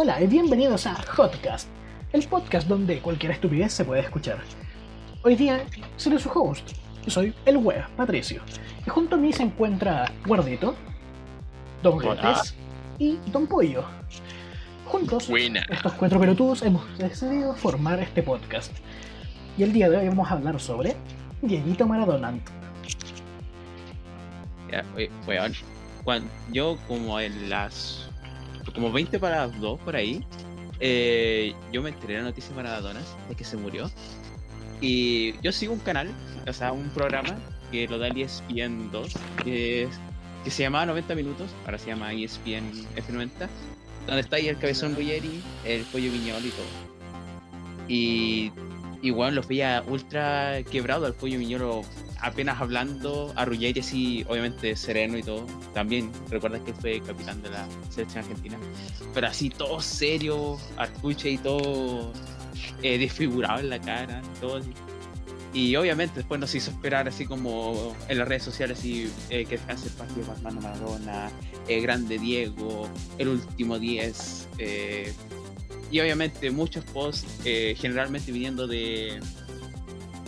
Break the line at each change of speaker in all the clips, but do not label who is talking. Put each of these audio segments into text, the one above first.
Hola y bienvenidos a Hotcast, el podcast donde cualquier estupidez se puede escuchar. Hoy día seré su host, yo soy el web Patricio, y junto a mí se encuentra Guardito, Don. Getes y Don Pollo. Juntos,
Buena.
estos cuatro pelotudos hemos decidido formar este podcast. Y el día de hoy vamos a hablar sobre Dieguito Maradona.
Ya, oye, weón, yo como en las como 20 para las 2 por ahí eh, yo me enteré de la noticia de Maradona de que se murió. Y yo sigo un canal o sea un programa que lo da el ESPN 2 que, es- que se llamaba 90 minutos ahora se llama ESPN F90 donde está ahí el cabezón Ruggeri el pollo Viñol y todo. Y y bueno, los veía ultra quebrado al pollo Viñolo apenas hablando, a Ruggeri así, obviamente sereno y todo. También, recuerdas que fue capitán de la selección argentina. Pero así todo serio, Arcuche y todo eh, desfigurado en la cara, todo así. Y obviamente después nos hizo esperar así como en las redes sociales así, eh, que descanse el partido de Armando Maradona, eh, Grande Diego, el último 10. eh, y obviamente muchos posts, eh, generalmente viniendo de,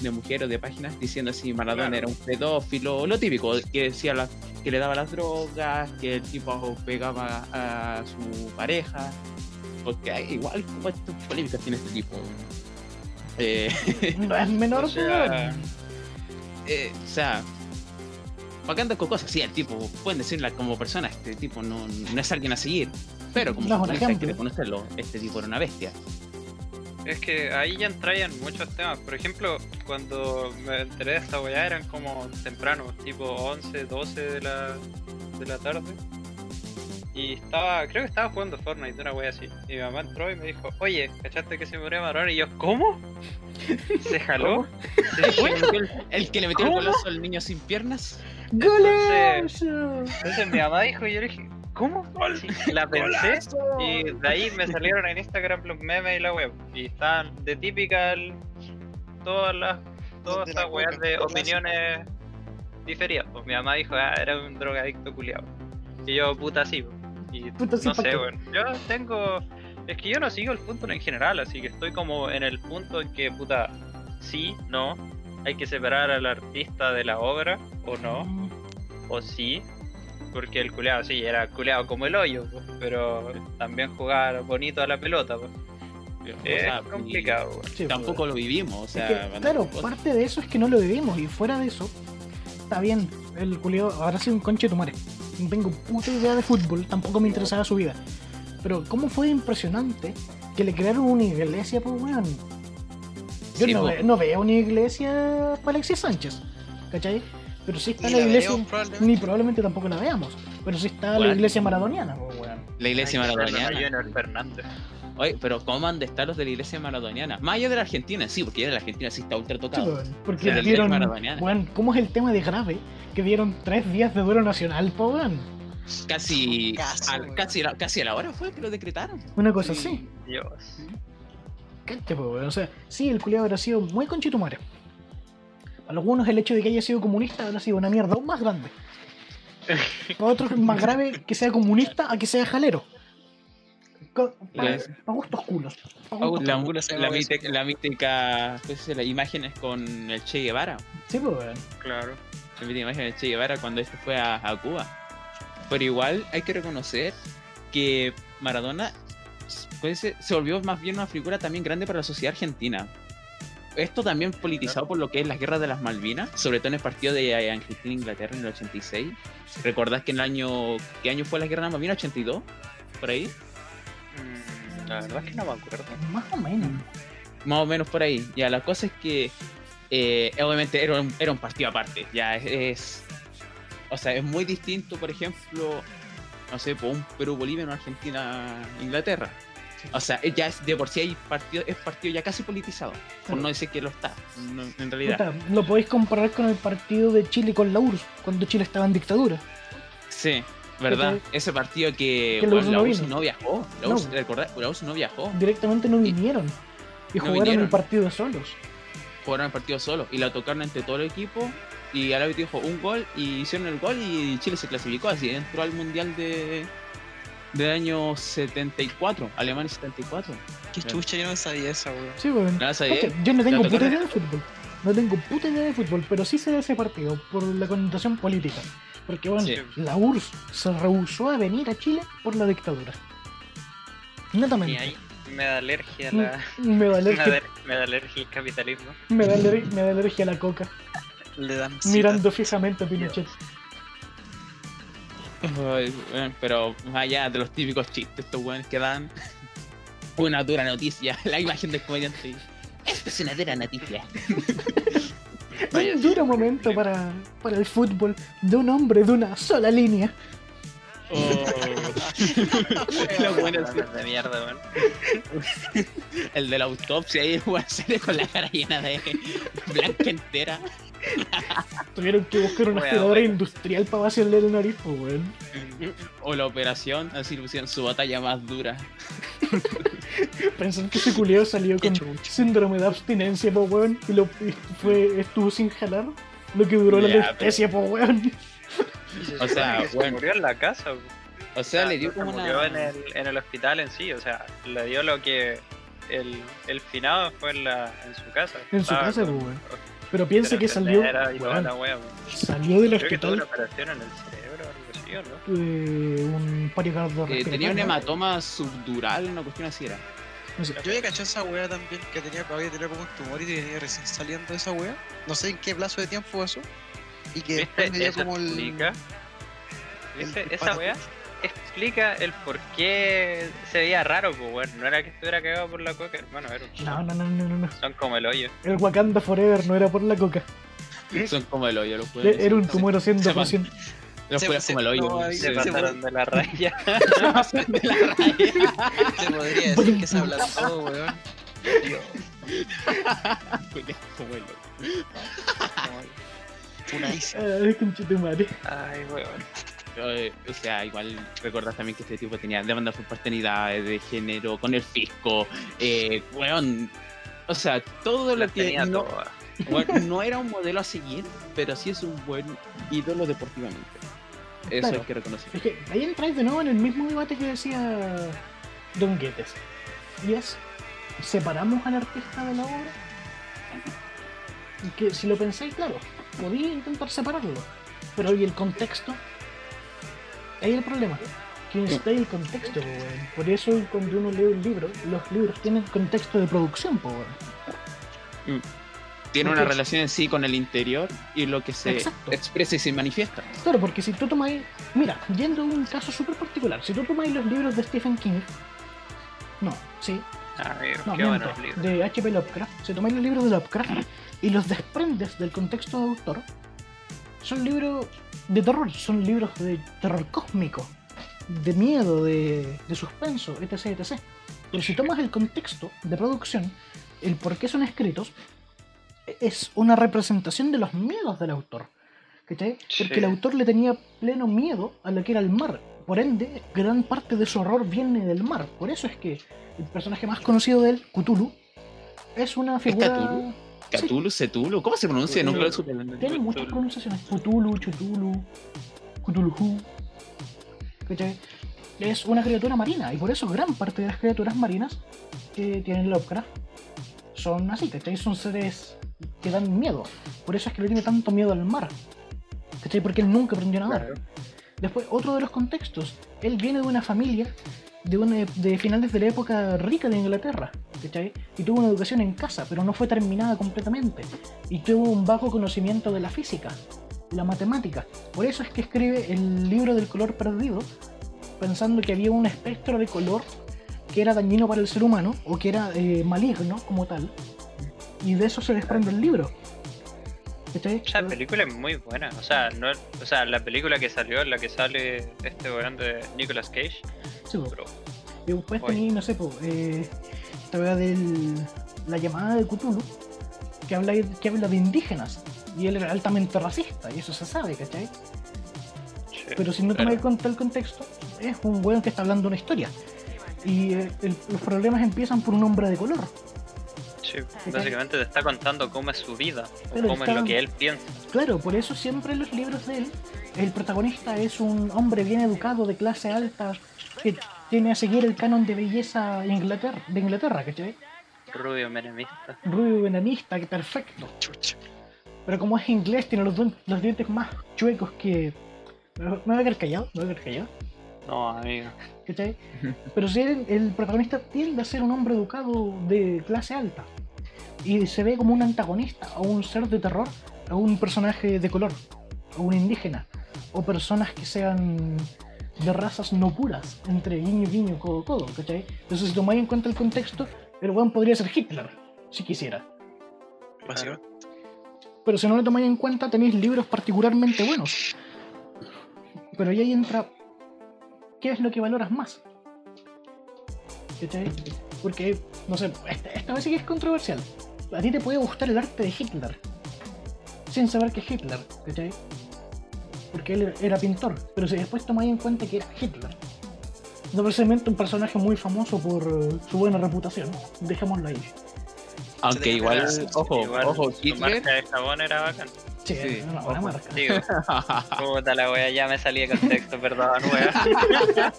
de mujeres de páginas, diciendo así Maradona
Claro.
era un pedófilo, lo típico, que decía la- que le daba las drogas, que el tipo pegaba a su pareja, porque hay- igual cuántas polémicas tiene este tipo. Eh,
No es menor,
O sea,
eh, o sea, ¿para qué andan con cosas? Sí, el tipo, pueden decirla como persona, este tipo no, no es alguien a seguir, pero como
No
hay que reconocerlo, este tipo era una bestia.
Es que ahí ya entraían muchos temas. Por ejemplo, cuando me enteré de esta weá eran como temprano, tipo 11, 12 de la, de la tarde. Y estaba, creo que estaba jugando Fortnite, una wea así. Y mi mamá entró y me dijo, oye, ¿cachaste que se murió Maradona? Y yo, ¿cómo? ¿Se jaló? ¿Se
El que
fue?
le metió el, el que le metió el
¿Cómo?
golazo al niño sin piernas.
¡Golazo!
Entonces mi mamá dijo y yo le dije, ¿cómo? Sí, la pensé y de ahí me salieron en Instagram los memes y la web. Y estaban de typical todas las todas estas weas de opiniones diferidas. Pues mi mamá dijo, ah, era un drogadicto culiado. Y yo, puta, sí. Y
Puta,
no
¿pa'
sé, bueno. Yo tengo. Es que yo no sigo el fútbol en general, así que estoy como en el punto en que, puta, sí, no. Hay que separar al artista de la obra, o no o sí, porque el culeado sí, era culeado como el hoyo, pues, pero también jugar bonito a la pelota, pues.
O sea,
complicado.
Sí,
tampoco lo vivimos, o
Es
sea,
que, claro,
cosas.
parte de eso es que no lo vivimos y fuera de eso, está bien, el culio habrá sido un conche de tu madre. No tengo puta idea de fútbol, tampoco me interesaba su vida. Pero cómo fue impresionante que le crearon una iglesia, pues weón. Yo
Sí,
no, ve- no veo una iglesia para Alexis Sánchez, ¿cachai? Pero sí está
Ni
la
la
iglesia,
veremos, probablemente.
ni probablemente tampoco la veamos. Pero sí está la
Bueno.
iglesia maradoniana, pues.
La iglesia
Hay que hacerlo,
maradoniana.
Fernández.
Oye, pero ¿cómo han de estar los de la iglesia maradoniana? Más allá de la Argentina, sí, porque ya de la Argentina sí está ultra
Sí,
tocado.
weón, porque
Pero la
dieron,
iglesia maradoniana.
weón, ¿cómo es el tema de grave? Que dieron tres días de duelo nacional, po, weón.
Casi,
Casi,
al- casi, a- casi a la hora fue que lo decretaron.
Una cosa así.
Dios.
Cacha, po, weón. O sea, sí, el culiado habrá sido muy conchetumare. Algunos el hecho de que haya sido comunista habrá sido una mierda aún más grande. Para otros es más grave que sea comunista a que sea jalero. Para gustos culos. Pa' gustos
La,
se
la, mítica- la mítica, pues, las imágenes con el Che Guevara.
Sí, weón.
Claro.
La mítica imagen del Che Guevara cuando este fue a, a Cuba. Pero igual hay que reconocer que Maradona pues, se volvió más bien una figura también grande para la sociedad argentina. Esto también politizado por lo que es la guerra de las Malvinas, sobre todo en el partido de eh, Argentina-Inglaterra en el 86. ¿Recordás que en el año. ¿Qué año fue la guerra de las Malvinas? ¿82? ¿Por ahí?
Mm, la verdad es que no me acuerdo.
Más o menos.
Más o menos por ahí. Ya, la cosa es que. eh, obviamente era un, era un partido aparte. Ya es, es- O sea, es muy distinto, por ejemplo. No sé, por un Perú-Bolivia, una Argentina-Inglaterra. O sea, ya es de por sí hay partido, es partido ya casi politizado. Por
Claro.
no decir que lo está, no- en realidad.
Puta, lo podéis comparar con el partido de Chile con la URSS, cuando Chile estaba en dictadura.
Sí, ¿verdad? Ese partido que,
Que la
bueno,
URSS
la
no
URSS no viajó. La
No.
URSS, ¿recordás? La URSS no viajó.
Directamente no vinieron. Y
No
jugaron
vinieron.
el partido solos.
Jugaron el partido solo y la tocaron entre todo el equipo. Y árbitro dijo un gol y hicieron el gol y Chile se clasificó. Así entró al mundial de, del año 74, Alemania 74.
Qué chucha, yo no sabía esa, weón.
Sí, weón. Yo no tengo
¿La
puta idea de fútbol. No tengo puta idea de fútbol, pero sí sé de ese partido por la connotación política. Porque, bueno,
Sí.
la URSS se rehusó a venir a Chile por la dictadura. Netamente.
Y ahí me da alergia a la.
Mm, Me da
Me
alergia,
da, me da alergia el capitalismo.
me da aler- me da alergia a la coca.
Le dan
Mirando fijamente a Pinochet.
Ay, pero más allá de los típicos chistes, estos weones que dan una dura noticia, la imagen del comediante. Esto es una dura noticia.
Vaya,
Un duro momento para, para el fútbol de un hombre de una sola línea.
Oh. Lo bueno es que-
de mierda, weón.
el de la autopsia ahí, weón, sale con la cara llena de blanca entera.
Tuvieron que buscar una aspiradora industrial para vaciarle el nariz, pues, weón.
O la operación, así le pusieron su batalla más dura.
Pensan que ese culeo salió con
chucha.
síndrome de abstinencia, po weón, y lo y fue, estuvo sin jalar. Lo que duró la anestesia, po weón.
O sea,
se
bueno.
murió en la casa. weón.
O sea,
Ah,
le dio como
murió
una.
en el, en el hospital en sí, o sea, le dio lo que el, el finado fue en, la, en su casa.
En su casa, weón. Pero piensa que salió,
la wea,
salió del
Creo que tuvo una
hospital
operación en el cerebro o algo así, ¿o no?
eh, un paro
eh, tenía un hematoma subdural, una cuestión así era.
No sé,
Yo había cachado esa wea también, que tenía, había tenido como un tumor y que venía recién saliendo de esa wea. No sé en qué plazo de tiempo pasó. Y que después me dio
Eso
como el.
explica.
el- el
Esa wea explica el por qué se veía raro, pues bueno, no era que estuviera cagado por la coca, hermano, era un
No, no, no, no, no, no.
Son como el hoyo.
El Wakanda Forever no era por la coca.
Son como el hoyo, los weones.
Era un tumor haciendo pasión.
Los
se-
como el hoyo.
Se pasaron de la raya.
Se pasan de la raya.
Se podría decir que se habla todo, weón. Dios,
Como el hoyo.
funadísimo.
Ay, conchetumare.
Ay, weón.
Eh, o sea, igual recordar también que este tipo tenía demandas por paternidades de género con el fisco, eh, weón. O sea, todo lo que
tenía
no, weón, no era un modelo a seguir, pero sí es un buen ídolo deportivamente. Eso
Claro.
hay que reconocer.
Es que ahí entráis de nuevo en el mismo debate que decía Don Guedes. Y es, ¿separamos al artista de la obra? Y que si lo pensáis, claro, podía intentar separarlo. Pero ¿y el contexto? Ahí el problema. Que necesitáis el contexto, weón. Por eso cuando uno lee un libro, los libros tienen contexto de producción, po, weón.
Tiene
porque-
una relación en sí con el interior y lo que se
Exacto.
expresa y se manifiesta.
Claro, porque si tú tomáis. Mira, yendo a un caso súper particular, si tú tomáis los libros de Stephen King. No, sí,
Ay,
no,
qué
miento,
libros.
de H.P. Lovecraft. Si tomáis los libros de Lovecraft y los desprendes del contexto de autor, son libros de terror, son libros de terror cósmico, de miedo, de, de suspenso, etc, etc. Pero si tomas el contexto de producción, el por qué son escritos, es una representación de los miedos del autor. ¿cachai? Porque
Sí.
el autor le tenía pleno miedo a lo que era el mar. Por ende, gran parte de su horror viene del mar. Por eso es que el personaje más conocido de él, Cthulhu, es una figura.
Cthulhu? Cthulhu, Cthulhu, ¿cómo se pronuncia? Nunca lo supe.
Tiene muchas pronunciaciones. Cthulhu, Chutulu, Cthulhu. Es una criatura marina y por eso gran parte de las criaturas marinas que tienen Lovecraft son así, ¿cachai? Son seres que dan miedo. Por eso es que le tiene tanto miedo al mar. ¿Cachai? Porque él nunca aprendió a nadar.
Claro.
Después, otro de los contextos, él viene de una familia de, una, de finales de la época rica de Inglaterra, ¿cachai? Y tuvo una educación en casa, pero no fue terminada completamente. Y tuvo un bajo conocimiento de la física, la matemática. Por eso es que escribe el libro del color perdido, pensando que había un espectro de color que era dañino para el ser humano, o que era eh, maligno como tal. Y de eso se desprende el libro.
La película es muy buena. O sea, no, o sea, la película que salió, la que sale este weón de Nicolas Cage.
Sí.
Pero,
Y después tenía, no sé, po, eh, esta weá. La llamada de Cthulhu, que habla, que habla de indígenas. Y él era altamente racista, y eso se sabe, ¿cachai?
sí.
Pero si no
Claro.
tomáis el contexto, es un weón que está hablando una historia. Y eh, el- los problemas empiezan por un hombre de color.
Sí, Básicamente te está contando cómo es su vida, o cómo es lo que él piensa.
Claro, por eso siempre en los libros de él, el protagonista es un hombre bien educado de clase alta que tiene a seguir el canon de belleza de Inglaterra, de Inglaterra ¿cachai?
Rubio menemista.
Rubio venanista, que perfecto.
Chucha.
Pero como es inglés, tiene los, los dientes más chuecos que. Me voy a quedar callado, me voy a quedar callado.
No, amigo.
¿Cachai? Pero si el, el protagonista tiende a ser un hombre educado de clase alta y se ve como un antagonista o un ser de terror a un personaje de color, o un indígena, o personas que sean de razas no puras, entre guiño, guiño, codo, codo, ¿cachai? Entonces, si tomáis en cuenta el contexto, el weón podría ser Hitler, si quisiera.
Básicamente.
Pero si no lo tomáis en cuenta, tenéis libros particularmente buenos. Pero ahí entra. ¿Qué es lo que valoras más? ¿Cachai? Porque, no sé, esta, esta vez sí que es controversial. A ti te puede gustar el arte de Hitler. Sin saber que es Hitler, ¿cachai? Porque él era pintor. Pero si después tomáis en cuenta que era Hitler. No precisamente un personaje muy famoso por su buena reputación. Dejémoslo ahí.
Aunque igual, ojo,
Igual
ojo,
su
Hitler.
marca de jabón era bacán.
Sí,
Sí,
una buena
ojo.
marca.
Digo, puta la wea, ya me salí de contexto, perdón, wea.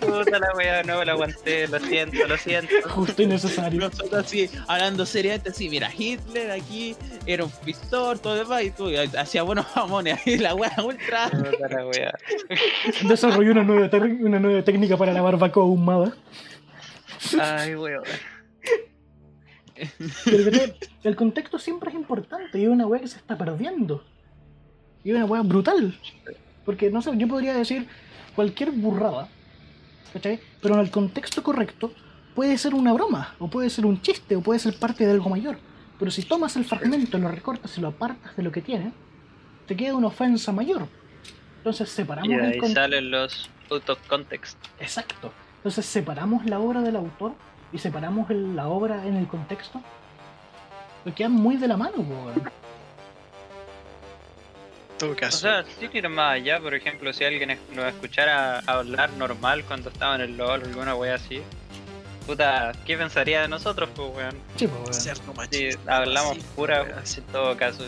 Puta la wea, no me la aguanté, lo siento, lo siento.
Justo y necesario.
Nosotros así, hablando seriamente, así, mira, Hitler aquí era un pintor, todo demás, y tú hacía buenos jamones, ahí la wea ultra.
Puta la wea.
Desarrolló una nueva, tec- una nueva técnica para la barbacoa ahumada.
Ay, weón.
Pero ¿cachai? el contexto siempre es importante y es una weá que se está perdiendo. Y es una weá brutal. Porque, no sé, yo podría decir cualquier burrada, ¿cachai? Pero en el contexto correcto puede ser una broma, o puede ser un chiste, o puede ser parte de algo mayor. Pero si tomas el fragmento, lo recortas y lo apartas de lo que tiene, te queda una ofensa mayor. Entonces separamos
Y
el
ahí salen los out of context.
Exacto. Entonces separamos la obra del autor y separamos el- la obra en el contexto. Lo quedan muy de la mano, weón.
En todo
O
caso.
sea, sí que ir más allá, por ejemplo, si alguien nos escuchara hablar normal cuando estaba en el LOL o alguna wea así. Puta, ¿qué pensaría de nosotros, pues, weón?
Sí, weón.
Cerdo
Si
machista.
hablamos
sí,
pura,
así.
en todo caso.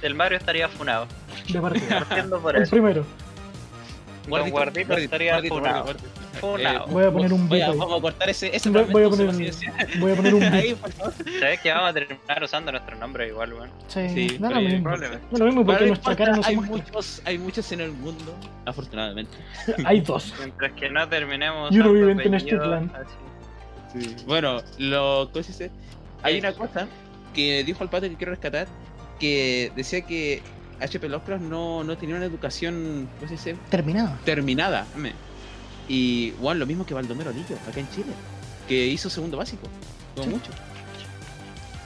El Mario estaría funado.
De partida.
Partiendo por
el
eso.
primero.
Don Guardito estaría funado. Funado.
Voy a poner un
voy a,
beat
vamos a cortar ese, ese
Voy, voy a poner,
confidencial.
voy a poner un
Ahí,
beat.
por favor.
¿Sabes que vamos a terminar usando nuestro nombre igual, weón?
Sí,
Sí,
no lo
pero-
mismo.
probablemente.
No lo mismo porque
Bueno, no
nuestra cara no se
hay
muestra.
muchos, hay muchos en el mundo, afortunadamente.
Hay dos.
Mientras que no terminemos
Y uno
usando
vive en Tenochtitlan.
así.
Bueno, lo ¿cómo se dice? Hay una cosa que dijo el pato que quiero rescatar, que decía que H.P. Lovecraft no, no tenía una educación, ¿cómo se dice?
Terminado.
Terminada. Y bueno, lo mismo que Baldomero Lillo, acá en Chile, que hizo segundo básico,
Sí.
mucho.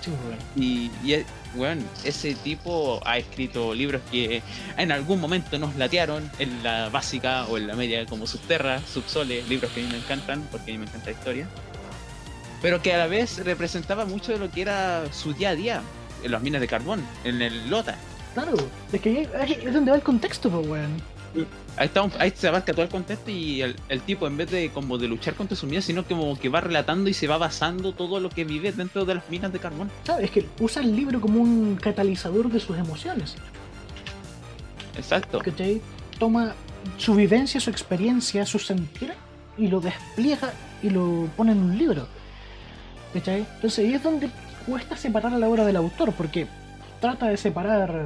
Weón.
Y, y eh, bueno, ese tipo ha escrito libros que en algún momento nos latearon en la básica o en la media, como Subterra, Subsole, libros que a mí me encantan, porque a mí me encanta la historia. Pero que a la vez representaba mucho de lo que era su día a día, en las minas de carbón, en el Lota.
Claro. Es que ahí- es donde va el contexto, po, weón.
Ahí, está un- ahí se abarca todo el contexto y el, el tipo en vez de como de luchar contra su miedo, sino como que va relatando y se va basando todo lo que vive dentro de las minas de carbón.
¿Sabes? Es que usa el libro como un catalizador de sus emociones.
Exacto.
¿cachai? Toma su vivencia, su experiencia, su sentir y lo despliega y lo pone en un libro. ¿cachai? Entonces ahí es donde cuesta separar a la obra del autor, porque trata de separar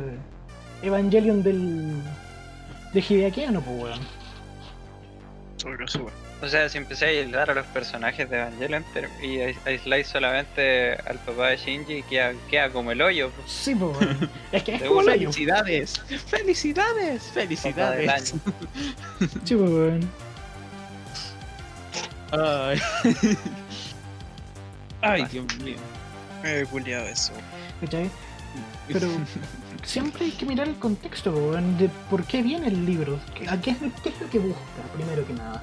Evangelion del. De Hideakiano, pues weón.
Caso, wea.
O sea, si empecé a aislar a los personajes de Evangelion y ais- aisláis solamente al papá de Shinji, queda, queda como el hoyo. pues.
Sí, pues weón. Es que es como el
una
hoyo.
Felicidades, felicidades, felicidades.
año.
Sí, pues weón.
Ay. Ay, Dios mío.
Me he culiado eso.
¿cachai? Pero siempre hay que mirar el contexto, de por qué viene el libro, qué, a qué, es, lo- qué es lo que busca, primero que nada.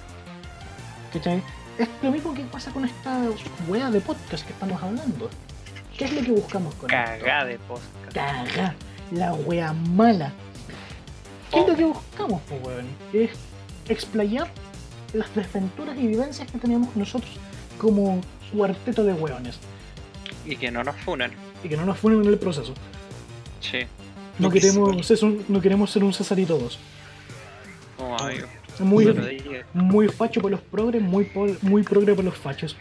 ¿Cachai? Es lo mismo que pasa con esta wea de podcast que estamos hablando. ¿Qué es lo que buscamos con esto?
Cagá de podcast.
Cagá, la wea mala. ¿Qué es lo que buscamos, po, weón? Es explayar las desventuras y vivencias que tenemos nosotros como cuarteto de weones.
Y que no nos funen.
Y que no nos funen en el proceso.
Sí.
No queremos, ser un, no queremos ser un Cesarito 2.
Como amigo.
Muy,
No
muy facho por los progres, muy, muy progre por los fachos.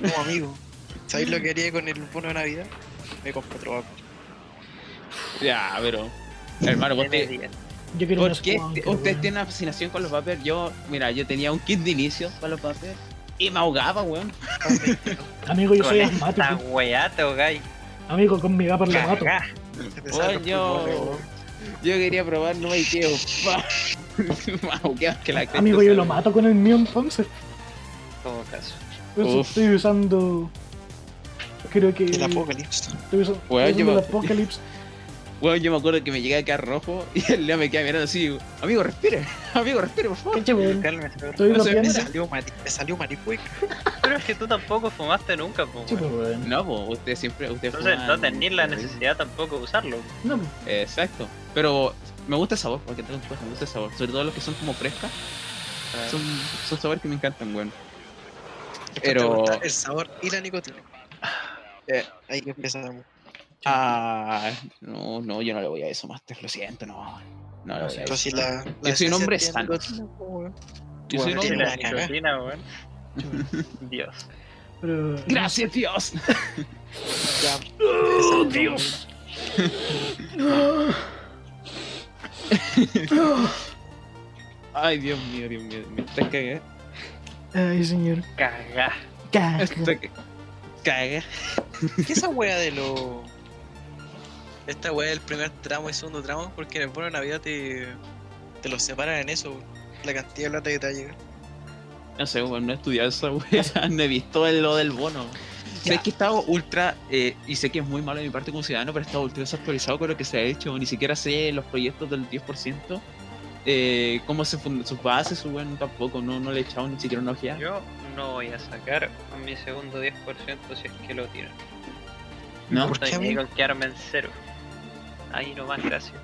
Como amigo. ¿Sabéis lo que haría con el bono de Navidad? Me compro otro vaco.
Ya, pero. Hermano, vos te.
Yo quiero
¿Por qué
cuantas,
ustedes tienen una fascinación con los vapers? Yo, mira, yo tenía un kit de inicio para los vapers y me ahogaba, weón.
Amigo, yo
Con
soy
esta
asmático.
weá te ahogáis.
Amigo, con mi vapor lo mato.
Los
yo, quería probar no. Me ahogué que la
Amigo, yo lo mato con el mío entonces.
Todo caso.
Eso estoy usando. Creo que.
El apocalipsis.
Estoy usando, estoy
me-
el Apocalypse.
Weón, yo me acuerdo que me llegué a quedar rojo y el Leo me queda mirando así. Amigo, respire. Amigo, respire, por favor.
Weón.
No
Me salió, mari me salió.
Pero es que tú tampoco fumaste nunca, po,
Sí,
weón.
No, pues usted siempre. Usted
Entonces
fuma
no
en-
tenés la necesidad tampoco de usarlo.
No.
Exacto. Pero me gusta el sabor, porque tengo cosas, me gusta el sabor. Sobre todo los que son como frescas. Son, son sabores que me encantan, weón. Pero-
te gusta El sabor y la nicotina.
Eh.
Ahí que empezamos.
Ah, no, no, yo no le voy a eso, Master. Lo siento, no. No le voy a eso.
si la, la
Yo soy un hombre sano. Yo soy un hombre-
weón. Dios.
Pero.
Gracias, Dios.
Ya.
¡Oh, Dios!
Ay, Dios mío, Dios mío. Me está cagando.
Ay, señor.
Cagá.
Caca.
Está caga.
¿Qué esa wea de lo. Esta wea del primer tramo y segundo tramo? Porque en el bono de Navidad te. Te los separan en eso, weón. La cantidad de plata que te va a llegar.
No sé, weón, no he estudiado esa wea. No he visto el- lo del bono. Sé que he estado ultra, eh, y sé que es muy malo de mi parte como ciudadano, pero he estado ultra desactualizado con lo que se ha hecho. Ni siquiera sé los proyectos del 10%. Eh, cómo se fundan sus bases, su weón, tampoco. No, no le he echado ni siquiera una ojeada.
Yo no voy a sacar mi segundo 10% si es que lo tiran.
¿No?
¿Por qué,
Estoy ahí
amigo?
con quedarme en cero. Ahí nomás, gracias.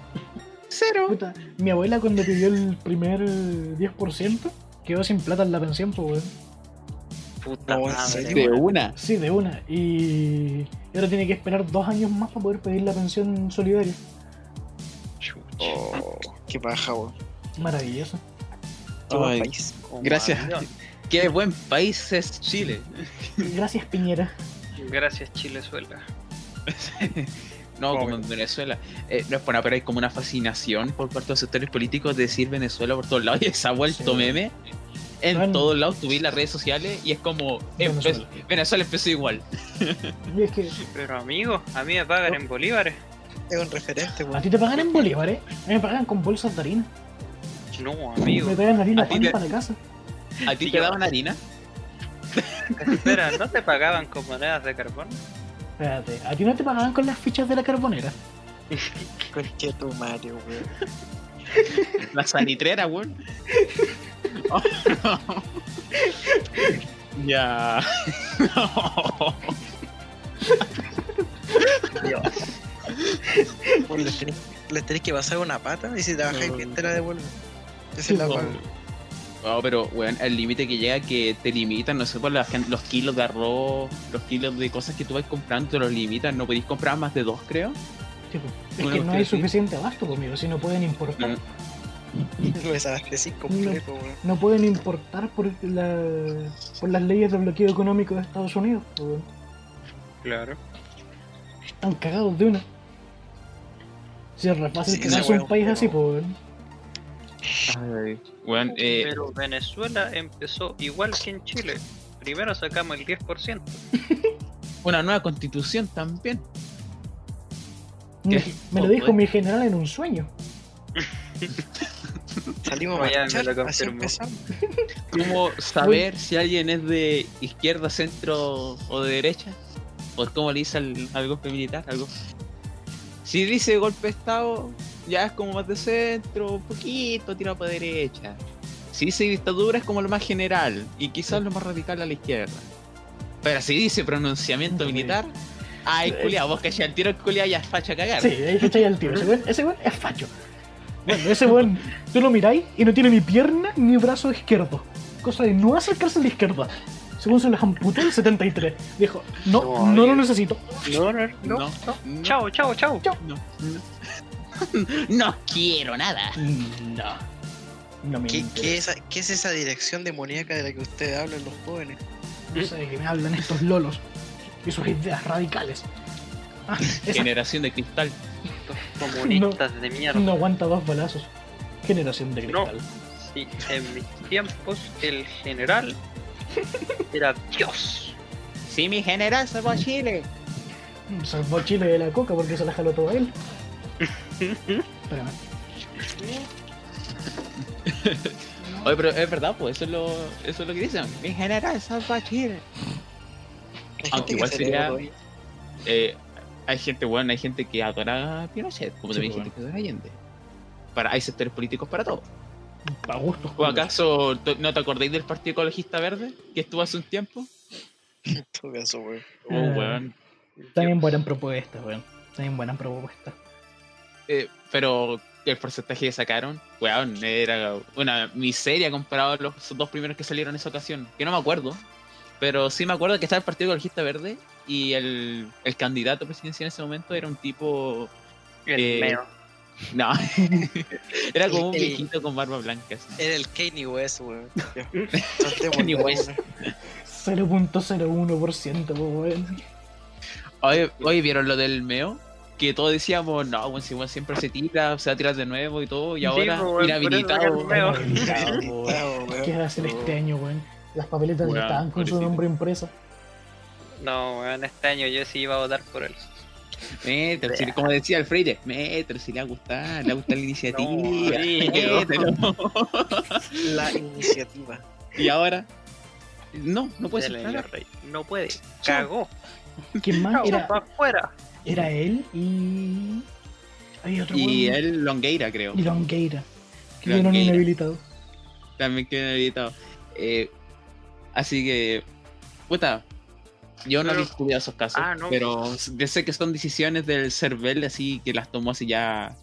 Cero.
Puta, mi abuela cuando pidió el primer eh, 10% quedó sin plata en la pensión, pues, weón.
Puta
No,
madre.
De una.
Sí, de una. Y ahora tiene que esperar dos años más para poder pedir la pensión solidaria.
Oh, qué paja, weón.
Maravilloso.
Ay,
país.
Gracias. Qué buen país es Chile.
Gracias, Piñera.
Gracias, Chilezuela.
No, como en Venezuela. Eh, no es por nada, pero hay como una fascinación por parte de los sectores políticos de decir Venezuela por todos lados y se ha vuelto
Sí.
meme. En
Bueno.
todos lados tú ves las redes sociales y es como
Venezuela.
Venezuela, Venezuela empezó igual.
Y es que
Pero amigo, a mí me pagan en bolívares.
Es un referente,
a
weón.
ti te pagan en bolívares, a mí me pagan con bolsas de harina.
No, amigo.
Me pagan harina
A
pan
te-
para la casa.
¿A ti
Sí,
te
yo-
daban harina?
Espera, ¿no te pagaban con monedas de carbón?
Espérate, a ti no te pagaban con las fichas de la carbonera.
Conche tu madre, weón.
La sanitrera, weón. Oh, no. Ya. No.
Weón, Les tenés, les tenés que pasar una pata y si trabajáis bien te la devuelven. Esa es la paga.
No, pero, weón, el límite que llega que te limitan, no sé, por la los kilos de arroz, los kilos de cosas que tú vas comprando, te los limitan. No podéis comprar más de dos, creo.
Tipo, es que no hay
sí.
suficiente abasto conmigo, si no pueden importar.
No.
Lo desabastecís completo, weón.
No pueden importar por, la, por las leyes de bloqueo económico de Estados Unidos. weón.
Claro.
Están cagados de una. Si es re fácil
Sí,
crearse
ese
un país
pero-
así, pues. weón.
Eh,
Pero Venezuela empezó igual que en Chile. Primero sacamos el 10%.
una nueva constitución también.
Me, lo
Oh,
dijo mi general en un sueño.
Salimos a
ya me
marchar,
lo
así empezamos.
¿Cómo saber si alguien es de izquierda, centro o de derecha? ¿O cómo le dice al, al golpe militar? Algo. Si dice golpe de estado, ya es como más de centro, un poquito tirado para derecha. Si dice dictadura es como lo más general y quizás lo más radical a la izquierda. Pero si dice pronunciamiento
Sí.
militar, ay, culiao, vos que ya el tiro el culiao ya es facha a cagar.
Sí, ahí cachai al tiro. Ese weón, ese weón es facho. Bueno, ese weón, tú lo miráis y no tiene ni pierna ni brazo izquierdo. Cosa de no acercarse a la izquierda. Según se los amputó el 73. Dijo, no,
No,
no lo necesito.
No, no, no.
No, no,
Chao, chao, chao.
no, no. No quiero nada.
No. No me
¿Qué, qué, es, esa- qué es esa dirección demoníaca de la que ustedes hablan los jóvenes?
No sé de qué me hablan estos lolos y sus ideas radicales. Ah,
Generación de cristal.
Estos comunistas de mierda.
no aguanta dos balazos. Generación de
No.
cristal.
Sí, en mis tiempos el general era Dios.
Sí, mi general salvó a Chile.
Salvó Chile de la coca porque se la jaló todo él. Espérame.
Oye, pero es verdad, pues eso es lo, eso es lo que dicen. Mi general.
Hay
Aunque igual sería-. Eh, hay gente buena, hay gente que adora a Pinochet, como
Sí,
también hay
pues,
gente que adora a Allende. Para, hay sectores políticos para todo.
A gusto.
¿O acaso no te acordáis del Partido Ecologista Verde que estuvo hace un tiempo?
En todo caso, weón.
Oh, weón.
También buenas propuestas, weón. También buenas propuestas.
Eh, pero el porcentaje que sacaron, weón, era una miseria comparado a los dos primeros que salieron en esa ocasión. Que no me acuerdo. Pero sí me acuerdo que estaba el Partido Ecologista Verde y el, el candidato presidencial en ese momento era un tipo.
El
Eh,
meo.
No, era como un
El-
viejito con barba blanca. así.
Era el Kanye West, weón.
Kanye West.
weón.
0.01%, po, weón.
Oye, oye, ¿vieron lo del meo? Que todos decíamos, no, bueno, si weón siempre se tira, se va a tirar de nuevo y todo, y ahora
pues,
inhabilitado.
¿Qué va a hacer este año, weón? Las papeletas
Weón,
estaban con su nombre impresa.
No, weón, este año yo sí iba a votar por él.
Mételo, si- como decía el Freire, mételo si le va a gustar, le va a gustar la iniciativa.
No.
La iniciativa.
y ahora, no, no puede ser.
señor Rey. No puede. Cagó.
¿Quién más? Era,
pa' afuera.
Era él y. Había otro
Y
weón.
el Longueira, creo.
Y Longueira. Que quedaron inhabilitados.
También quedó editado. Eh, así que, puta, yo no he estudiado esos casos,
Ah, no.
pero yo sé que son decisiones del CERVEL, así que las tomó así ya.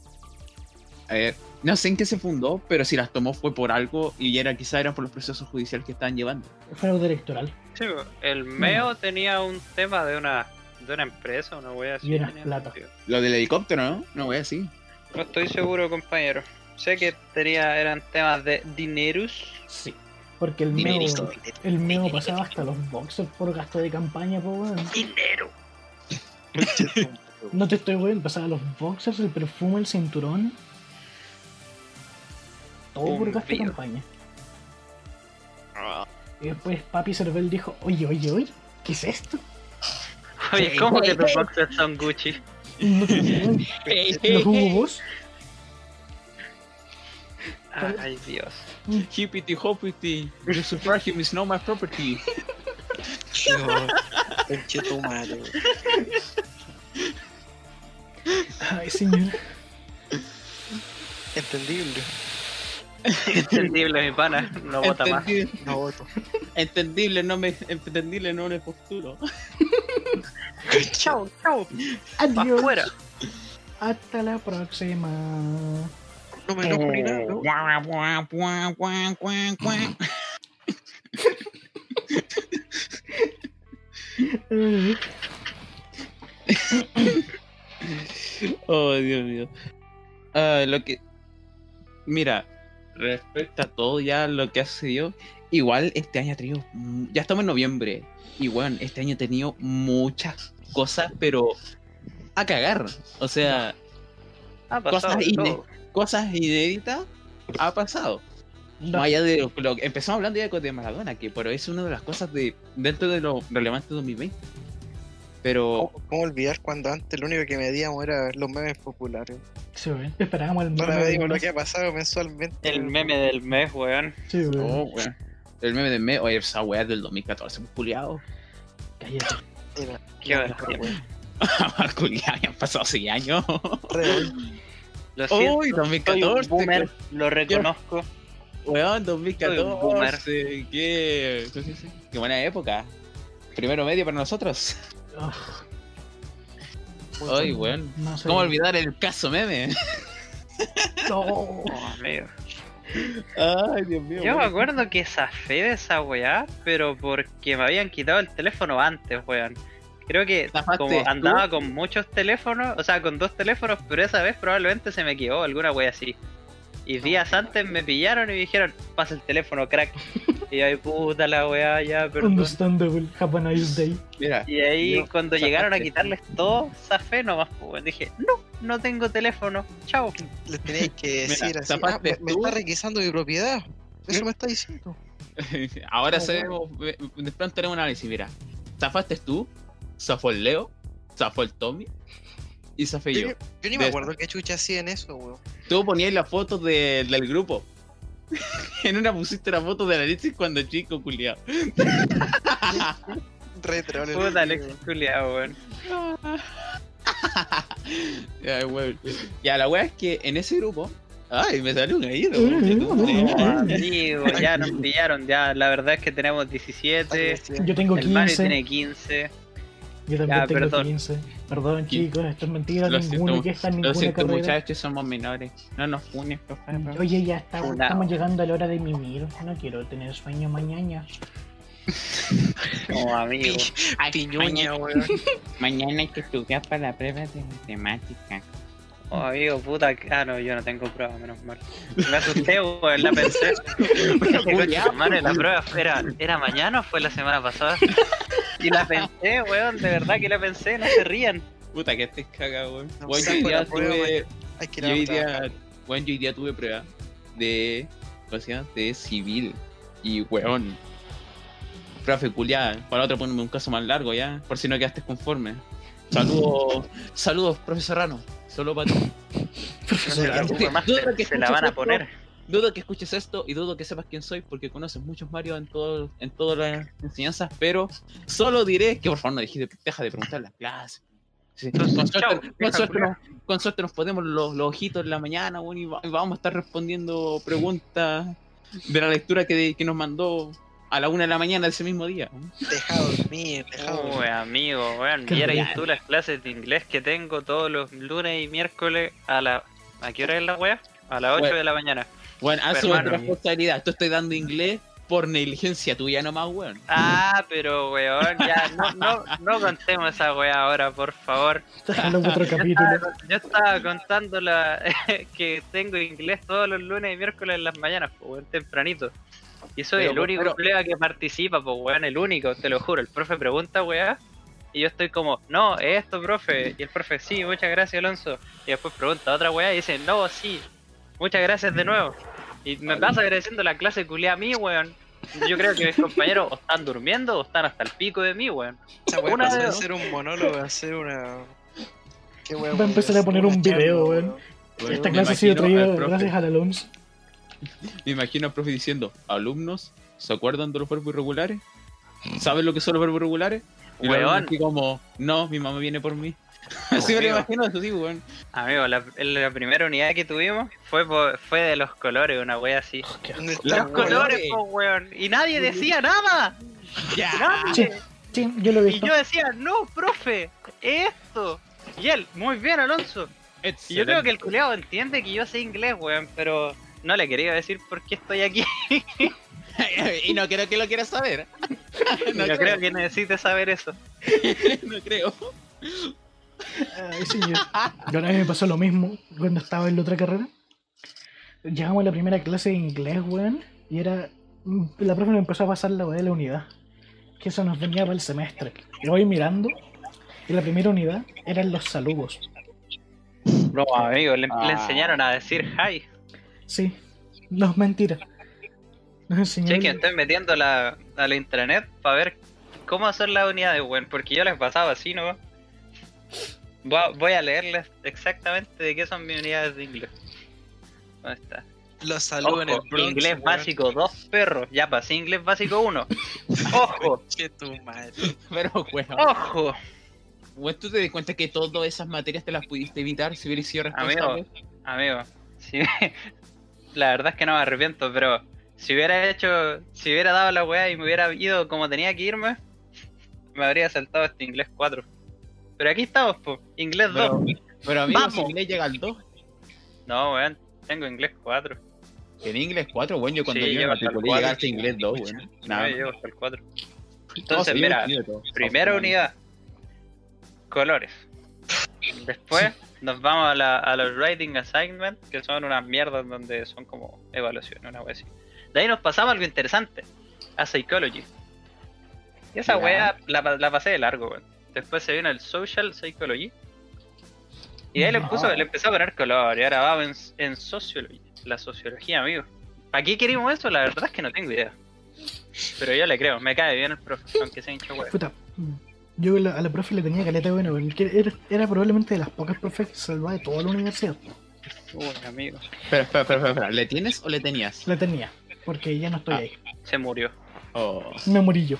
A ver, no sé en qué se fundó, pero si las tomó fue por algo y era quizá eran por los procesos judiciales que estaban llevando.
Fraude electoral.
Sí, el meo tenía un tema de una de una empresa, una wea así.
Y
tenía
plata.
sentido.
Lo del helicóptero, ¿no? No voy así.
No estoy seguro, compañero. Sé que tenía, eran temas de dineros.
Sí. Porque el meo, el meo pasaba hasta los boxers por gasto de campaña, po, weón.
Dinero.
No te estoy weón, pasaba los boxers, el perfume, el cinturón. Todo por gasto de campaña. Y después Papi Cervel dijo, oye, oye, oye, ¿qué es esto?
Oye, ¿cómo que tus boxers son Gucci?
¿Los hubo vos?
Ay, Dios.
Hippity hoppity, the suffragim is not my property.
No, Conche tu madre.
Ay, señor.
Entendible.
Entendible, mi pana. No vota más.
No voto.
entendible, no me, entendible, no me posturo.
Chao, chao.
Adiós.
Afuera.
Hasta la próxima.
No me enojo ni nada, ¿no?
Oh, Dios mío. Ah, lo que. Mira, respecto a todo ya lo que ha sucedido, igual este año ha tenido. Ya estamos en noviembre. Y bueno, este año ha tenido muchas cosas, pero. A cagar. O sea,
Ha
cosas inéditas ha pasado.
no,
Más allá de lo, lo- empezamos hablando ya de Maradona, que pero es una de las cosas de dentro de lo relevante de 2020. Pero
¿Cómo, cómo olvidar cuando antes lo único que medíamos era los memes populares?
Sí, weón. Esperábamos el
Ahora
meme
digo
del
lo
mes.
que ha pasado mensualmente.
El meme del mes, weón.
Sí, weón.
Oh, weón. El meme de me, oye, esa weá del 2014, pues culiado.
Cállate.
Era
Qué
ya han pasado 6 años.
Lo siento.
Uy,
soy un
2014.
boomer, lo reconozco.
Weón,
Soy un
2014. Qué, qué buena época. Primero medio para nosotros. Ay,
bueno.
weón.
no sé.
¿Cómo olvidar el caso meme?
No.
Amigo.
Ay, Dios mío.
Yo me acuerdo que zafé de esa weá, pero porque me habían quitado el teléfono antes, weón. Creo que
¿Zafaste
como
tú?
andaba con muchos teléfonos, o sea, con dos teléfonos, pero esa vez probablemente se me quedó alguna wea así. Y días antes me pillaron y me dijeron, pasa el teléfono, crack. Y yo, ay, puta la weá, ya, perdón.
Understandable. Have a nice day.
Mira,
Y ahí
Yo,
cuando llegaron a quitarles todo, zafé nomás, pues. Dije, no, no tengo teléfono, chao.
Les tenéis que
Mira,
decir así, ah, me, está requisando mi propiedad. Eso me está diciendo.
ahora
Oh,
sabemos, eh, de pronto tenemos un análisis, mira. Zafaste tú, zafó el Leo, zafó el Tommy y zafé yo.
Yo, yo ni me acuerdo qué chucha hacía en eso, weón.
Tú ponías las fotos de- del grupo. en una pusiste la foto de Alexis cuando chico, culiado.
Re troll el
Puta,
weón.
Alex culiao, weón.
ya, weón. Ya, la wea es que en ese grupo. Ay, me salió un.
Mm,
Oh, amigo, ya nos pillaron, ya. La verdad es que tenemos 17.
Yo tengo
El Mario
15.
tiene 15.
Yo también
Ya,
tengo
perdón.
15. Perdón, chicos, esto es mentira.
Lo
Ninguno
siento,
que está en
Lo
ninguna
siento,
carrera.
muchachos, somos menores. No nos funes, por favor.
Oye, ya está, estamos llegando a la hora de mimir. No quiero tener sueño mañana.
Oh, amigo.
Ay,
Piñuña,
mañana,
weón.
mañana hay que estudiar para la prueba de matemática.
Oh, amigo, puta. Ah, no, yo no tengo prueba, menos mal. Me asusté, weón, la pensé. Mano, la prueba fue- era, era mañana o fue la semana pasada. Y la pensé, weón, de verdad que la pensé, no se rían.
Puta, que estés cagado, weón.
No,
Weón, yo día
prueba,
tuve.
Hay que
Yo
ir
hoy día. Weón, yo hoy día tuve prueba de. ¿Cómo se llama? De civil. Y weón. Profe, culiada. Para otro ponme un caso más largo ya. Por si no quedaste conforme. Saludos. Saludos, profe Serrano. Solo para ti.
No
Profesor,
Dudo
se,
que
se la van a
esto.
poner.
Dudo que escuches esto y dudo que sepas quién soy porque conoces muchos Mario en todo, en todas las enseñanzas, pero solo diré que por favor no dejes de, deja de preguntar las clases. Sí, con,
Entonces,
suerte, con suerte nos, con suerte nos ponemos los, los ojitos en la mañana bueno, y, va- y vamos a estar respondiendo preguntas de la lectura que, que nos mandó a la una de la mañana ese mismo día.
Dejado dormir, dejado
Uy,
dormir.
amigo, weón. Vieras tú las clases de inglés que tengo todos los lunes y miércoles a la. ¿A qué hora es la wea? A las 8
Bueno.
de la mañana.
Bueno, tu
hermano.
responsabilidad. Tú estoy dando inglés por negligencia tuya nomás, weón.
Ah, pero weón, ya, no, no, no contemos esa wea ahora, por favor.
otro capítulo.
Yo estaba contando la, que tengo inglés todos los lunes y miércoles en las mañanas, pues weón, tempranito. Y soy
Pero,
el único
pero-
colega que participa, pues weón, el único, te lo juro. El profe pregunta, weá, y yo estoy como, no, es esto, profe. Y el profe, sí, muchas gracias, Alonso. Y después pregunta otra weá y dice, no, sí, muchas gracias de nuevo. Y me pasa agradeciendo la clase culia a mí, weón. Yo creo que mis compañeros o están durmiendo o están hasta el pico de mí, weón. Una de
ser un monólogo a ser una. ¿Qué weá
Va a empezar a
hacer?
poner un video, weón. Esta clase ha sido traída gracias al Alonso.
Me imagino al profe diciendo, alumnos, ¿se acuerdan de los verbos irregulares? ¿Saben lo que son los verbos irregulares? Y
Weón.
así como, no, mi mamá viene por mí. Así me lo imagino, eso sí, weón.
Amigo, la, la primera unidad que tuvimos fue por- fue de los colores, una wea así.
¿Dónde
Los
está,
Los
weón?
colores, po, weón. Y nadie decía nada.
Ya.
Sí,
Nadie.
sí, yo lo he
Y yo decía, no, profe, esto. Y él, muy bien, Alonso. Y yo creo que el culeado entiende que yo sé inglés, weón, pero no le quería decir por qué estoy aquí.
y no creo que lo quieras saber.
No, creo que necesite saber eso.
no creo.
Ay, señor. Yo una vez me pasó lo mismo cuando estaba en la otra carrera. Llegamos a la primera clase de inglés, weón, y era. La profe nos empezó a pasar la weá de la unidad. Que eso nos venía para el semestre. Y voy mirando, y la primera unidad eran los saludos.
No, amigo, le,
Ah.
le enseñaron a decir hi.
Sí, no es mentira. Nos enseñaron.
Che, que estoy metiendo la, a la intranet para ver cómo hacer las unidades, weón, porque yo les pasaba así, ¿no? Voy a, voy a leerles exactamente de qué son mis unidades de inglés. ¿Dónde está?
Los saludos en el
Ojo,
Bronx.
inglés
weón.
básico, dos perros. Ya pasé inglés básico uno. Ojo,
Che, tu madre.
Pero, weón.
ojo.
Weón, ¿tú te das cuenta que todas esas materias te las pudiste evitar si hubieras sido responsable?
Amigo, amigo, si- la verdad es que no me arrepiento, pero si hubiera hecho, si hubiera dado la weá y me hubiera ido como tenía que irme, me habría saltado este inglés 4. Pero aquí estamos, po, inglés 2.
Pero, amigo,
Vamos.
si inglés llega al 2.
No, weón, tengo inglés 4.
En inglés 4, bueno, yo cuando
Sí,
yo
el
matriculé llegué hasta inglés 2, bueno.
No,
Nada.
yo llego hasta el 4.
No,
Entonces,
sí,
mira,
yo
primera unidad, colores. Después nos vamos a, la, a los writing assignment, que son unas mierdas donde son como evaluaciones, una wea así. De ahí nos pasamos a algo interesante, a psychology. Y esa wea la, pa- la pasé de largo, weón. Después se vino el social psychology. Y de ahí le, puso, le empezó a poner color, y ahora vamos en, en sociology, la sociología, amigo. ¿Para qué queremos eso? La verdad es que no tengo idea. Pero yo le creo, me cae bien el profe, aunque sea hincha wea.
Puta, yo a la, a la profe le tenía caleta bueno, porque era, era probablemente de las pocas profes que salvaba de toda la universidad.
Uy, amigo.
Espera, espera, espera, espera, ¿Le tienes o le tenías?
La tenía, porque ya no estoy
Ah.
ahí.
Se murió.
Oh.
Me morí yo.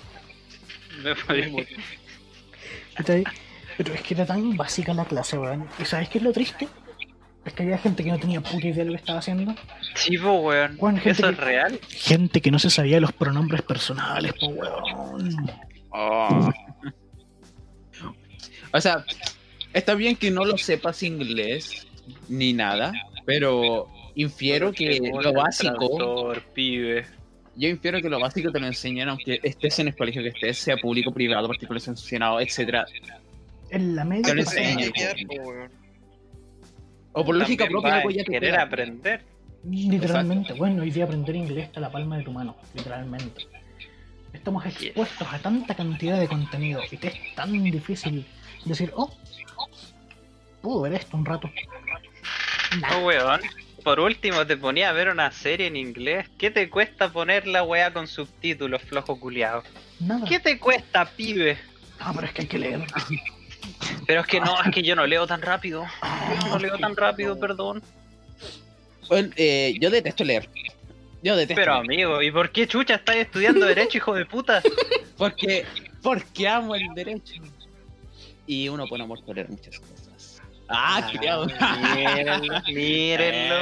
Me.
¿cachai? Pero es que era tan básica la clase, weón. ¿Y sabes qué es lo triste? Es que había gente que no tenía puta idea de lo que estaba haciendo.
Sí, po, weón. ¿Eso es
que-
real?
Gente que no se sabía los pronombres personales, po, weón.
Oh. O sea, está bien que no lo sepas inglés ni nada, pero infiero que lo básico,
pibe.
yo infiero que lo básico te lo enseñan aunque estés en el colegio que estés, sea público, privado, particular, sancionado, etcétera.
En la media. Pasaba.
enseño.
weón.
O por lógica propia, ya te
querer aprender.
Literalmente, bueno, hoy día aprender inglés está a la palma de tu mano, literalmente. Estamos expuestos a tanta cantidad de contenido y te es tan difícil decir, oh, puedo ver esto un rato. Nah,
Oh, weón. Por último, te ponía a ver una serie en inglés. ¿Qué te cuesta poner la weá con subtítulos, flojo culiado?
nada.
¿Qué te cuesta, pibe?
Ah, pero es que hay que leer.
Pero es que no, es que yo no leo tan rápido. Yo no leo tan rápido, perdón.
Bueno, eh, yo detesto leer. Yo detesto
Pero amigo, ¿y por qué chucha estás estudiando Derecho, hijo de puta?
Porque, porque amo el derecho. Y uno pone amor por leer muchas cosas. Ah, criado.
Mírenlo, mírenlo.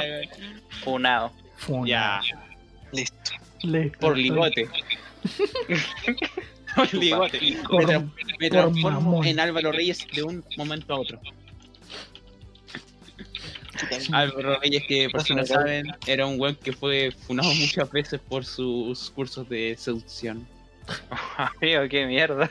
Funado.
Funa.
Ya,
Listo.
Le-
por ligote. por ligote. Me,
Por-
tra- me
por
transformo en Álvaro Reyes de un momento a otro. Álvaro Reyes, que por si no saben, era un weón que fue funado muchas veces por sus cursos de seducción.
Amigo, qué mierda.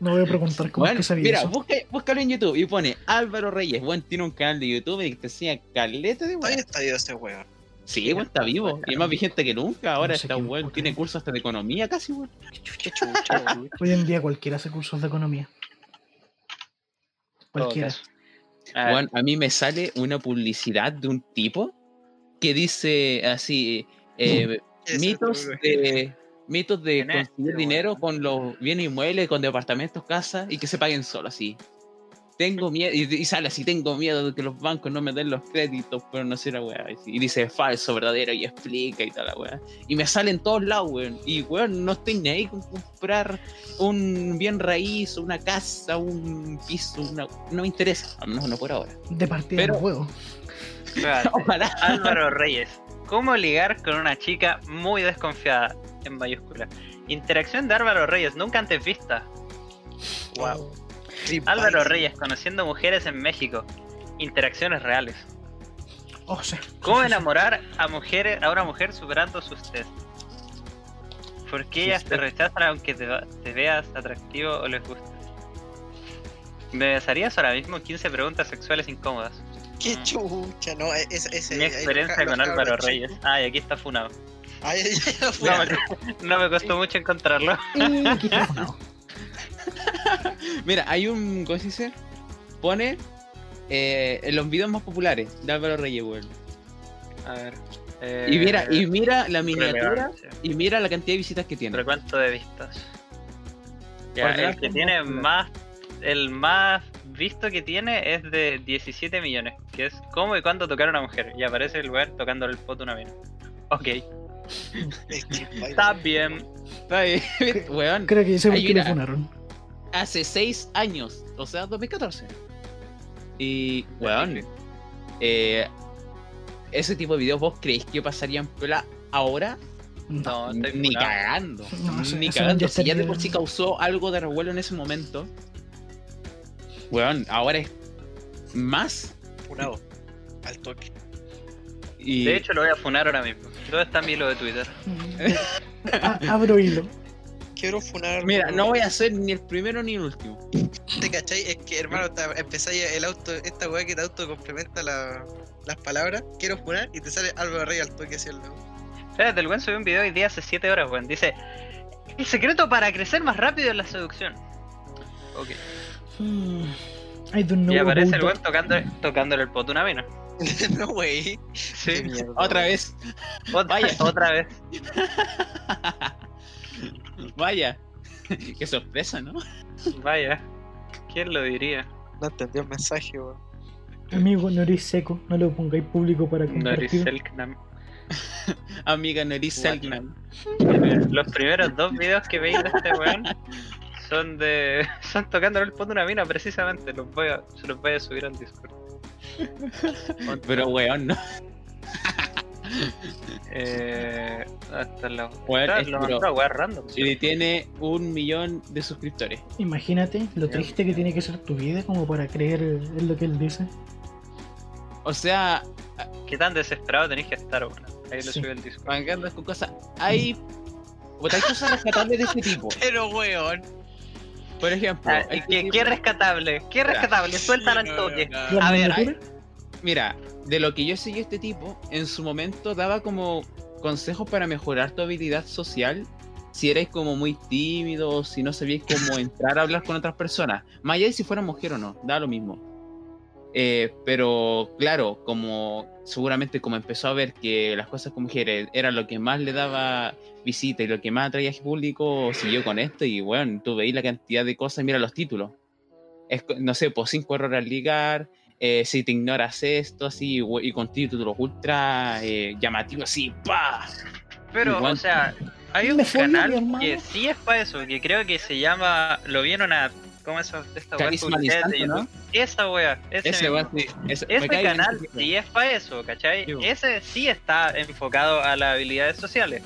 No voy a preguntar cómo
Bueno,
es que sabía
mira,
eso.
busca, búscalo en YouTube y pone Álvaro Reyes. Bueno, tiene un canal de YouTube y te enseña caleta de weón.
está vivo ese weón.
Sí, weón, está vivo. Y es más vigente que nunca. Ahora
No sé
está weón. Tiene cursos hasta de economía casi, weón.
Hoy en día cualquiera hace cursos de economía. Cualquiera.
A
mí me sale una publicidad de un tipo que dice así: eh, mitos de. Mitos de
¿Quién es
conseguir dinero con los bienes inmuebles, con departamentos, casas y que se paguen solo así. Tengo miedo, y, y sale así, tengo miedo de que los bancos no me den los créditos, pero no sé la weá. Y dice falso, verdadero, y explica y tal la weá. Y me sale en todos lados, weón. Y weón, no estoy ni ahí con comprar un bien raíz, una casa, un piso, una... no me interesa, al menos no por ahora.
De partida
Pero-
juego.
Ojalá.
Álvaro Reyes. ¿Cómo ligar con una chica muy desconfiada? En mayúscula. Interacción de Álvaro Reyes, nunca antes vista. Wow.
Trip
Álvaro
Bites.
Reyes, conociendo mujeres en México. Interacciones reales.
Oh, sí.
¿Cómo
Sí, sí, sí.
enamorar a mujeres a una mujer superando sus test? ¿Por qué ellas te rechazan aunque te, veas atractivo o les gustes? ¿Me besarías ahora mismo 15 preguntas sexuales incómodas?
Qué chucha, no, e- ese, ese
Mi experiencia con Álvaro. Reyes. Ay, aquí está funado.
Ay, ay, ay,
No me, no me costó mucho encontrarlo.
Mira, hay un. ¿Cómo se dice? Pone eh, en los videos más populares de Álvaro Reyes, weón.
A ver.
Y mira,
eh,
y mira la miniatura y mira la cantidad de visitas que tiene.
Recuento de vistas. Ya, el que tiene más. El más visto que tiene es de 17 millones. Que es cómo y cuándo tocar a una mujer. Y aparece el lugar tocándole el foto a una mina. Ok, está bien.
Está bien, weón.
Creo que sé por qué
una-
funaron.
Hace 6 años, o sea, 2014. Y, weón, eh, ese tipo de videos, ¿vos creéis que pasarían piola ahora?
No, estoy
Ni cagando.
No,
ni cagando. Si ya de por sí causó algo de revuelo en ese momento. Weón, ahora es más.
Funado. Al toque.
Y
De hecho, lo voy a funar ahora mismo. ¿Dónde está mi hilo de Twitter?
A- abro hilo.
Quiero funar.
mira, no voy a ser ni el primero ni el último.
¿Te cachai? Es que, hermano, empezáis el auto, esta weá que te auto complementa la- las palabras. Quiero funar y te sale Álvaro Rey al toque así al lado.
Espérate, el buen subió un video hoy día hace 7 horas, weón. Dice: El secreto para crecer más rápido en la seducción. Ok.
Hmm, I don't know
Y aparece el weón tocando, tocándole el poto a una mina.
no, wey.
Sí.
Mierda,
Otra
wey.
vez.
Otra,
Vaya.
otra vez.
Vaya. Qué sorpresa, ¿no?
Vaya. ¿Quién lo diría?
No entendió el mensaje, weón.
Amigo, no eres seco, no lo pongáis público para compartir.
Noriselknam.
Amiga Noris. Selknam.
Los primeros dos videos que veis de este weón son de. son tocándole el poto a una mina precisamente. Los voy a, se los voy a subir al Discord.
Pero weón, no.
Eh, hasta la. Ah,
es
lo a random.
Y tiene un millón de suscriptores.
Imagínate lo triste que tiene que ser tu vida como para creer en lo que él dice.
O sea,
¿Qué tan desesperado tenéis que estar, weón? Ahí lo
Sí.
Discord.
mangando con cosas. Hay. hay cosas rescatables de este tipo.
Pero, weón.
Por ejemplo,
Ah, ¿qué, qué rescatable? ¿Qué rescatable? Suéltalo al toque.
no, no.
¿La
A ver?
Mira, de lo que yo seguí este tipo, en su momento daba como consejos para mejorar tu habilidad social. Si erais como muy tímido, o si no sabíais cómo entrar a hablar con otras personas. Más allá de si fuera mujer o no, da lo mismo. Eh, pero claro, como seguramente como empezó a ver que las cosas con mujeres era lo que más le daba visita y lo que más atraía público, siguió con esto y bueno, tú veis la cantidad de cosas, mira los títulos. Es, no sé, por 5 errores al ligar, eh, si te ignoras esto, así, y con títulos ultra eh, llamativos, así, ¡pa!
Pero,
Igual.
o sea, hay un canal que sí es para eso, que creo que se llama. Lo vieron a. ¿Cómo es esa esta?
Carisma instante, ¿no?
YouTube. Esa wea, ese,
weón, sí, ese, me
Ese
cae bien
canal sí es para eso, ¿cachai?
Sí.
Ese sí está enfocado a las habilidades sociales.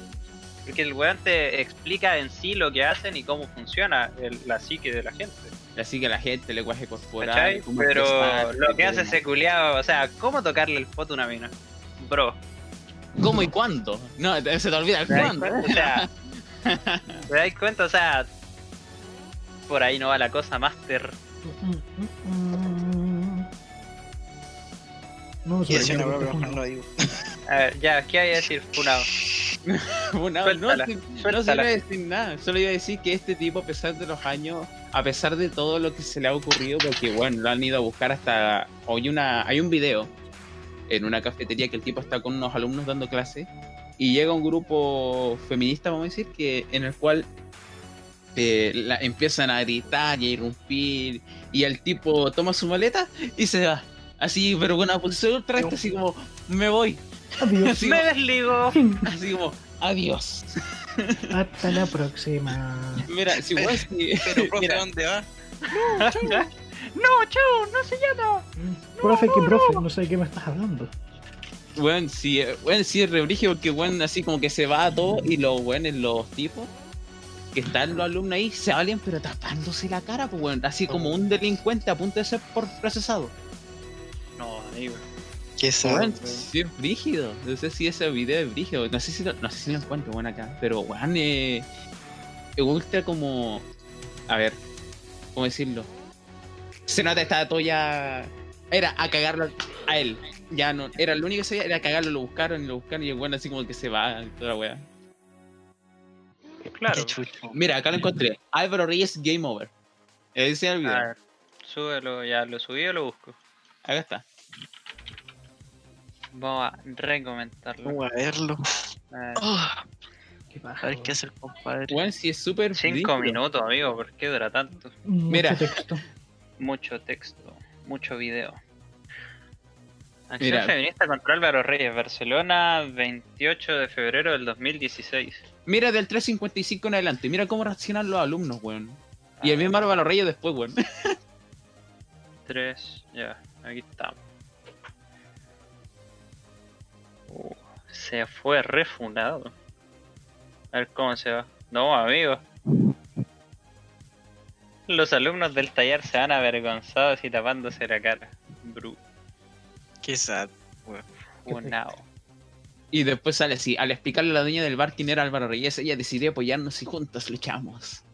Porque el weón te explica en sí lo que hacen y cómo funciona el- la psique de la gente.
Así que la gente, el lenguaje corporal,
Pero lo que hace ese culiado, o sea, ¿cómo tocarle el foto a una mina? Bro,
¿Cómo y cuándo? No, se te olvida el
¿te das
cuándo.
O sea, ¿te das cuenta? O sea, por ahí no va la cosa, Master.
No, sobre
una mejor no digo.
A ver, ya, ¿qué hay a decir, Funado?
Una-
Suéltala,
no, se iba a decir nada, solo iba a decir que este tipo, a pesar de los años, a pesar de todo lo que se le ha ocurrido, porque bueno, lo han ido a buscar hasta. Hoy una, hay un video en una cafetería que el tipo está con unos alumnos dando clase y llega un grupo feminista, vamos a decir, que en el cual eh, la- empiezan a gritar y a irrumpir y el tipo toma su maleta y se va. Así, pero con una posición ultra recta, así como, me voy.
Adiós.
Así
¡Me
como,
desligo!
así como, adiós.
Hasta la próxima.
Mira, si igual si,
Pero, profe,
mira,
¿dónde va?
¡No, chao! ¡No se llama!
Profe, que profe, no sé de qué me estás hablando.
weón, si, weón, si es rebrigio porque weón así como que se va a todo y los weones, los tipos que están los alumnos ahí se valen pero tapándose la cara, pues weón, así como un delincuente a punto de ser por procesado.
¿Qué sabe?
sí es brígido. No sé si ese video es brígido. No sé si lo, no sé si lo encuentro weón acá. Pero weón, eh, me gusta como. A ver, ¿cómo decirlo? Se nota estaba todo ya. Era a cagarlo a él. Ya no. Era lo único que sabía, era cagarlo, lo buscaron y lo buscaron y el weón así como que se va toda la wea.
Claro.
Mira, acá lo encontré. Álvaro Reyes Game Over. Ese es el video.
A ver, súbelo, ya lo subí o lo busco.
Acá está.
Vamos a recomendarlo.
Vamos a verlo.
A ver,
Oh,
Qué
a ver qué hace el compadre.
Weón, si es súper.
Cinco minutos, amigo, ¿por qué dura tanto?
Mucho
Mira.
texto.
Mucho texto, mucho video. Acción
Mira.
feminista contra Álvaro Reyes, Barcelona, 28 de febrero del 2016.
Mira del 355 en adelante. Mira cómo reaccionan los alumnos, weón. Y el mismo Álvaro Reyes después, weón.
3, ya, aquí estamos. Se fue refunado. A ver cómo se va. No, amigo. Los alumnos del taller se van avergonzados y tapándose la cara. Bru,
Qué sad.
funado.
Y después sale así, al explicarle a la dueña del bar quién era Álvaro Reyes, ella decidió apoyarnos y juntos luchamos.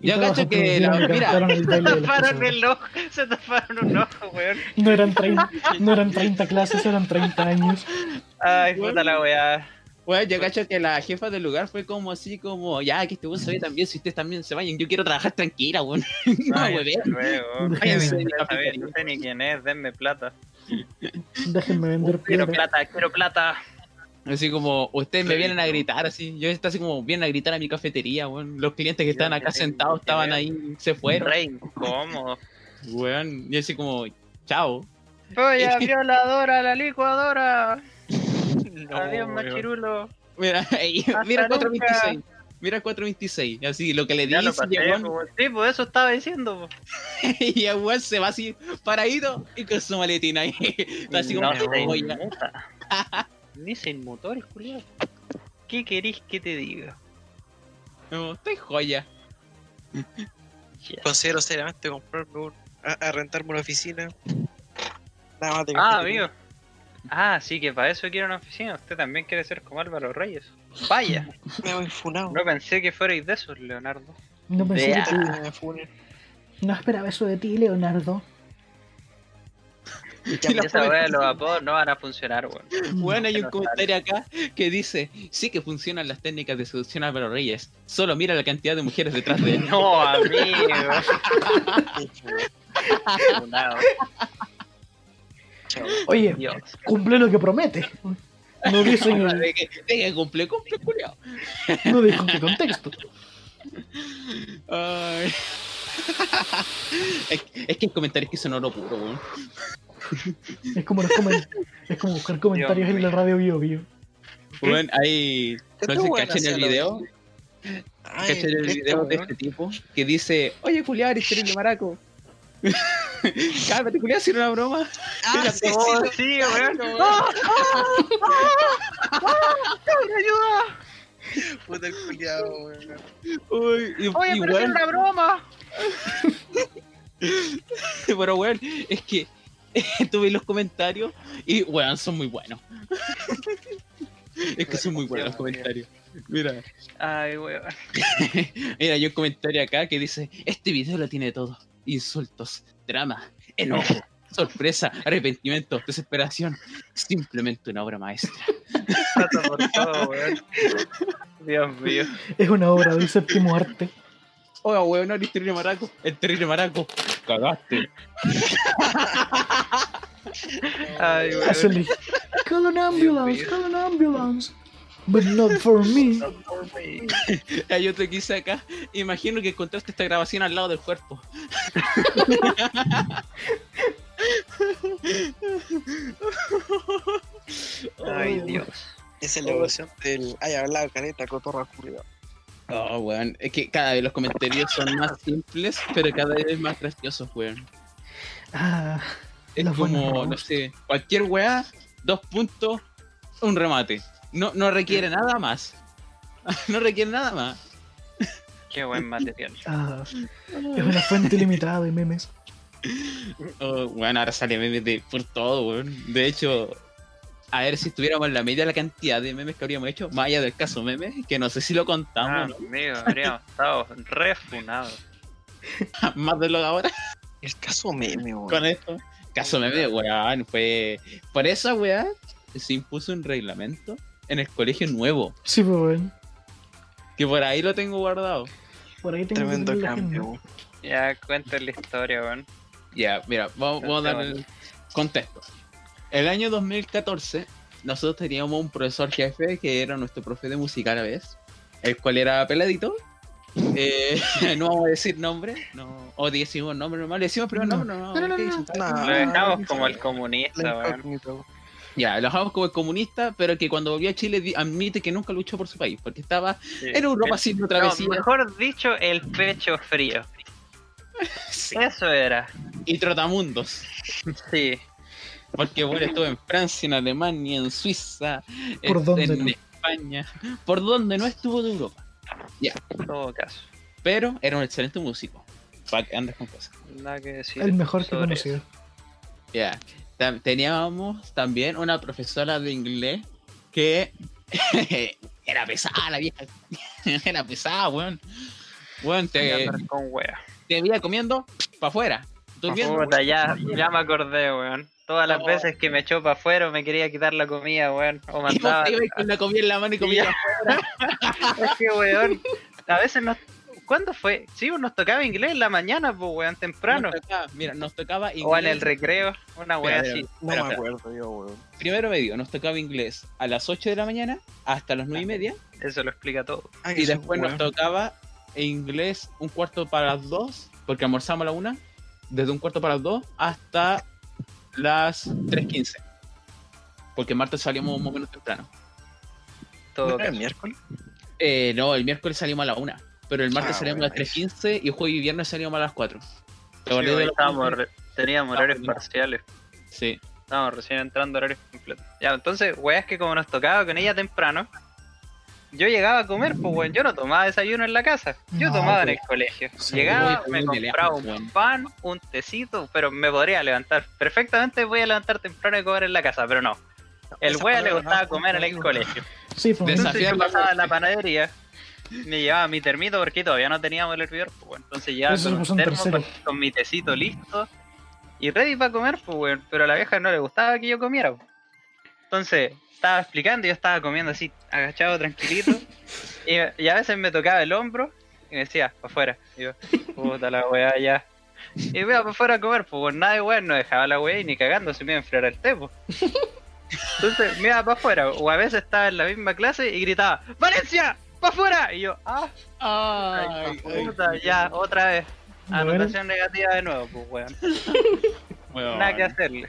Yo cacho que la- mira,
Se taparon el ojo, se taparon un ojo, weón.
No eran 30, no eran 30 clases, eran 30 años.
Ay, puta la weá.
Bueno, yo cacho que la jefa del lugar fue como así, como, ya, que este weón se ve también, si ustedes también se vayan, yo quiero trabajar tranquila, weón. no, weón.
No sé ni quién es, denme plata.
Déjenme vender
Quiero
piedra.
plata, quiero plata.
Así como, ustedes me vienen a gritar, así. Yo está así como, vienen a gritar a mi cafetería, weón. Los clientes que estaban acá sentados estaban ahí, se fueron,
Re incómodo.
weón. Y así como, chao.
Polla violadora, la licuadora.
No,
Adiós, machirulo.
Mira, ey,
Hasta
mira
nunca.
426. Mira 426. Así, lo que le weón.
pues, Sí, pues eso estaba diciendo. pues.
y el weón se va así, paradito, y con su maletina ahí. Está así como,
no se
oye,
inmuta. Ni se inmutó el culiado. ¿Qué querís que te diga?
no, estoy joya.
Ya.
Considero seriamente comprarme un. A, a rentarme una oficina. Nada más de
Ah, amigo. Ah, sí, que para eso quiere una oficina. Usted también quiere ser como Álvaro Reyes. Vaya.
Me voy funado.
No pensé que fuerais de esos, Leonardo.
No pensé
Vea.
que
funen.
No esperaba eso de ti, Leonardo.
Y la
Esa
fue-
wea de los apodos no van a funcionar, weón.
Bueno, hay
Que
un
no
comentario acá que dice, sí que funcionan las técnicas de seducción a Álvaro Reyes, solo mira la cantidad de mujeres detrás de él.
No, amigo.
Oye,
Dios.
cumple lo que promete. No dice,
de que, de que cumple, cumple, culiao.
no dijo en qué contexto.
Ay. es, es que hay comentarios que son oro puro, weón.
Es como, los es como buscar comentarios en la radio Bio Bio.
Weón, hay... No sé, cachen el
la
video,
Ay,
cachen el video de este tipo que dice, oye, culiao, eres terrible maraco. Cálmate, culiao, si era una broma.
Ah,
Mira,
sí,
Oh,
sí,
sí, weón.
no.
¡Ah! ¡Ah! ¡Ayuda!
Puta el culiao, weón.
Uy, y,
Oye,
y
pero era una broma.
Pero weón, es que tuve los comentarios y weón, son muy buenos. es que son muy buenos los comentarios. Mira,
Ay, weón.
mira, hay un comentario acá que dice, este video lo tiene todo. Insultos, drama, enojo, sorpresa, arrepentimiento, desesperación. Simplemente una obra maestra.
Dios mío.
Es una obra del séptimo arte.
Oiga, weón, no eres terrible maraco. El terrible maraco. Cagaste.
Ay, weón.
Hazle. Call an ambulance, call an ambulance. But not for me.
Hay otro que dice acá. Imagino que encontraste esta grabación al lado del cuerpo.
Ay, Dios.
Esa es la evolución del. Ay, hablado caleta, cotorra culiao.
Oh, weón. Es que cada vez los comentarios son más simples, pero cada vez más graciosos, weón.
Ah,
Es
buenos
como, no sé, cualquier weá, dos puntos, un remate. No, no requiere nada más. no requiere nada más.
Qué buen material.
ah, es una fuente ilimitada de memes.
Oh, weón, ahora sale memes de, por todo, weón. De hecho, a ver si estuviéramos en la media de la cantidad de memes que habríamos hecho, más allá del caso memes, que no sé si lo
Ah,
contamos,
amigo, habríamos estado refunados.
¿no? más de lo de ahora.
El caso meme, weón.
con esto. Caso meme, weón, fue. Por esa weá se impuso un reglamento en el colegio nuevo.
Sí, pues bueno.
Que por ahí lo tengo guardado.
Por ahí tengo
Tremendo
que
cambio, weón.
Ya cuenta la historia, weón.
Ya, mira, vamos, vamos a dar el contexto. El año 2014, nosotros teníamos un profesor jefe que era nuestro profe de música a la vez, el cual era peladito. Eh, no vamos a decir nombre, no, o decimos nombre normal, le decimos primer
No.
nombre, no,
No, no, no,
¿qué
no.
dicen?
No,
Lo dejamos
no,
como el comunista.
Ya, lo dejamos como el comunista, pero que cuando volvió a Chile admite que nunca luchó por su país, porque estaba
Sí.
en Europa haciendo
no,
travesías
mejor dicho, el pecho frío.
Sí.
Eso era.
y trotamundos.
Sí.
Porque bueno, estuvo en Francia, en Alemania, en Suiza,
¿Por
en,
dónde
en
no?
España, por donde no estuvo de Europa.
En todo caso.
Pero era un excelente músico. Para que andes con cosas.
Nada que decir.
El mejor que he conocido.
Ya. Teníamos también una profesora de inglés que era pesada la vieja. era pesada, weón. Weón, te,
con wea.
te veía comiendo para afuera. Durmiendo.
Puta, ya, ya me acordé, weón. Todas las
No.
veces que me echó para afuera o me quería quitar la comida, weón. O mandaba.
te con la comida en la mano y comías
Es que, weón, a veces nos. ¿Cuándo fue? Sí, nos tocaba inglés en la mañana, pues, weón, temprano.
Nos tocaba- mira, nos tocaba inglés.
O en el recreo, una weá así.
No me acuerdo yo, weón.
Primero medio, nos tocaba inglés a las 8 de la mañana hasta las 9 y media.
Eso lo explica todo.
Ay,
Y después nos tocaba inglés un cuarto para las 2, porque almorzamos a la 1, desde un cuarto para las 2 hasta las 3.15. Porque martes salimos más o menos temprano.
Todo
¿No era el miércoles?
Eh, no, el miércoles salimos a la 1, pero el martes
Ah,
salimos
bueno,
a las 3.15 y jueves y viernes salimos a las 4. ¿Te acordás
Sí,
de
ahí
la-
estábamos re- teníamos
Estábamos
horarios
bien.
parciales.
Sí.
Estábamos recién entrando a horarios completos. Ya, entonces, weá, es que como nos tocaba con ella temprano, yo llegaba a comer, pues, weón. Yo no tomaba desayuno en la casa. Yo
No,
tomaba en
pues.
el colegio.
Sí,
Llegaba, me compraba
lejos,
un
weón.
pan, un tecito, pero me podría levantar. Perfectamente voy a levantar temprano y comer en la casa, pero no. El weá le gustaba
no,
comer en el colegio.
Sí, pues.
Entonces yo pasaba a la panadería, me llevaba mi termito porque todavía no teníamos el hervidor, pues, weón. Entonces llevaba con un termo con, con mi tecito listo y ready para comer, pues, weón. Pero a la vieja no le gustaba que yo comiera, pues. Entonces estaba explicando y yo estaba comiendo así, agachado, tranquilito. y, y a veces me tocaba el hombro y me decía, para afuera. Y yo, puta la weá, ya. Y me iba para afuera a comer, pues. Nada de weón, no dejaba la weá y ni cagando, se me iba a enfriar el té, pues. Entonces me iba para afuera, o a veces estaba en la misma clase y gritaba, ¡Valencia! ¡Para afuera! Y yo, ¡ah! Ay, puta, ya, otra vez.
Bueno.
Anotación negativa de nuevo, pues weón.
Weón.
Nada que hacerle.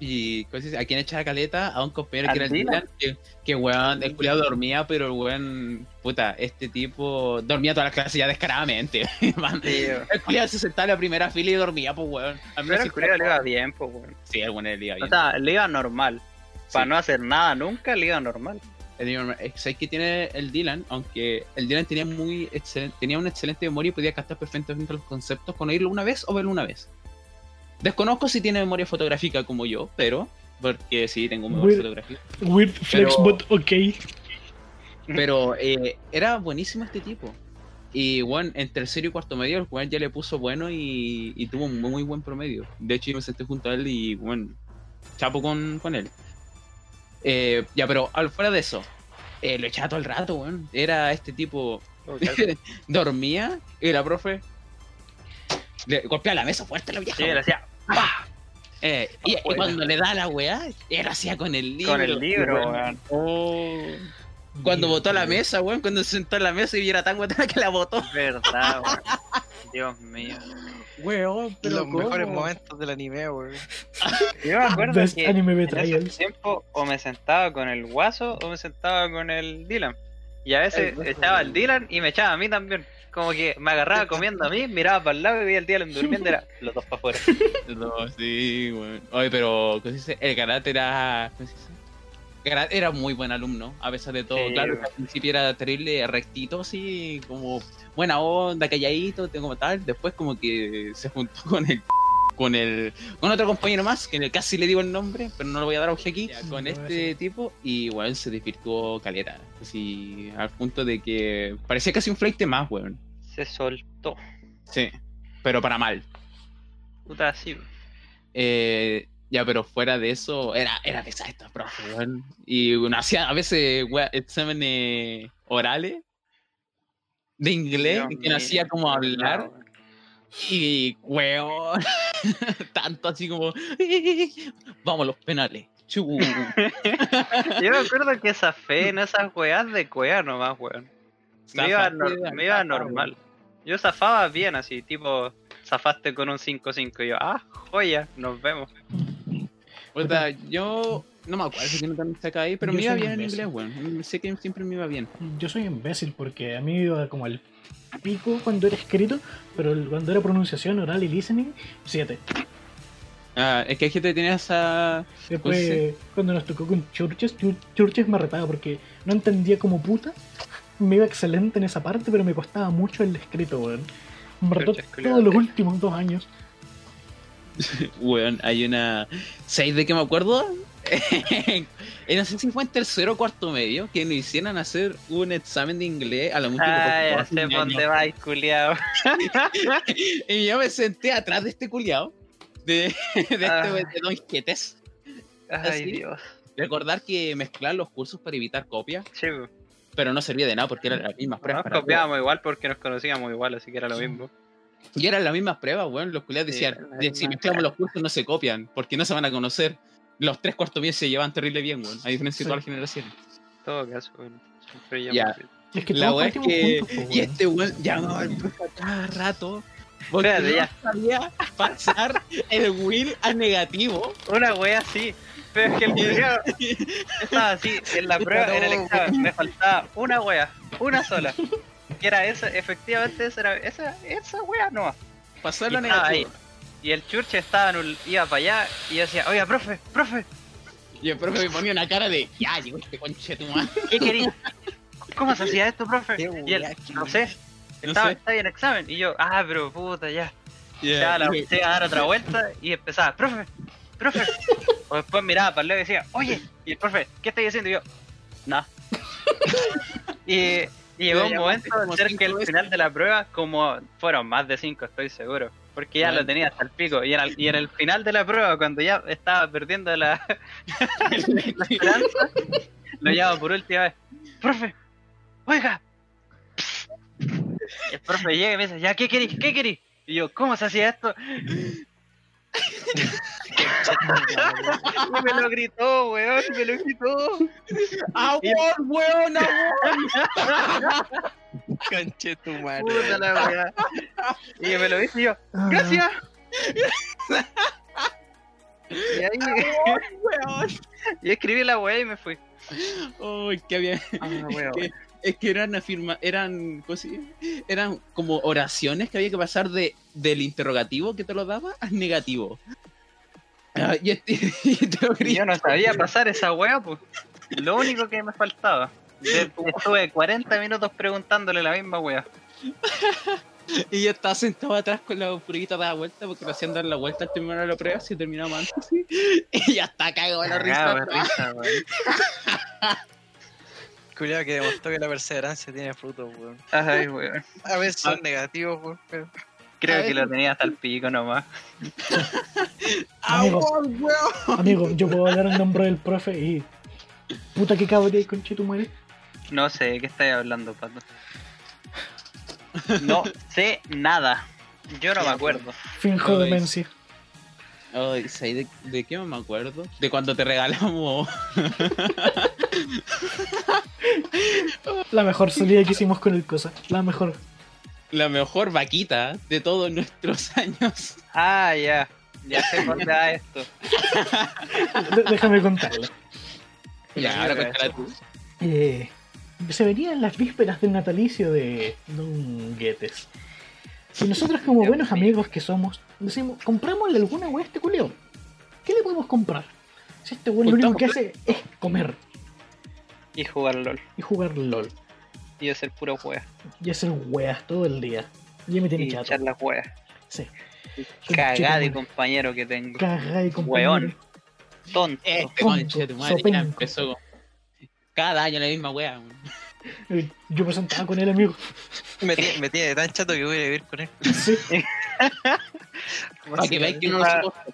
Y a quien echaba caleta a un compañero que era el que, que weón, el culiado dormía, pero el weón, puta, este tipo dormía todas las clases ya descaradamente. man. El culiado se sentaba en la primera fila y dormía, pues weón. Al menos
Pero el
si
culiao le iba bien, pues weón.
Sí, el weón le iba
O
bien.
sea, le iba normal.
Sí.
Para no hacer nada nunca, le iba normal.
Es que tiene el Dylan, aunque el Dylan tenía muy tenía una excelente memoria y podía captar perfectamente los conceptos con oírlo una vez o verlo una vez. Desconozco si tiene memoria fotográfica como yo, pero porque sí tengo memoria
Weird.
fotográfica.
Weird flex,
Pero-
but ok.
Pero eh, era buenísimo este tipo. Y bueno, en tercero y cuarto medio, el weón ya le puso bueno y, y tuvo un muy buen promedio. De hecho, yo me senté junto a él y bueno, chapo con, con él. Eh, ya, pero al fuera de eso, eh, lo echaba todo el rato, weón. Era este tipo, dormía y la profe le golpeaba la mesa fuerte a la vieja.
Sí, le hacía
Eh, y, cuando le da la weá, era hacía con el libro.
con el libro,
weón. Oh. Cuando botó la mesa, weón, cuando se sentó en la mesa y era tan guatana que la botó.
Verdad, weón. Dios mío.
Weón,
Los mejores momentos del anime, weón.
Yo me acuerdo
Best
que
anime
en ese tiempo o me sentaba con el guaso o me sentaba con el Dylan. Y a veces
El
echaba al Dylan y me echaba a mí también. Como que me agarraba comiendo a mí, miraba para el lado y veía al Dylan durmiendo, era los dos para afuera.
No, sí, weón. Oye, pero, ¿cómo se dice? El karate era. ¿Cómo se dice? Karate era muy buen alumno, a pesar de todo.
Sí,
claro,
weón.
al principio era terrible, rectito, así, como buena onda, calladito, como tal. Después, como que se juntó con el. Con el. Con otro compañero más, que casi le digo el nombre, pero no lo voy a dar auge aquí. con
No,
este
sí.
tipo, y weón, se desvirtuó caleta. Así, al punto de que parecía casi un flight más, weón.
Se soltó.
Sí, pero para mal.
Puta así. weón.
Eh, ya, pero fuera de eso, era, era pesada esta profe, weón. Y uno hacía a veces wea- exámenes orales de inglés,
Dios
que no hacía como hablar. Y, weón, tanto así como, vamos los penales.
Yo me acuerdo que esa fe en esas weas de cuea nomás, weón. Me iba, me iba normal. Yo zafaba bien así, tipo, zafaste con un 5-5 y yo, ah, joya, nos vemos.
Puta, yo no me acuerdo si tiene también saca ahí, pero
Yo
me iba bien en
imbécil.
inglés, weón. Sé que siempre me iba bien.
Yo soy imbécil porque a mí me iba como al pico cuando era escrito, pero cuando era pronunciación oral y listening, 7.
Ah, es que hay gente que tiene esa.
Después,
Pues
cuando nos tocó con Churches, Chur- Churches me retaba porque no entendía como puta. Me iba excelente en esa parte, pero me costaba mucho el escrito, weón. Me retó todos los últimos dos años.
Weón, hay una. ¿Sabéis de qué me acuerdo? Eh, no sé si fue en tercero o cuarto medio que nos hicieran hacer un examen de inglés a la música.
Por dónde vais, culiao.
y yo me senté atrás de este culiao, de, de este
Ah.
de Don Jetes.
Ay,
Así.
Dios.
Recordar que mezclar los cursos para evitar copias,
Sí,
pero no servía de nada porque eran las mismas pruebas.
Nos copiábamos igual porque nos conocíamos igual, así que era lo mismo.
Y eran las mismas pruebas, weón. Los culiados
Sí,
decían, si mezclamos los cursos no se copian, porque no se van a conocer. Los tres cuartos míos se llevan terrible bien, weón. A diferencia
Sí.
de todas las generaciones.
En todo caso, bueno, siempre
Ya.
Es que
La weá es que.
juntos, po,
Y
weón.
este weón llamaba al cada rato. Porque
Espérate,
no
ya.
sabía pasar el will a negativo.
Una wea así. Pero es que el culiao estaba así en la prueba, en el examen. Me faltaba una wea, una sola. Que era esa, efectivamente esa era esa, esa wea no.
Pasarlo a
Y estaba ahí. Y el churche estaba en un- iba para allá y yo decía, oiga, profe, profe,
Y el profe me ponía una cara de. Ya, llegó este conche tu madre.
¿qué quería? ¿Cómo se hacía esto, profe? Y él, no sé,
No
estaba,
sé.
en examen. Y yo, ah, pero puta, ya.
Ya,
Ya la empecé a dar otra vuelta y empezaba, profe, profe. O después miraba para el lado y decía, oye, y el profe, ¿qué estáis haciendo? Y yo, nada. y, y llegó un momento cerca del final de la prueba, como fueron más de cinco, estoy seguro. Porque ya lo tenía hasta el pico. Y en, el, y en el final de la prueba, cuando ya estaba perdiendo la, la esperanza, lo llamo por última vez. Profe, oiga. Y el profe llega y me dice, ya, ¿qué querís? ¿Qué querís? Y yo, ¿cómo se hacía esto? Y me lo gritó, weón, me lo gritó.
¡Amor, weón, amor!
Conche tu madre.
Puta la weá. Y me lo dice y yo, gracias. Y ahí
weón!
y escribí la weá y me fui.
Uy, qué bien.
Ah, weón.
Es que eran afirma, eran, eran como oraciones que había que pasar de, del interrogativo que te lo daba al negativo. Ah, y, este, y
yo no sabía pasar esa weá, pues. Lo único que me faltaba. De- Estuve 40 minutos preguntándole la misma weá.
Y yo estaba sentado atrás con la purguita dada vuelta porque lo hacían dar la vuelta al terminar la prueba, si terminaba antes. ¿sí? Y ya está cagado la risa.
risa,
Cuidado que demostró que la perseverancia tiene frutos, weón.
Ay, weón.
A veces son negativos, weón, pero
Creo
A
que
ver.
lo tenía hasta el pico nomás.
Amigo.
¡Amor, weón!
Amigo, yo puedo hablar en nombre del profe y. Puta que cabrón de conche tu madre.
No sé, ¿qué estáis hablando, pato? No sé nada. Yo no me acuerdo.
Finjo
Ay.
demencia.
Ay, ¿sabes de, de qué me acuerdo? De cuando te regalamos.
La mejor salida que hicimos con el cosa. La mejor.
la mejor vaquita de todos nuestros años.
Ah, ya. Ya dónde va esto.
De- déjame contarla.
Ya, ahora cuéntala tú.
Eh, se venían las vísperas del natalicio de Don Guetes. Y nosotros, como buenos amigos que somos, decimos: comprémosle alguna weá a este culeo. ¿Qué le podemos comprar? Si este weón lo único que hace es comer
Y jugar LOL.
y jugar LOL.
Y hacer puro wea.
Y hacer weas todo el día. Ya me tiene
Y
chato.
echar las weas.
Sí.
Cagada de compañero que tengo.
Caga y compañero.
Weón. Tonto.
Este
Tonto,
conche de tu madre ya empezó cada año la misma wea.
Eh, Yo me sentaba con él, amigo.
me, tiene- me tiene tan chato que voy a vivir con él.
Sí.
Para que veáis que no lo soporta.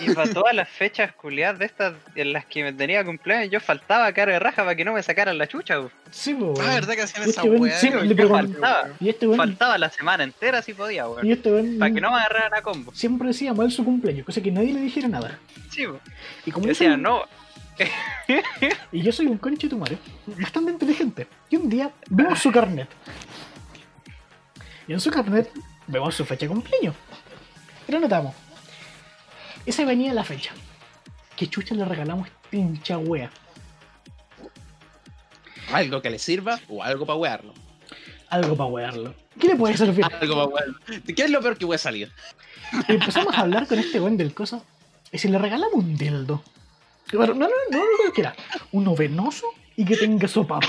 Y para todas las fechas culiadas de estas en las que me tenía cumpleaños, yo faltaba cara de raja para que no me sacaran la chucha, weón.
Sí, po,
Ah. ¿verdad que hacían esa
este
weá?
preguntaba.
faltaba.
Y este
Faltaba la semana entera si podía, weón.
este weón
Para que no me agarraran a combo.
siempre decía mal su cumpleaños, cosa que nadie le dijera nada.
Sí.
Y como
decía, no,
y yo soy un conche tu madre, bastante inteligente. Y un día vemos su carnet. Y en su carnet vemos su fecha de cumpleaños. Y lo notamos. Esa venía la fecha. Que chucha le regalamos a este hincha wea.
Algo que le sirva o algo para wearlo.
Algo para wearlo. ¿Qué le puede servir?
Algo para wearlo. ¿Qué es lo peor que puede salir?
Y empezamos a hablar con este weón del coso. Y si le regalamos un dildo. No, no, no, no, no, que era uno venoso y que tenga sopapo.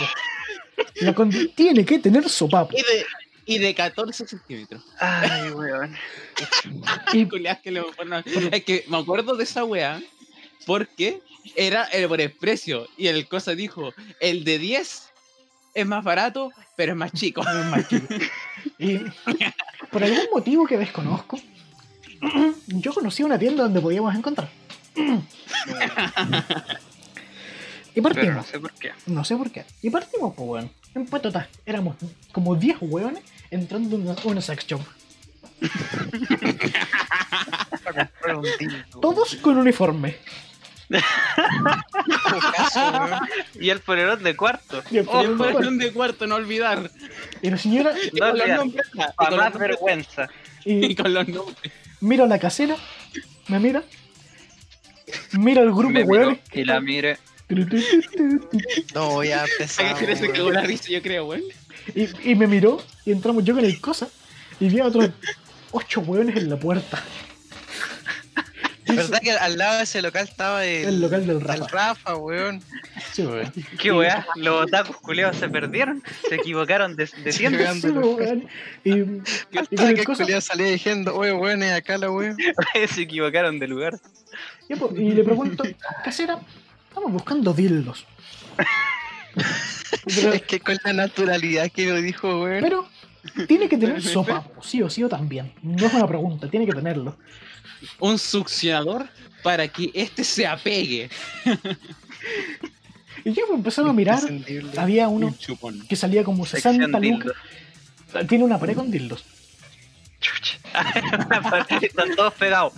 La tiene que tener sopapo.
Y de, y de 14 centímetros.
Ay, weón.
Y
que le ponen- Es que me acuerdo de esa wea. Porque era el por el precio. Y el cosa dijo, el de 10 es más barato, pero es más chico.
Es más chico. Y por algún motivo que desconozco, yo conocí una tienda donde podíamos encontrar. Y
Pero no
partimos.
sé por qué.
No sé por qué. Y partimos, pues, weón. En Patota éramos como 10 weones entrando en una, una sex shop. Todos con uniforme.
Y el polerón de cuarto.
Y el
Oh,
polerón de cuarto.
fueron de cuarto, no olvidar.
Y la señora,
Y
No
con los nombres.
Para
con
más vergüenza.
Y
y
con los nombres.
miro a la casera, me mira, mira al grupo weones.
y la mire.
No voy a empezar.
que se
weón.
cagó la risa, yo creo, weón.
Y, y me miró y entramos yo con el cosa y vi a otros ocho hueones en la puerta.
¿Verdad que al lado de ese local estaba el,
El local del
el
Rafa.
Rafa, weón?
Sí, weón.
¿Qué weá? Los otakus culeados se perdieron. Se equivocaron de, de
Sí, weón.
Y,
que el salía diciendo, oye, weón, es acá la weón.
se equivocaron de lugar.
y le pregunto, casera, estamos buscando dildos. Pero,
Es que con la naturalidad que lo dijo, weón.
pero tiene que tener sopapo, sí o sí o también. No es una pregunta, tiene que tenerlo.
Un succionador para que este se apegue.
Y ya pues, empezamos a mirar, había uno
Un
que salía como
Sección
60
dildo.
lucas. Tiene una pared con dildos.
Chucha. Están todos pegados.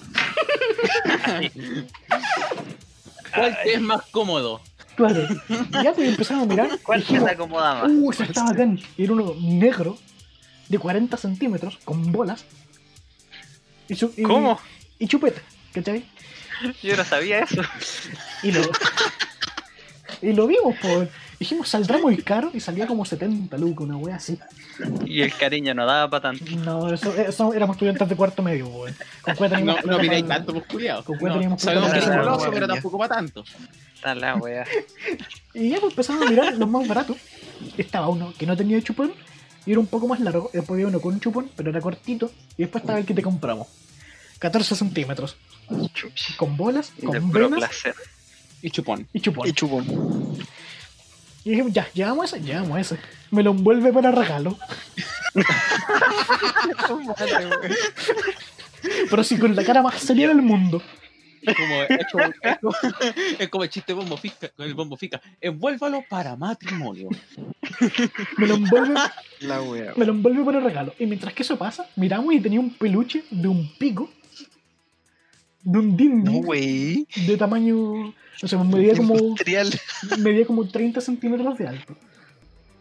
¿Cuál te es más cómodo?
Claro. Y ya pues empezamos a mirar.
¿Cuál se acomoda más?
Uh, ese está bacán. Y era uno negro, de 40 centímetros, con bolas. Y chu- y-
¿Cómo?
Y chupete, ¿cachai?
Yo no sabía eso.
Y lo, y lo vimos, pues. Dijimos, saldrá muy caro y salía como 70 lucas, una wea así.
Y el cariño no daba para tanto.
No, eso, eso éramos estudiantes de cuarto medio, weón. Con
No, no miráis
para-
tanto musculeado.
¿Con cuál
No,
teníamos
sabemos que es pero tampoco para tanto.
Está la wea.
Y ya pues empezamos a mirar los más baratos. Estaba uno que no tenía chupón y era un poco más largo. Después había uno con chupón, pero era cortito. Y después estaba el que te compramos. 14 centímetros. Con bolas,
de
con venas
placer.
Y chupón.
y chupón.
Y chupón.
Y dije, ya, llevamos ese, llevamos ese. Me lo envuelve para regalo. Pero sí, con la cara más seria del mundo.
Es como, es como, es como, es como el chiste de bombo fica, con el bombo fica. Envuélvalo para matrimonio.
Me lo envuelve,
La wea.
me lo envuelve para regalo. Y mientras que eso pasa, miramos y tenía un peluche de un pico. De un dindi. de tamaño. O sea, medía como,
Industrial.
medía como 30 centímetros de alto.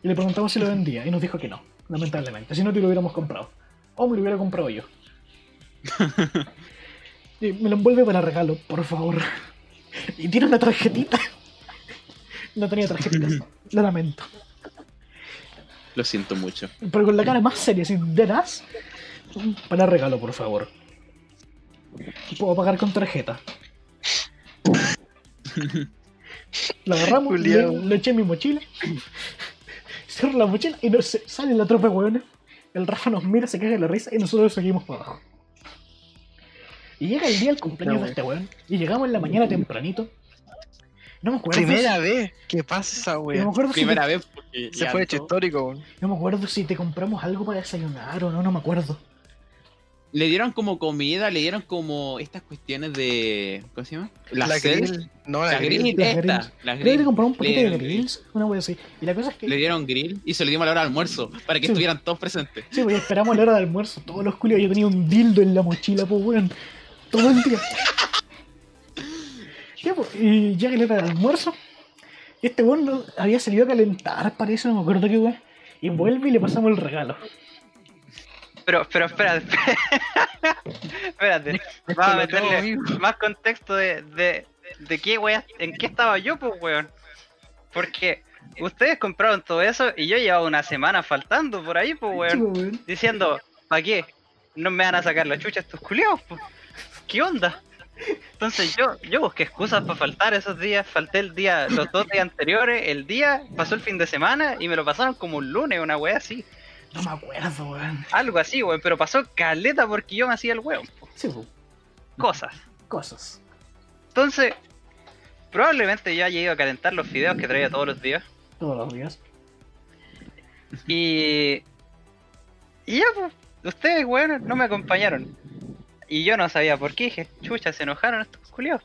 Y le preguntamos si lo vendía. Y nos dijo que no, lamentablemente. Si no, te lo hubiéramos comprado. O me lo hubiera comprado yo. Y me lo envuelve para regalo, por favor. Y tiene una tarjetita. No tenía tarjetita. Lo lamento.
Lo siento mucho.
Pero con la cara más seria, así, verás. Para regalo, por favor. Puedo pagar con tarjeta. Lo agarramos, le, le eché en mi mochila. Cierro la mochila y no sé, sale la tropa de hueones. El Rafa nos mira, se caga de la risa y nosotros seguimos para abajo. Y llega el día del cumpleaños de este weón. Y llegamos en la mañana tempranito. No me acuerdo.
Primera
si,
vez que pasa esa
no me
wea.
acuerdo si te-
Primera vez porque.
Se fue hecho histórico, weón.
no me acuerdo si te compramos algo para desayunar o no, no me acuerdo.
Le dieron como comida, le dieron como estas cuestiones de. ¿Cómo se llama?
La
Las cells.
grill. No, la
La
grill.
esta. La
Creo que
grill.
compramos un paquete de
Le-
grills, una wea así. Y la cosa es que.
Le dieron grill y se lo dimos a la hora de almuerzo para que
Sí.
estuvieran todos presentes.
Sí, pues esperamos la hora de almuerzo. Todos los culios. Yo tenía un dildo en la mochila, pues weón. Todo el día. Ya, pues, y llega la hora del almuerzo. Y este weón había salido a calentar, parece, no me acuerdo qué weón. Y vuelve y le pasamos el regalo.
Pero, pero espérate. espérate. Vamos a meterle más contexto de, de, de qué wea, en qué estaba yo, pues weón. Porque ustedes compraron todo eso y yo llevaba una semana faltando por ahí, pues weón.
pues, weón.
Diciendo, ¿para qué? No me van a sacar la chucha estos culiados, pues. ¿Qué onda? Entonces yo, yo busqué excusas para faltar esos días, falté el día, los dos días anteriores, el día, pasó el fin de semana y me lo pasaron como un lunes, una wea así.
No me acuerdo, weón.
Algo así, weón, pero pasó caleta porque yo me hacía el weón. po.
Sí, pues,
Cosas.
cosas.
Entonces, probablemente yo haya ido a calentar los fideos que traía todos los días.
Todos los días.
Y. Y ya, pues, ustedes, weón, no me acompañaron. Y yo no sabía por qué. Dije, chucha, se enojaron estos culiados.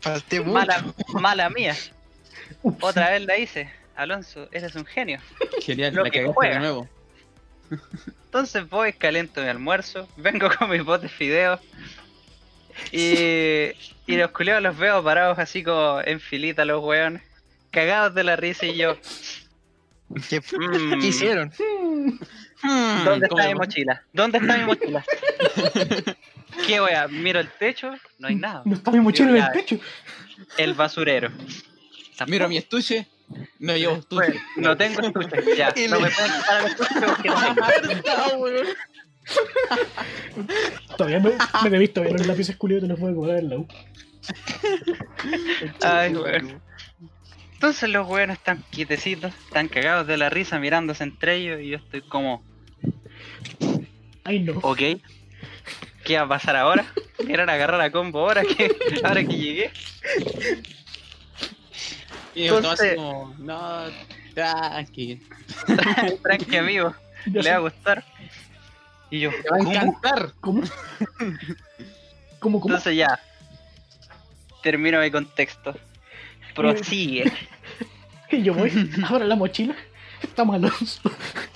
Falté mucho.
Mala, mala mía. Otra vez la hice. Alonso, eres un genio.
Genial,
Lo
la
que
cagaste
juega.
de nuevo.
Entonces voy, calento mi almuerzo, vengo con mis botes fideos. Y, y los culiados los veo parados así como en filita los weones. Cagados de la risa y yo.
¿Qué,
mm,
qué hicieron?
Hmm,
¿Dónde
¿cómo
está mi mochila? ¿Dónde está mi mochila? ¿Qué wea? Miro el techo, no hay nada.
No está mi mochila en el techo.
El basurero.
Miro mi estuche, no llevo estuche.
Pues, no tengo estuche, ya.
Y
No
le-
me pueden quitar el estuche porque no tengo.
Todavía me, me debí todavía los lápices culiados te los voy a cobrar en la U.
Ay. Entonces los weones están quietecitos, están cagados de la risa mirándose entre ellos y yo estoy como,
Ay no.
ok, ¿qué va a pasar ahora? ¿Quieren agarrar a combo ahora que, ahora que llegué?
Y yo todo así
Entonces-
como, no, tranqui.
Tranqui amigo, le
sé.
va a gustar. Y yo,
Te va a encantar.
¿Cómo? ¿Cómo, cómo?
Entonces ya, termino mi contexto. Prosigue.
Y yo voy, abro la mochila. Está Alonso.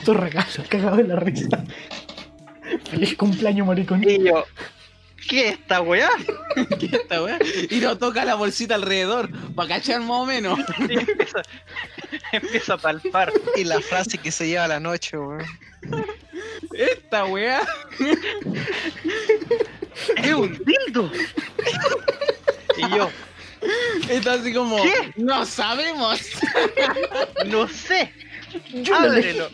Tu regalo, cagado de la risa. Feliz cumpleaños, maricón.
Y yo, ¿qué es esta weá?
¿Qué es esta wea? Y no toca la bolsita alrededor, para cachar más o menos.
Y empiezo, empiezo a palpar.
Y la frase que se lleva la noche, weón.
Esta wea.
¡Es un dildo! Y yo,
Está así como,
¿Qué?
no sabemos.
no sé,
Yo
ábrelo.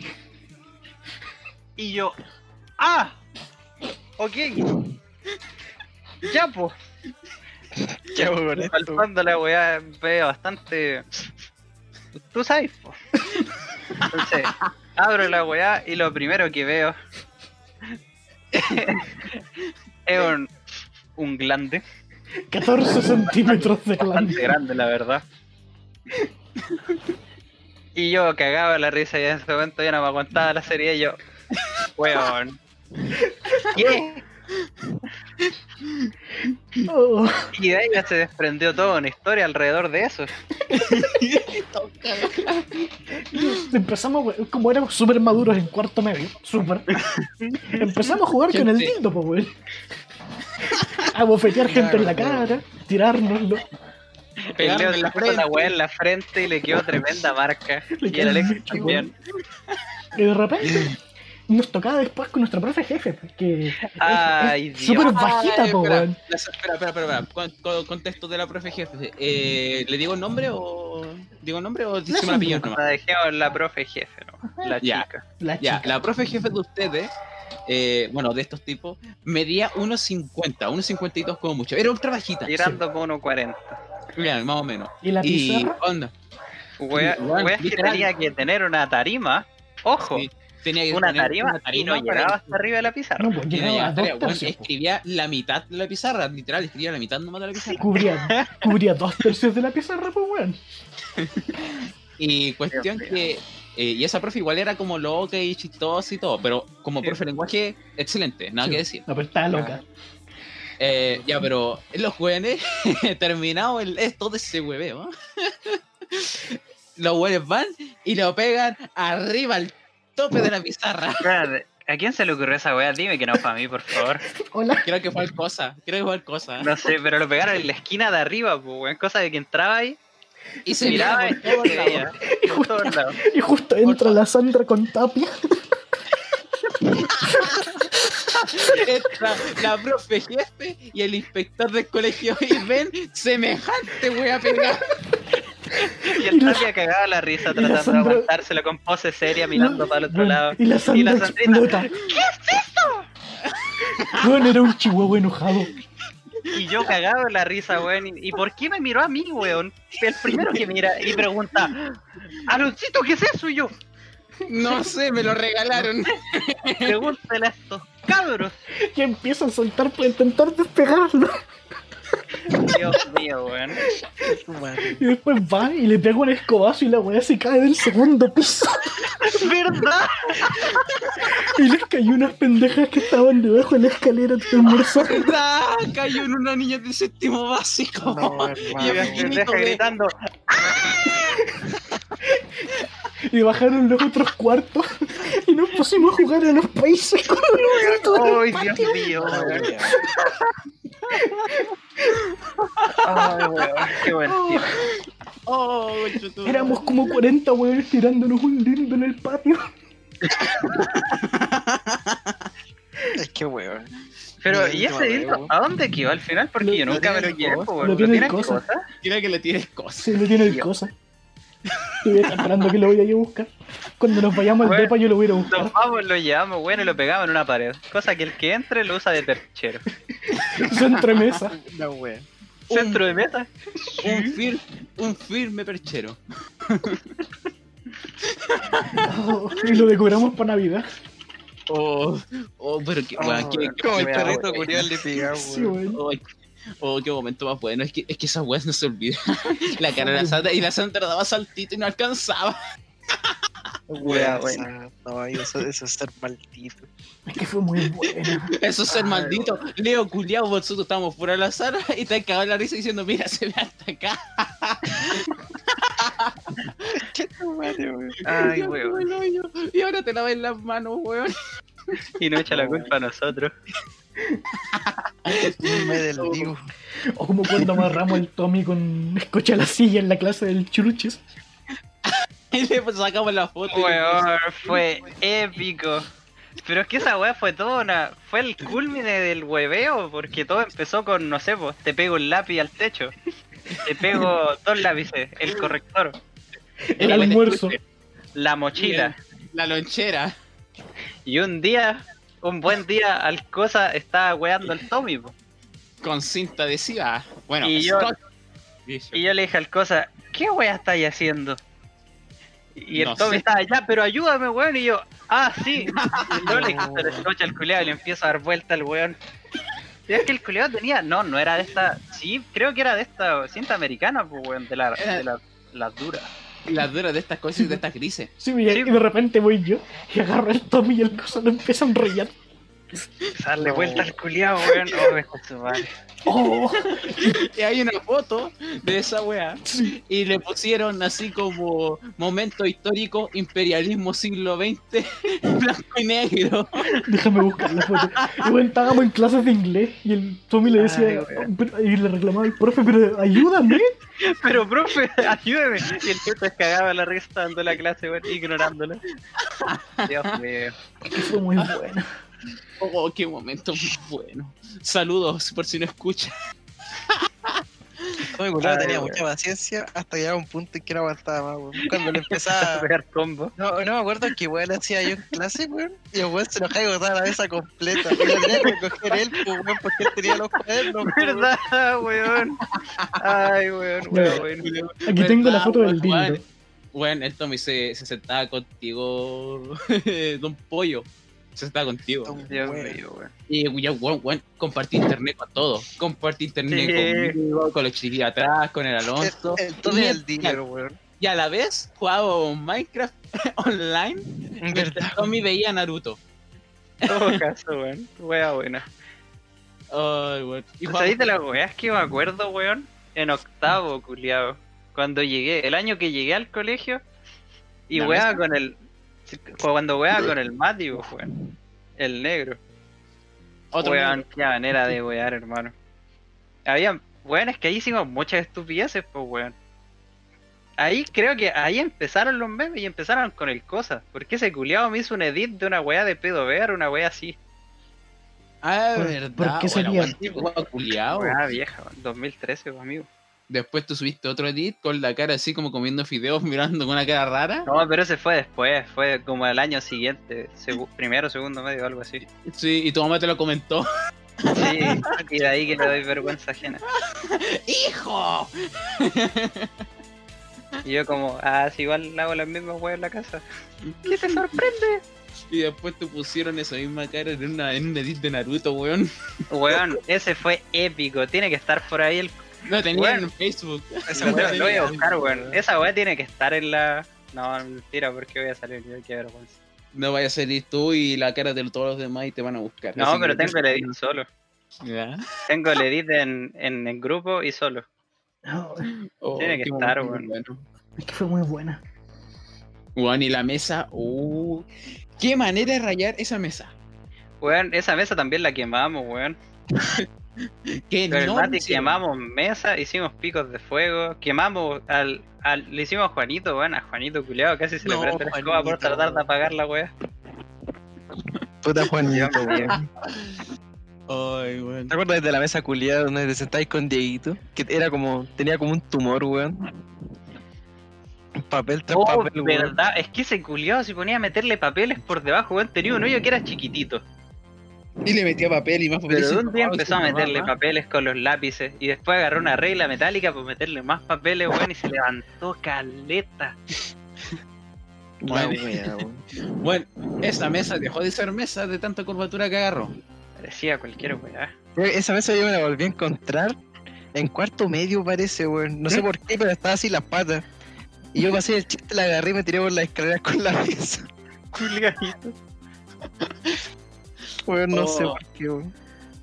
Y yo, ah, ok. Ya, pues,
¿Qué hago con esto?
la weá, veo bastante. Tú sabes, po. Entonces, abro la weá y lo primero que veo es un, un glande,
14 centímetros de
bastante
glande.
grande, la verdad. Y yo cagaba la risa y en ese momento ya no me aguantaba la serie y yo, weón. ¿Qué?
Oh,
Y de ahí ya se desprendió toda una historia alrededor de eso.
empezamos, como éramos súper maduros en cuarto medio, súper. Empezamos a jugar con el dildo, pues. A bofetear gente en la cara, tirárnoslo.
El
Pegarme
Leo
en la
la weá en la frente y le quedó tremenda marca.
Le
Y el Alexis
mucho,
también.
Y de repente nos tocaba después con nuestra profe jefe, que
Ay,
es
Dios.
súper bajita,
Ay,
po,
espera,
weón.
la- espera, espera, espera, espera. Con, con- contexto de la profe jefe. Eh, ¿Le digo el nombre o digo el nombre o
No,
se me la
no.
nomás?
La dejemos la profe jefe, ¿no? La
Ya.
chica.
La
Ya,
chica.
la profe jefe de ustedes, eh, bueno, de estos tipos, medía 1.50, 1.52 como mucho. Era ultra bajita.
Tirando por 1.40.
Ya, más o menos.
¿Y la
Y
pizarra?
onda,
Wea,
Igual,
wea que tenía que tener una tarima. Ojo,
sí, tenía que
una tarima,
una
y no llegaba hasta arriba de la pizarra.
No, pues
Sí, no, bueno,
po.
escribía la mitad de la pizarra, literal, escribía la mitad nomás de la pizarra.
Cubría, cubría dos tercios de la pizarra, pues, weón.
Y cuestión
Dios
que. eh, y esa profe igual era como loca y chistosa y todo, pero como
Sí.
profe de lenguaje, excelente, nada
Sí.
que decir.
No, pero estaba loca.
Eh, ya, pero los jóvenes, terminado el, es todo ese hueveo, los hueones van y lo pegan arriba al tope de la pizarra.
¿A quién se le ocurrió esa wea? Dime que no fue a mí, por favor.
Hola.
Creo que fue el cosa, creo que fue el cosa.
No sé, pero lo pegaron en la esquina de arriba, pues, weón. Cosa de que entraba ahí,
Y se
miraba
por todos lados.
Y
Por
justo,
lados.
y justo entra la Sandra con Tapia.
Entra la profe jefe y el inspector del colegio y ven semejante wea pegada.
Y el Tapia cagaba la risa tratando de aguantárselo con pose seria mirando para el otro lado.
Y la Sandra
Y la Sandrita,
explota. ¿Qué es esto? Weón, era un chihuahua enojado.
Y yo cagado de la risa, weón. ¿Y, y por qué me miró a mí, weón? El primero que mira y pregunta, Aloncito, ¿qué es eso? Y yo,
No sé, me lo regalaron.
pregúntale a estos cabros.
Y empieza a saltar para intentar despegarlo.
Dios mío, weón.
Y después va y le pega un escobazo y la weá se cae del segundo piso.
¿Verdad?
Y les cayó unas pendejas que estaban debajo de la escalera de almorzar.
¿Verdad? Cayó en una niña del séptimo básico.
No,
Y
hermano.
me deja gritando.
Y bajaron los otros cuartos y nos pusimos a jugar a los países con los gatos
¡Ay, Dios
patio.
mío! Ay, weón. Qué buen.
Oh, chutu.
Éramos como 40 weones tirándonos un lindo en el patio.
Es que weón.
Pero, ¿y ese dildo a dónde quedó al final? Porque
Lo-
yo
lo
nunca me lo
tiene
Lo
weón. ¿Lo
tiene el
tiene
cosa.
cosa?
Quiero que le tires cosas.
Se lo tiene el cosa. Estoy esperando que lo vaya a ir a buscar. Cuando nos vayamos al
Bueno.
depa yo lo voy a ir a buscar.
Nos vamos, lo llevamos, weón, y lo pegamos en una pared. Cosa que el que entre lo usa de perchero.
Centro de mesa.
La wea.
Centro de mesa.
Un, fir- un firme perchero.
Oh, y lo decoramos para Navidad.
Oh, oh, pero qué,
Oh,
weón, qué-.
Como el
Wea,
perrito culiado le pegaba,
Sí,
weón.
weón.
Oh, qué momento más bueno. Es que, es que esas weas no se olvidan. La cara de la Santa y la Santa daba saltito y no alcanzaba.
Wea,
Wea,
weón.
No, eso, eso es ser maldito.
Es que fue muy bueno.
Eso es ser
Ay,
maldito. Leo, culiao, nosotros estamos fuera de la sala y te cagado la risa diciendo, mira, se ve hasta acá.
¿Qué tu madre, weón?
Ay, weón.
Y ahora te laves las manos, weón.
Y no echa la culpa a nosotros.
Me del digo.
O como cuando amarramos el Tommy con escocha a la silla en la clase del churuches.
Y le sacamos la foto.
Weón, fue épico. Pero es que esa weá fue toda una. Fue el culmine del hueveo, porque todo empezó con, no sé, pues, te pego un lápiz al techo. Te pego dos lápices, el corrector,
El almuerzo.
la mochila.
La lonchera.
Y un día, un buen día, al cosa estaba weando al Tommy, po.
Con cinta adhesiva. Bueno,
Y yo-. Y yo le dije al cosa, ¿qué wea estáis haciendo? Y el
No
Tommy
sé.
estaba, ya, pero ayúdame, weón. Y yo, ah, sí. Y yo le escocha al culeado y le empiezo a dar vuelta al weón. Y es que el culeado tenía, no, no era de esta, sí, creo que era de esta cinta americana, pues, weón, de la, de la, las duras.
Las duras de estas cosas y de estas grises.
Sí, y de repente voy yo y agarro el Tommy y el cosa lo empieza a enrollar.
Darle vuelta al culeado, weón. Oh.
Oh,
Y hay una foto de esa weá. Y le pusieron así como momento histórico, imperialismo siglo XX, blanco y negro.
Déjame buscar la foto. Y bueno, estábamos en clases de inglés y el Tommy le decía,
Ay,
y le reclamaba al profe, pero ayúdame.
Pero, profe, ayúdeme. Y el tío se cagaba la risa dando la clase, weón, ignorándola. Dios mío.
Fue muy bueno.
Oh, qué momento bueno. Saludos por si no escucha.
Tommy culiao
Ay,
tenía
weón.
mucha paciencia hasta llegar a un punto en que no aguantaba más, weón. Cuando le
A
empezaba.
pegar combo.
No, no me acuerdo qué weón le hacía yo en clase, weón. Y el weón se enojaba y botaba la mesa completa. Y la tenía que coger él, pues, weón, porque él tenía los cuadernos. pues, weón.
¿Verdad, weón? Ay, weón, weón, weón.
Aquí tengo la foto del dildo.
Bueno, el Tommy se, se sentaba contigo, Don Pollo. Se sentaba contigo.
Dios mío.
Y ya, weón, weón, compartí internet con todo. Compartí internet
Sí.
conmigo, con los chiquillos atrás, con el Alonso.
El, el
Y-
del dinero, weón.
Y a la vez jugábamos Minecraft online. Mientras
¿Verdad?
Tommy veía Naruto.
todo caso, weón. Wea buena.
Ay, weón. Y
¿Sabéis
jugábamos-
de las weas que me acuerdo, weón? En octavo, culiado. Cuando llegué, el año que llegué al colegio, y
¿La
weaba
mesa?
con el. Cuando weaba con el Matthew, weón. El negro.
Otro
weón,
negro.
qué manera de wear, hermano. Había, weón, es que ahí hicimos muchas estupideces, pues, weón. Ahí creo que ahí empezaron los memes y empezaron con el cosa. Porque ese culiado me hizo un edit de una wea de pedo ver, una wea así.
Ah,
¿Por-
verdad.
por qué
Bueno,
sería?
culiao.
Wea vieja, weón. 2013, pues, amigo.
Después tú subiste otro edit con la cara así como comiendo fideos, mirando con una cara rara.
No, pero ese fue después, fue como el año siguiente, segu- primero, segundo medio, algo así.
Sí, y tu mamá te lo comentó.
Sí, y de ahí que le doy vergüenza ajena.
¡Hijo!
Y yo como, ah, si igual hago las mismas weas en la casa. ¿Qué te sorprende?
Y después te pusieron esa misma cara en, una, en un edit de Naruto, weón.
Weón, ese fue épico. Tiene que estar por ahí el.
Lo tenían
Weón.
en Facebook.
Esa
Lo,
weá
lo voy a
tenía-
buscar, weón. Esa weá tiene que estar en la. No, mentira, porque voy a salir yo, qué vergüenza.
No vaya a salir tú y la cara de todos los demás y te van a buscar.
No,
Así
pero tengo el edit solo.
Ya.
Tengo el edit en, en, en grupo y solo.
No,
Oh,
Tiene que estar, weón.
bueno.
es que fue muy buena.
Weón, y la mesa. Uh, qué manera de rayar esa mesa.
Weón, esa mesa también la quemamos, weón.
Que
Con el
no
Mati
hicieron.
quemamos mesa, hicimos picos de fuego, quemamos al, al le hicimos a Juanito, weón, a Juanito culiado, casi se
No,
le prende la escoba por tratar de apagar la weá.
Puta Juanito, weón.
Ay, weón.
¿Te acuerdas de la mesa culiada donde te sentáis con Dieguito? Que era como, tenía como un tumor, weón. Un papel tras
Oh,
papel, weón.
verdad, es que ese culiado se ponía a meterle papeles por debajo, weón, tenía un hoyo que era chiquitito.
Y le metía papel y más papel.
Pero un día empezó a meterle papeles con los lápices y después agarró una regla metálica para meterle más papeles, weón, y se levantó caleta.
Bueno.
wea, weón.
Bueno, esa mesa dejó de ser mesa de tanta curvatura que agarró.
Parecía cualquier weá.
Esa mesa yo me la volví a encontrar en cuarto medio parece, weón. No sé por qué, pero estaba así las patas. Y yo pasé el chiste, la agarré y me tiré por las escaleras con la mesa.
Culiadito.
Weón, no sé
Oh.
por qué, weón.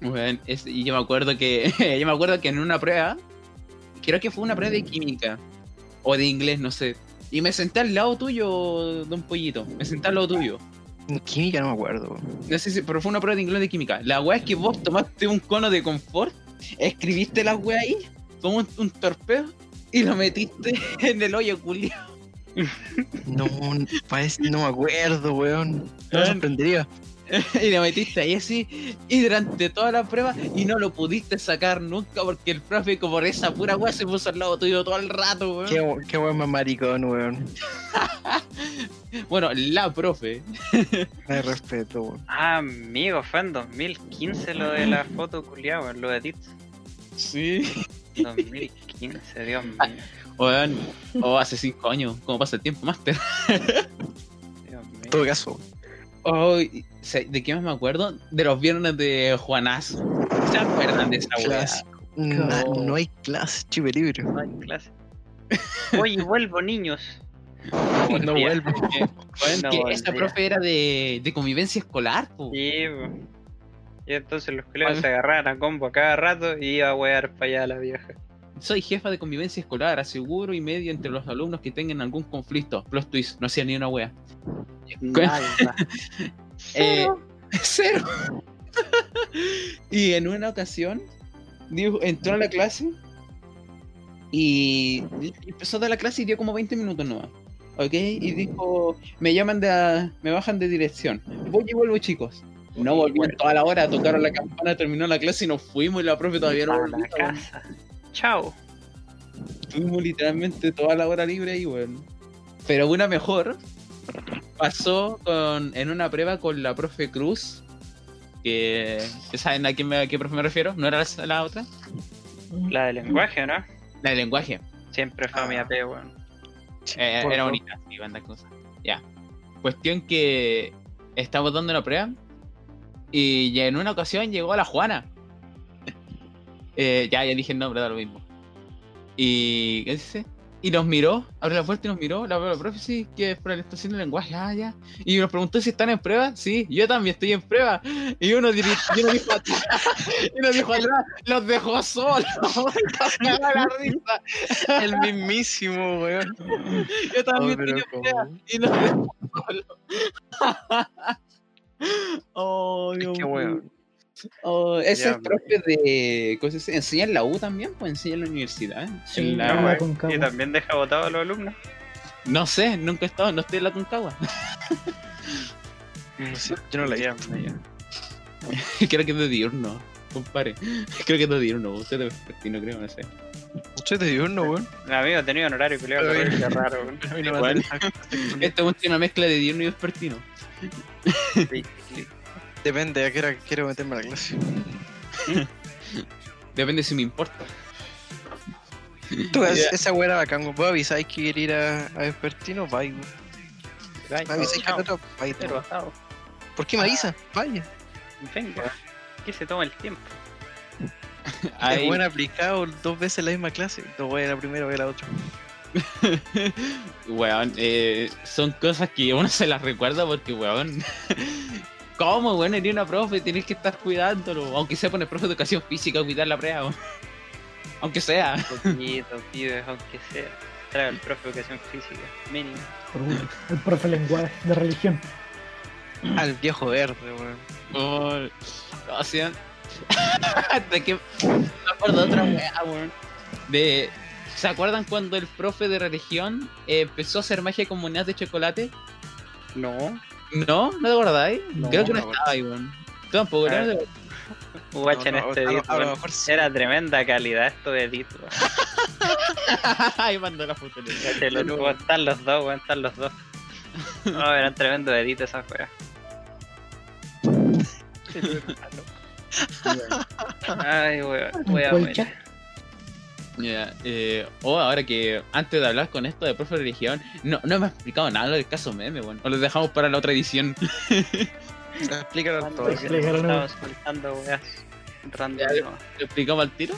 Bueno, es- y yo me acuerdo que yo me acuerdo que en una prueba, creo que fue una prueba de química o de inglés, no sé. Y me senté al lado tuyo, don Pollito. Me senté al lado tuyo.
En química no me acuerdo.
No sé si, pero fue una prueba de inglés de química. La weá es que vos tomaste un cono de confort, escribiste la weá ahí, como un, un torpedo, y lo metiste en el hoyo culiao.
No, parece, no me acuerdo, weón. No me sorprendería.
y lo metiste ahí así, y durante toda la prueba, y no lo pudiste sacar nunca porque el profe, como por esa pura weá, se puso al lado tuyo todo el rato, weón.
Qué, qué weón más maricón, weón.
Bueno, la profe.
Me respeto, weón.
Ah, amigo, fue en 2015 lo de la foto culiada, weón, lo de Tits.
Sí.
2015, Dios mío.
Weón, o hace cinco años, como pasa el tiempo, máster.
Dios mío.
En todo caso,
Oh, ¿De qué más me acuerdo? De los viernes de Juanazo. ¿Se acuerdan de esa weá?
no hay clase, chive libre.
No hay clase. Oye, vuelvo, niños.
No vuelvo.
No,
que esa profe era de, de convivencia escolar, po.
Sí, po. Y entonces los
Bueno.
se agarraban a combo a cada rato y iba a wear para allá a la vieja.
Soy jefa de convivencia escolar, aseguro y medio entre los alumnos que tengan algún conflicto. Plus twist, no hacía ni una wea.
Nada.
Eh, cero. y en una ocasión, dijo, entró a la clase y empezó a dar la clase y dio como 20 minutos nomás. ¿Ok? Y dijo, me llaman de, me bajan de dirección. Voy y vuelvo, chicos. No volvió en toda la hora, tocaron la campana, terminó la clase y nos fuimos y la profe todavía no
a
volvió.
Chao.
Tuvimos literalmente toda la hora libre ahí, weón. Pero una mejor pasó con, en una prueba con la profe Cruz. Que, ¿Saben a quién me- a qué profe me refiero? ¿No era la, la otra?
La de lenguaje, ¿no?
La de lenguaje.
Siempre fue mi AP, weón.
Eh,
Por
era bonita, sí, banda cosa. Ya. Cuestión que estamos dando una prueba. Y ya en una ocasión llegó la Juana. Eh, ya, ya dije el nombre, da lo mismo. Y. ¿Qué dice? Y nos miró, abrió la puerta y nos miró, la, profe, sí, que es por la estación de lenguaje, ah, ya. Y nos preguntó si están en prueba, sí, yo también estoy en prueba. Y uno, y uno dijo atrás, y uno dijo atrás, los dejó solos, la risa.
El mismísimo, weón.
Yo también
Oh,
estoy en prueba. Y nos dejó solos. oh, Dios
Qué
mío. Oh, ese
Ya,
es profe de. ¿cómo se dice? ¿Enseña en la U también? ¿O enseña en la universidad?
Sí,
En la-
no. Aconcagua.
Y también deja votados a los alumnos.
No sé, nunca he estado, no estoy en la Concagua.
No sé, yo no la
ya.
Creo que es de diurno, compadre. Creo que es de diurno, usted es vespertino, creo, no sé.
Mucho de diurno, weón.
Mi amigo tenía un horario terrible
bien.
raro, weón.
A mí no me
Igual.
interesa.
Este es una mezcla de diurno y vespertino.
Depende, a qué hora quiero meterme a la clase.
Depende si me importa.
Tú,
Ya.
esa weá era bacán. ¿Vos avisáis que quiere ir a, a Vespertino? Bye, weón.
Gallo,
Me avisa que otro. ¿Por qué me avisa? Vaya.
Venga, que se toma el tiempo.
Hay-
Es buen aplicado dos veces la misma clase. No voy a la primera, voy a la otra.
Weón, eh, son cosas que uno se las recuerda porque, weón, ¿cómo, weón? Eres una profe, tienes que estar cuidándolo. Aunque sea poner profe de educación física, cuidar la prueba, weón. Aunque sea.
Poquito, pibes, aunque sea. Trae el profe de educación física, mínimo.
El profe de lenguaje de religión.
Al viejo verde, weón.
Oh, no, o de que me acuerdo de otra weá, weón. De. ¿Se acuerdan cuando el profe de religión eh, empezó a hacer magia con monedas de chocolate?
No,
¿No? ¿No te acordáis?
No,
Creo que no
no,
estaba ahí, weón. Tú Tampoco,
Ah,
¿no?
guacha en
No, no,
este
a lo-
edit,
a lo
weón.
mejor sí.
Era tremenda calidad esto de edit, weón.
Ahí mandó la foto.
Están los dos, weón, están los dos. No, eran tremendo edit esas weas. Ay, weón, voy a
Ya, eh, oh, ahora que antes de hablar con esto de profe de religión, no, no me ha explicado nada del caso meme, bueno. O lo dejamos para la otra edición.
Explícalo todo.
Estamos soltando weas random.
¿Lo explicamos al tiro?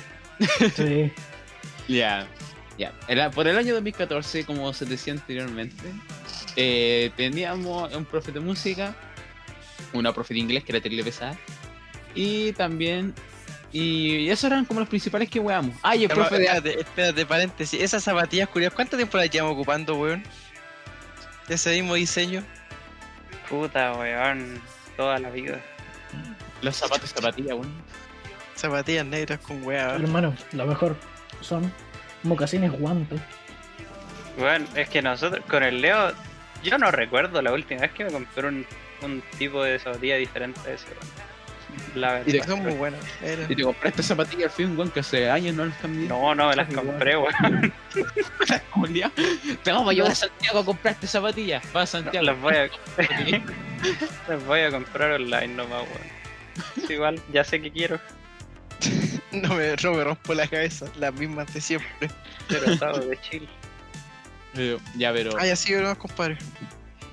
Sí.
Ya, ya. Era- Por el año 2014, como se decía anteriormente, eh, teníamos un profe de música, una profe de inglés que era terrible pesada, y también. Y esos eran como los principales que weamos. Ah, y el profe de
Espérate, espérate, paréntesis. Esas zapatillas curiosas, ¿cuánto tiempo las llevamos ocupando, weón? Ese mismo diseño.
Puta, weón. Toda la vida.
los zapatos zapatillas, weón.
Zapatillas negras con weá.
Hermano, lo mejor son mocasines guantes.
Bueno, es que nosotros, con el Leo, yo no recuerdo la última vez que me compré un, un tipo de zapatilla diferente a ese, weón. La
Y
verdad.
Son muy buenas. Era.
Y te compraste zapatillas al fin, weón, que hace años no las cambié.
No, no me las compré, weón.
Te vamos a llevar a Santiago a comprarte zapatillas. Va a Santiago.
Las voy a, las voy a comprar online nomás, weón. Es igual, ya sé que quiero,
No me, no me rompo la cabeza. Las mismas de siempre.
pero estaba de chill.
Pero, ya, pero
Ah, ya sigue nomás, compadre.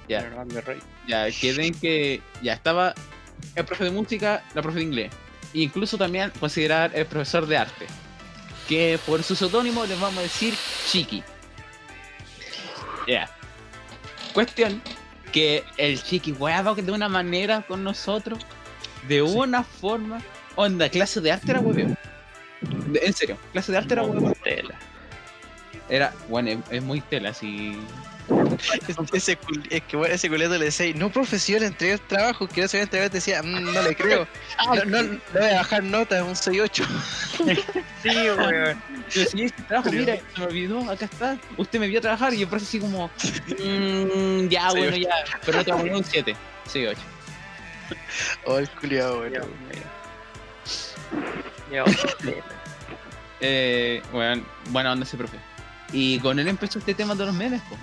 Ya.
Pero no me rey.
ya queden que ya estaba el profe de música, la profe de inglés. E incluso también considerar el profesor de arte. Que por su seudónimo les vamos a decir Chiqui. Ya. Cuestión que el Chiqui huevo de una manera con nosotros, de una forma. Onda, clase de arte era hueveo. En serio, clase de arte era hueveo.
Tela.
Era, bueno, es, es muy tela, así.
Es, ese, cul- es que bueno, ese culeto le decía, no profesión, entregué el trabajo, que no se había entregado, te decía, "Mm, no le creo. No, no, no voy a bajar nota, es un 6-8.
Sí, weón.
Pero si este trabajo,
Pero-
mira, se me olvidó, acá está. Usted me vio trabajar y yo por eso así como. "Mm, ya,
Sí,
bueno, ya. Pero no te voy a un 7. Sí, 8.
Oh, el culiado, bueno.
Otra tela.
Eh, bueno, buena onda ese profe. Y con él empezó este tema de los memes, po.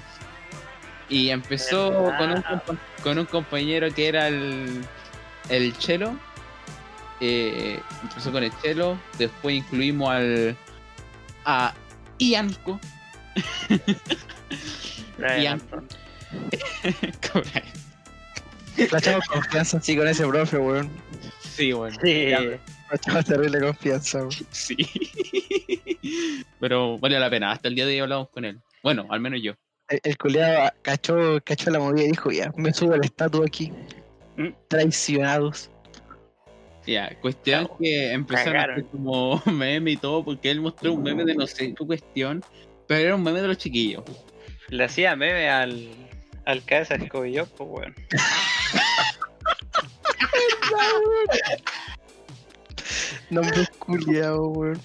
Y empezó con un, con un compañero que era el, el Chelo. Eh, empezó con el Chelo. Después incluimos al. a Ianco.
Brian
Ian.
Anton.
La echamos confianza así con ese profe, weón.
sí, bueno.
Sí.
La echamos terrible confianza, weón.
Sí. Pero vale la pena. Hasta el día de hoy hablamos con él. Bueno, al menos yo.
El, el culiado cachó, cachó la movida y dijo, ya, me subo el estatua aquí.
Mm.
Traicionados.
Ya, cuestión
Chao.
que empezaron a hacer como meme y todo, porque él mostró un meme de no sé qué cuestión, pero era un meme de los chiquillos.
Le hacía meme al, al cabeza escobillo, pues weón.
Nombre culiado, weón.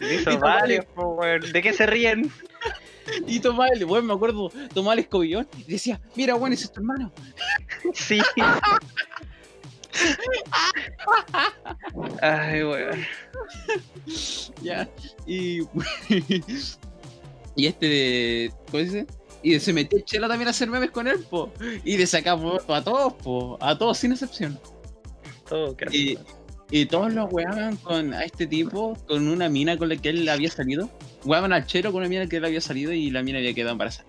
Le hizo varios, pues weón. ¿De qué se ríen?
Y Tomás, el weón, me acuerdo, tomaba el escobillón y decía, mira, ese es tu hermano.
Sí. Ay, weón.
Ya, y. y este de. ¿Cómo dice? Y se metió el chelo también a hacer memes con él, po. Y le sacamos a todos, po. A todos sin excepción.
Todo
Y, y todos los weaban con a este tipo, con una mina con la que él había salido. Weaban al chero con una mina que él había salido y la mina había quedado embarazada.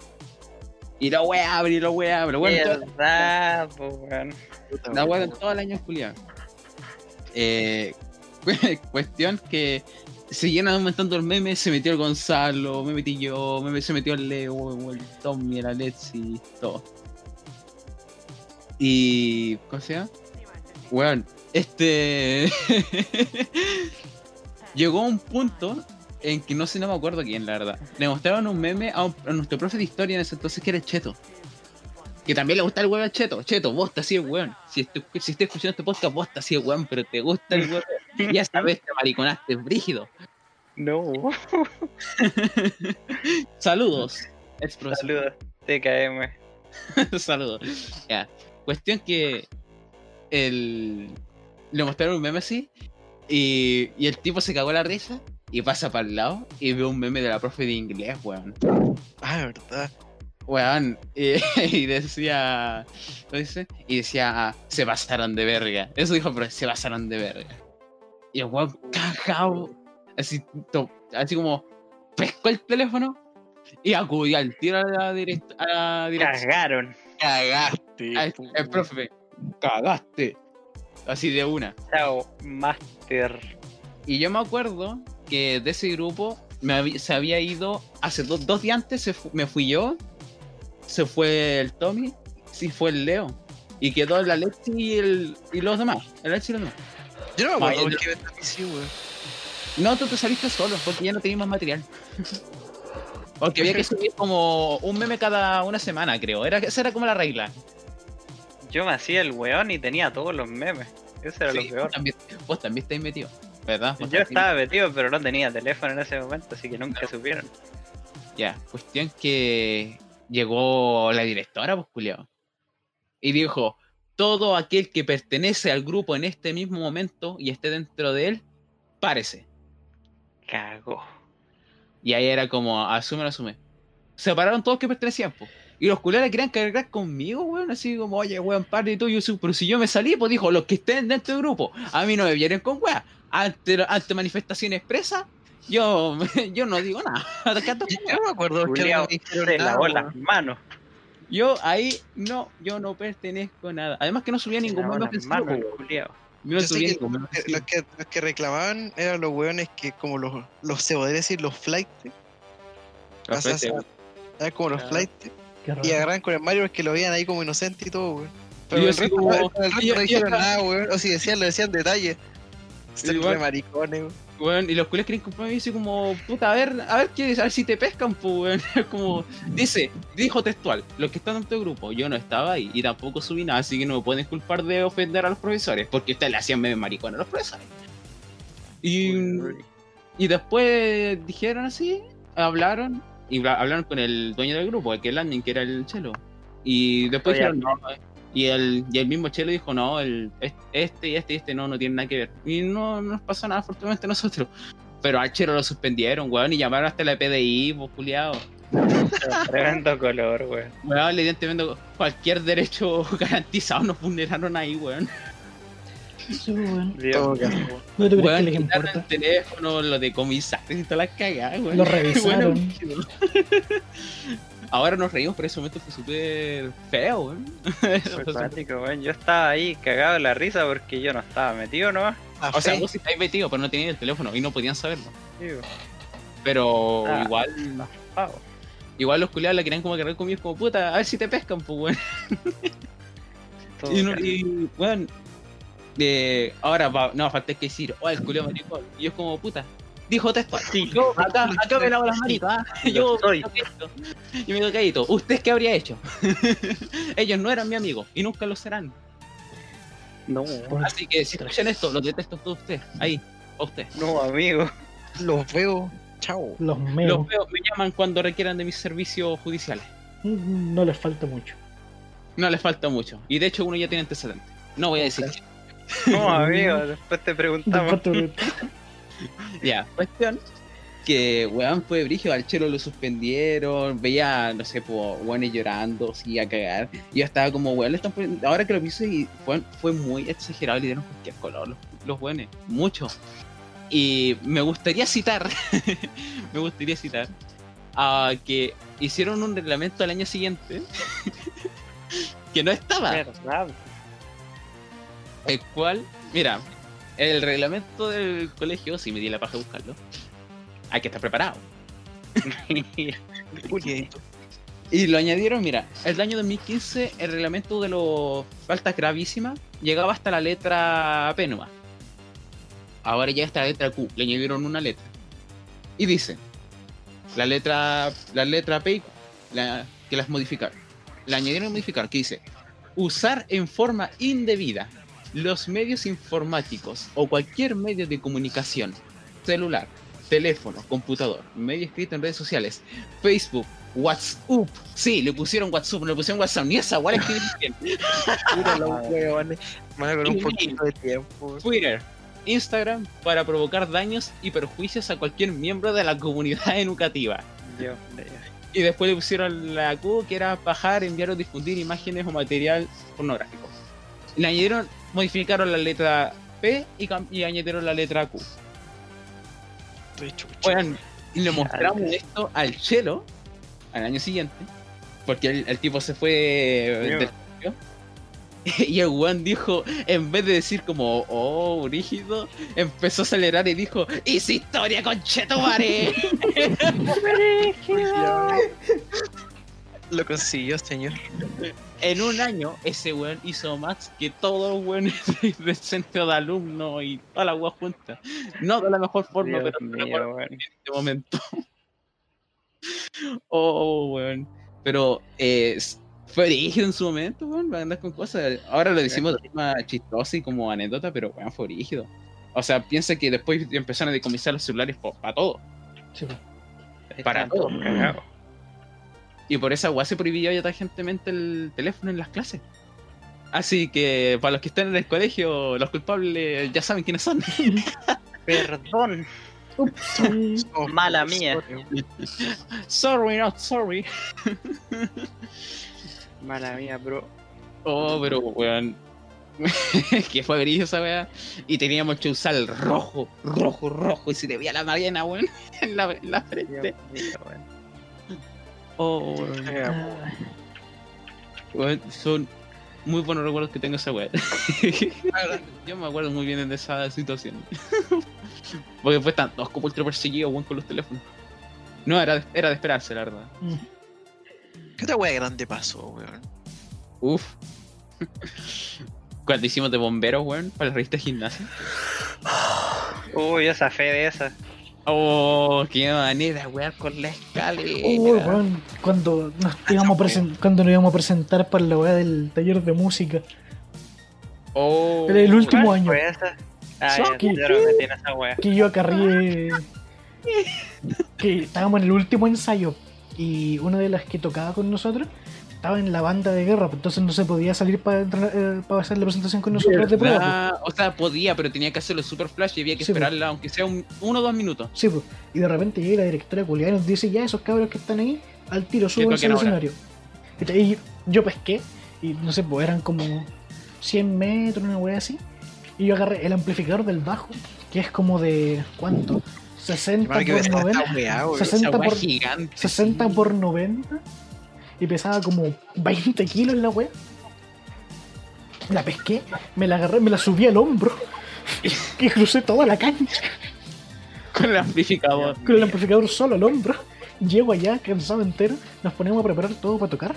Y la wea abre, y la wea abre. Bueno, todo-
Verdad, weón.
La wea
weón.
todo el año culiado. Eh, cuestión que seguían aumentando el meme, se metió el Gonzalo, me metí yo, me, se metió el Leo, el Tommy, el Alexi, todo. Y. ¿Cómo se llama? Weón, este. Llegó un punto en que no sé, no me acuerdo quién, la verdad. Le mostraron un meme a, un- a nuestro profe de historia en ese entonces que era el Cheto. Que también le gusta el weón al Cheto. Cheto, vos estás así el weón. Si estoy, si estoy escuchando este podcast, vos estás así el weón, pero te gusta el weón. Ya sabes, te mariconaste, brígido.
No.
Saludos. ex profesor.
Saludos. TKM.
Saludos. Ya. Cuestión que el le mostraron un meme así y, y el tipo se cagó la risa y pasa para el lado y ve un meme de la profe de inglés, weón.
Ah, verdad.
Weón. Y, y decía. ¿Lo dice? Y decía, ah, se pasaron de verga. Eso dijo, pero se pasaron de verga. Y el weón cagado. Así, to- así como pescó el teléfono y acudió al tiro a la, direct, a la dirección.
Cagaron.
Cagaste.
El profe, cagaste. Así de una.
Chao, Master.
Y yo me acuerdo que de ese grupo me se había ido hace dos, dos días antes, se fu- me fui yo, se fue el Tommy, sí fue el Leo. Y quedó el Alexi y, el, y los demás. El Alexi y los demás.
Yo no me acuerdo.
No, tú te saliste solo, porque ya no tenías más material. Porque había que subir como un meme cada una semana, creo. Era, esa era como la regla.
Yo me hacía el weón y tenía todos los memes. Eso era
Sí,
lo peor.
Vos también, vos también estáis metido, ¿verdad? Vos
Yo estaba metido, pero no tenía teléfono en ese momento, así que nunca supieron.
Ya, cuestión que llegó la directora, pues culiao. Y dijo, todo aquel que pertenece al grupo en este mismo momento y esté dentro de él, párese.
Cagó.
Y ahí era como, asume, asume. Separaron todos que pertenecían, pues. Y los culeros querían cargar conmigo, weón, así como, oye, weón, parte y todo, yo soy- pero si yo me salí, pues dijo, los que estén dentro del grupo, a mí no me vienen con weón. Ante, ante manifestación expresa, yo, yo no digo nada.
Yo no me acuerdo no me weón.
las manos.
Yo ahí no, yo no pertenezco a nada. Además que no subía ningún meme ofensivo. Yo
Yo sé que Eh. Los que, los que reclamaban eran los weones que, como los, los se podría decir, los flight.
Los
o sea, Eran como los
Ah.
flight. Y agarran con el Mario porque lo veían ahí como inocente y todo, weón. Pero el resto,
como-
el resto
y yo-
no
y
dijeron
acá-
nada, weón. O si decían, lo decían detalles.
Igual-
re maricones, weón,
y los culeros quieren comprarme y dice como, puta, a ver, a ver, qué, a ver si te pescan, pues, weón. como, dice, dijo textual, los que están en tu grupo, yo no estaba ahí y tampoco subí nada, así que no me pueden culpar de ofender a los profesores, porque ustedes le hacían memes maricones a los profesores. Y, y después dijeron así, hablaron, y bla- hablaron con el dueño del grupo, el que landing, que era el chelo. Y después
Oye,
dijeron, no, eh, y el, y el mismo chelo dijo, no, el, es- este y este y este no, no tienen nada que ver. Y no, no nos pasó nada, afortunadamente, a nosotros. Pero al chelo lo suspendieron, weón, y llamaron hasta la PDI, pues, culiado.
Tremendo color, weón.
Weón, evidentemente cualquier derecho garantizado nos vulneraron ahí, weón.
Sí.
Dios
Todo.
¿No te crees que les importa?
el teléfono, lo de comisarios y todas las cagadas, weón.
Lo revisaron.
Bueno, Ahora nos reímos, pero ese momento fue súper feo, weón.
Fue weón. Yo estaba ahí cagado de la risa porque yo no estaba metido nomás.
A
O sea, vos sí estáis metido, pero no tenían el teléfono y no podían saberlo.
Sí.
Pero
Ah.
igual, igual los culiados la querían como cargar conmigo como puta, a ver si te pescan, pues weón.
Todo
Y, no- y, weón, eh, ahora va, no, falta que decir, oh, el culiado maricón. Y yo es como puta. Dijo textual. Yo, acá, acá me lavo las manitas, ¿ah? Yo,
soy.
yo, me quedo calladito. ¿Usted qué habría hecho? Ellos no eran mi amigo y nunca lo serán.
No,
Así que si escuchan esto, los detesto a todos ustedes. Ahí, a usted.
no, amigo.
Los veo. Chao.
Los
Los
meos.
veo, me llaman cuando requieran de mis servicios judiciales.
No les falta mucho.
No les falta mucho. Y de hecho uno ya tiene antecedentes. No voy a decir.
No, amigo. Después te preguntamos.
Ya, cuestión que weón fue brígido, al chelo lo suspendieron, veía, no sé, pues, weones llorando, sí, a cagar. Y yo estaba como, weón, le están poniendo- ahora que lo pienso y fue, fue muy exagerado, le dieron cualquier color los, los weones, mucho. Y me gustaría citar, me gustaría citar a que hicieron un reglamento al año siguiente que no estaba.
¿Verdad?
El cual, mira, el reglamento del colegio, si me di la paja de buscarlo, hay que estar preparado. Y lo añadieron, mira, el año 2015 el reglamento de los faltas gravísimas llegaba hasta la letra P nomás. Ahora llega hasta la letra Q, le añadieron una letra. Y dice, la letra, la letra P la- que las modificaron. Le añadieron a modificar, que dice, usar en forma indebida los medios informáticos o cualquier medio de comunicación, celular, teléfono, computador, medio escrito en redes sociales, Facebook, WhatsApp. Sí, le pusieron WhatsApp, no le pusieron WhatsApp, ni esa guay.
Van con un poquito de tiempo.
Twitter, Instagram para provocar daños y perjuicios a cualquier miembro de la comunidad educativa.
Dios.
Y después le pusieron la Q, que era bajar, enviar o difundir imágenes o material pornográfico. Le añadieron, modificaron la letra P y, cam- y añadieron la letra Q. Oigan, y le mostramos esto al Chelo al año siguiente, porque el, el tipo se fue del y el weón dijo, en vez de decir como, oh, rígido, empezó a acelerar y dijo, ¡Hice historia con Chetumare!
Lo consiguió, señor.
en un año, ese weón hizo más que todos los weones del centro de alumnos y toda la weá junta. No de la mejor forma,
Dios
pero de la
mío,
mejor
weón.
en este momento. oh, weón. Pero eh, fue rígido en su momento, weón, para andar con cosas. Ahora lo decimos de forma chistosa y como anécdota, pero weón, fue rígido. O sea, piensa que después empezaron a decomisar los celulares para todo.
Sí.
Para todo.
todos cagados.
Y por esa weá se prohibió ya tangentemente el teléfono en las clases. Así que para los que están en el colegio, los culpables ya saben quiénes son.
Perdón.
Ups.
Oh,
Mala mía.
sorry, not sorry.
Mala mía, bro.
Oh, pero weón. que fue brillo esa weá. Y teníamos que usar el rojo, rojo, rojo. Y se le veía la Mariana, weón, en la, en la
Dios
frente.
weón.
Oh, weón.
Ah,
Son muy buenos recuerdos que tengo esa weá. Yo me acuerdo muy bien de esa situación. Porque fue tan dos como ultra perseguido, weón, con los teléfonos. No, era de, era de esperarse, la verdad.
mm.
¿Qué otra wea grande pasó, weón?
Uf. Cuando hicimos de bomberos, weón, para la revista de gimnasia.
Uy, esa fe de esa.
Oh, qué manera, weón, con la escalera.
Uy, weón, cuando nos íbamos a presen- cuando nos íbamos a presentar para la weá del taller de música.
Oh,
Era el último
¿Cuál
año.
fue esa? Ah, ya, yo no me metí en esa wea.
Que yo acarrié. Que estábamos en el último ensayo. Y una de las que tocaba con nosotros estaba en la banda de guerra. pues Entonces no se podía salir para, eh, hacer la presentación con nosotros de prueba. pues.
O sea, podía, pero tenía que hacerlo super flash y había que
Sí, pues.
esperarla, aunque sea un, uno o dos minutos.
Sí, pues. Y de repente llega la directora culiada y nos dice, ya esos cabros que están ahí, al tiro, súbanse al escenario. ¿Cachai? Y yo pesqué, y no sé, pues eran como 100 metros, una wea así. Y yo agarré el amplificador del bajo, que es como de, ¿cuánto? 60
Hermano, que
por
pesada
90.
esta wea, weón.
60
Esa weá
por-
gigante.
60
sí.
por 90 y pesaba como 20 kilos la wea. La pesqué, me la agarré, me la subí al hombro y crucé toda la cancha
Con el amplificador.
con el amplificador solo al hombro. Llego allá, cansado entero, nos ponemos a preparar todo para tocar.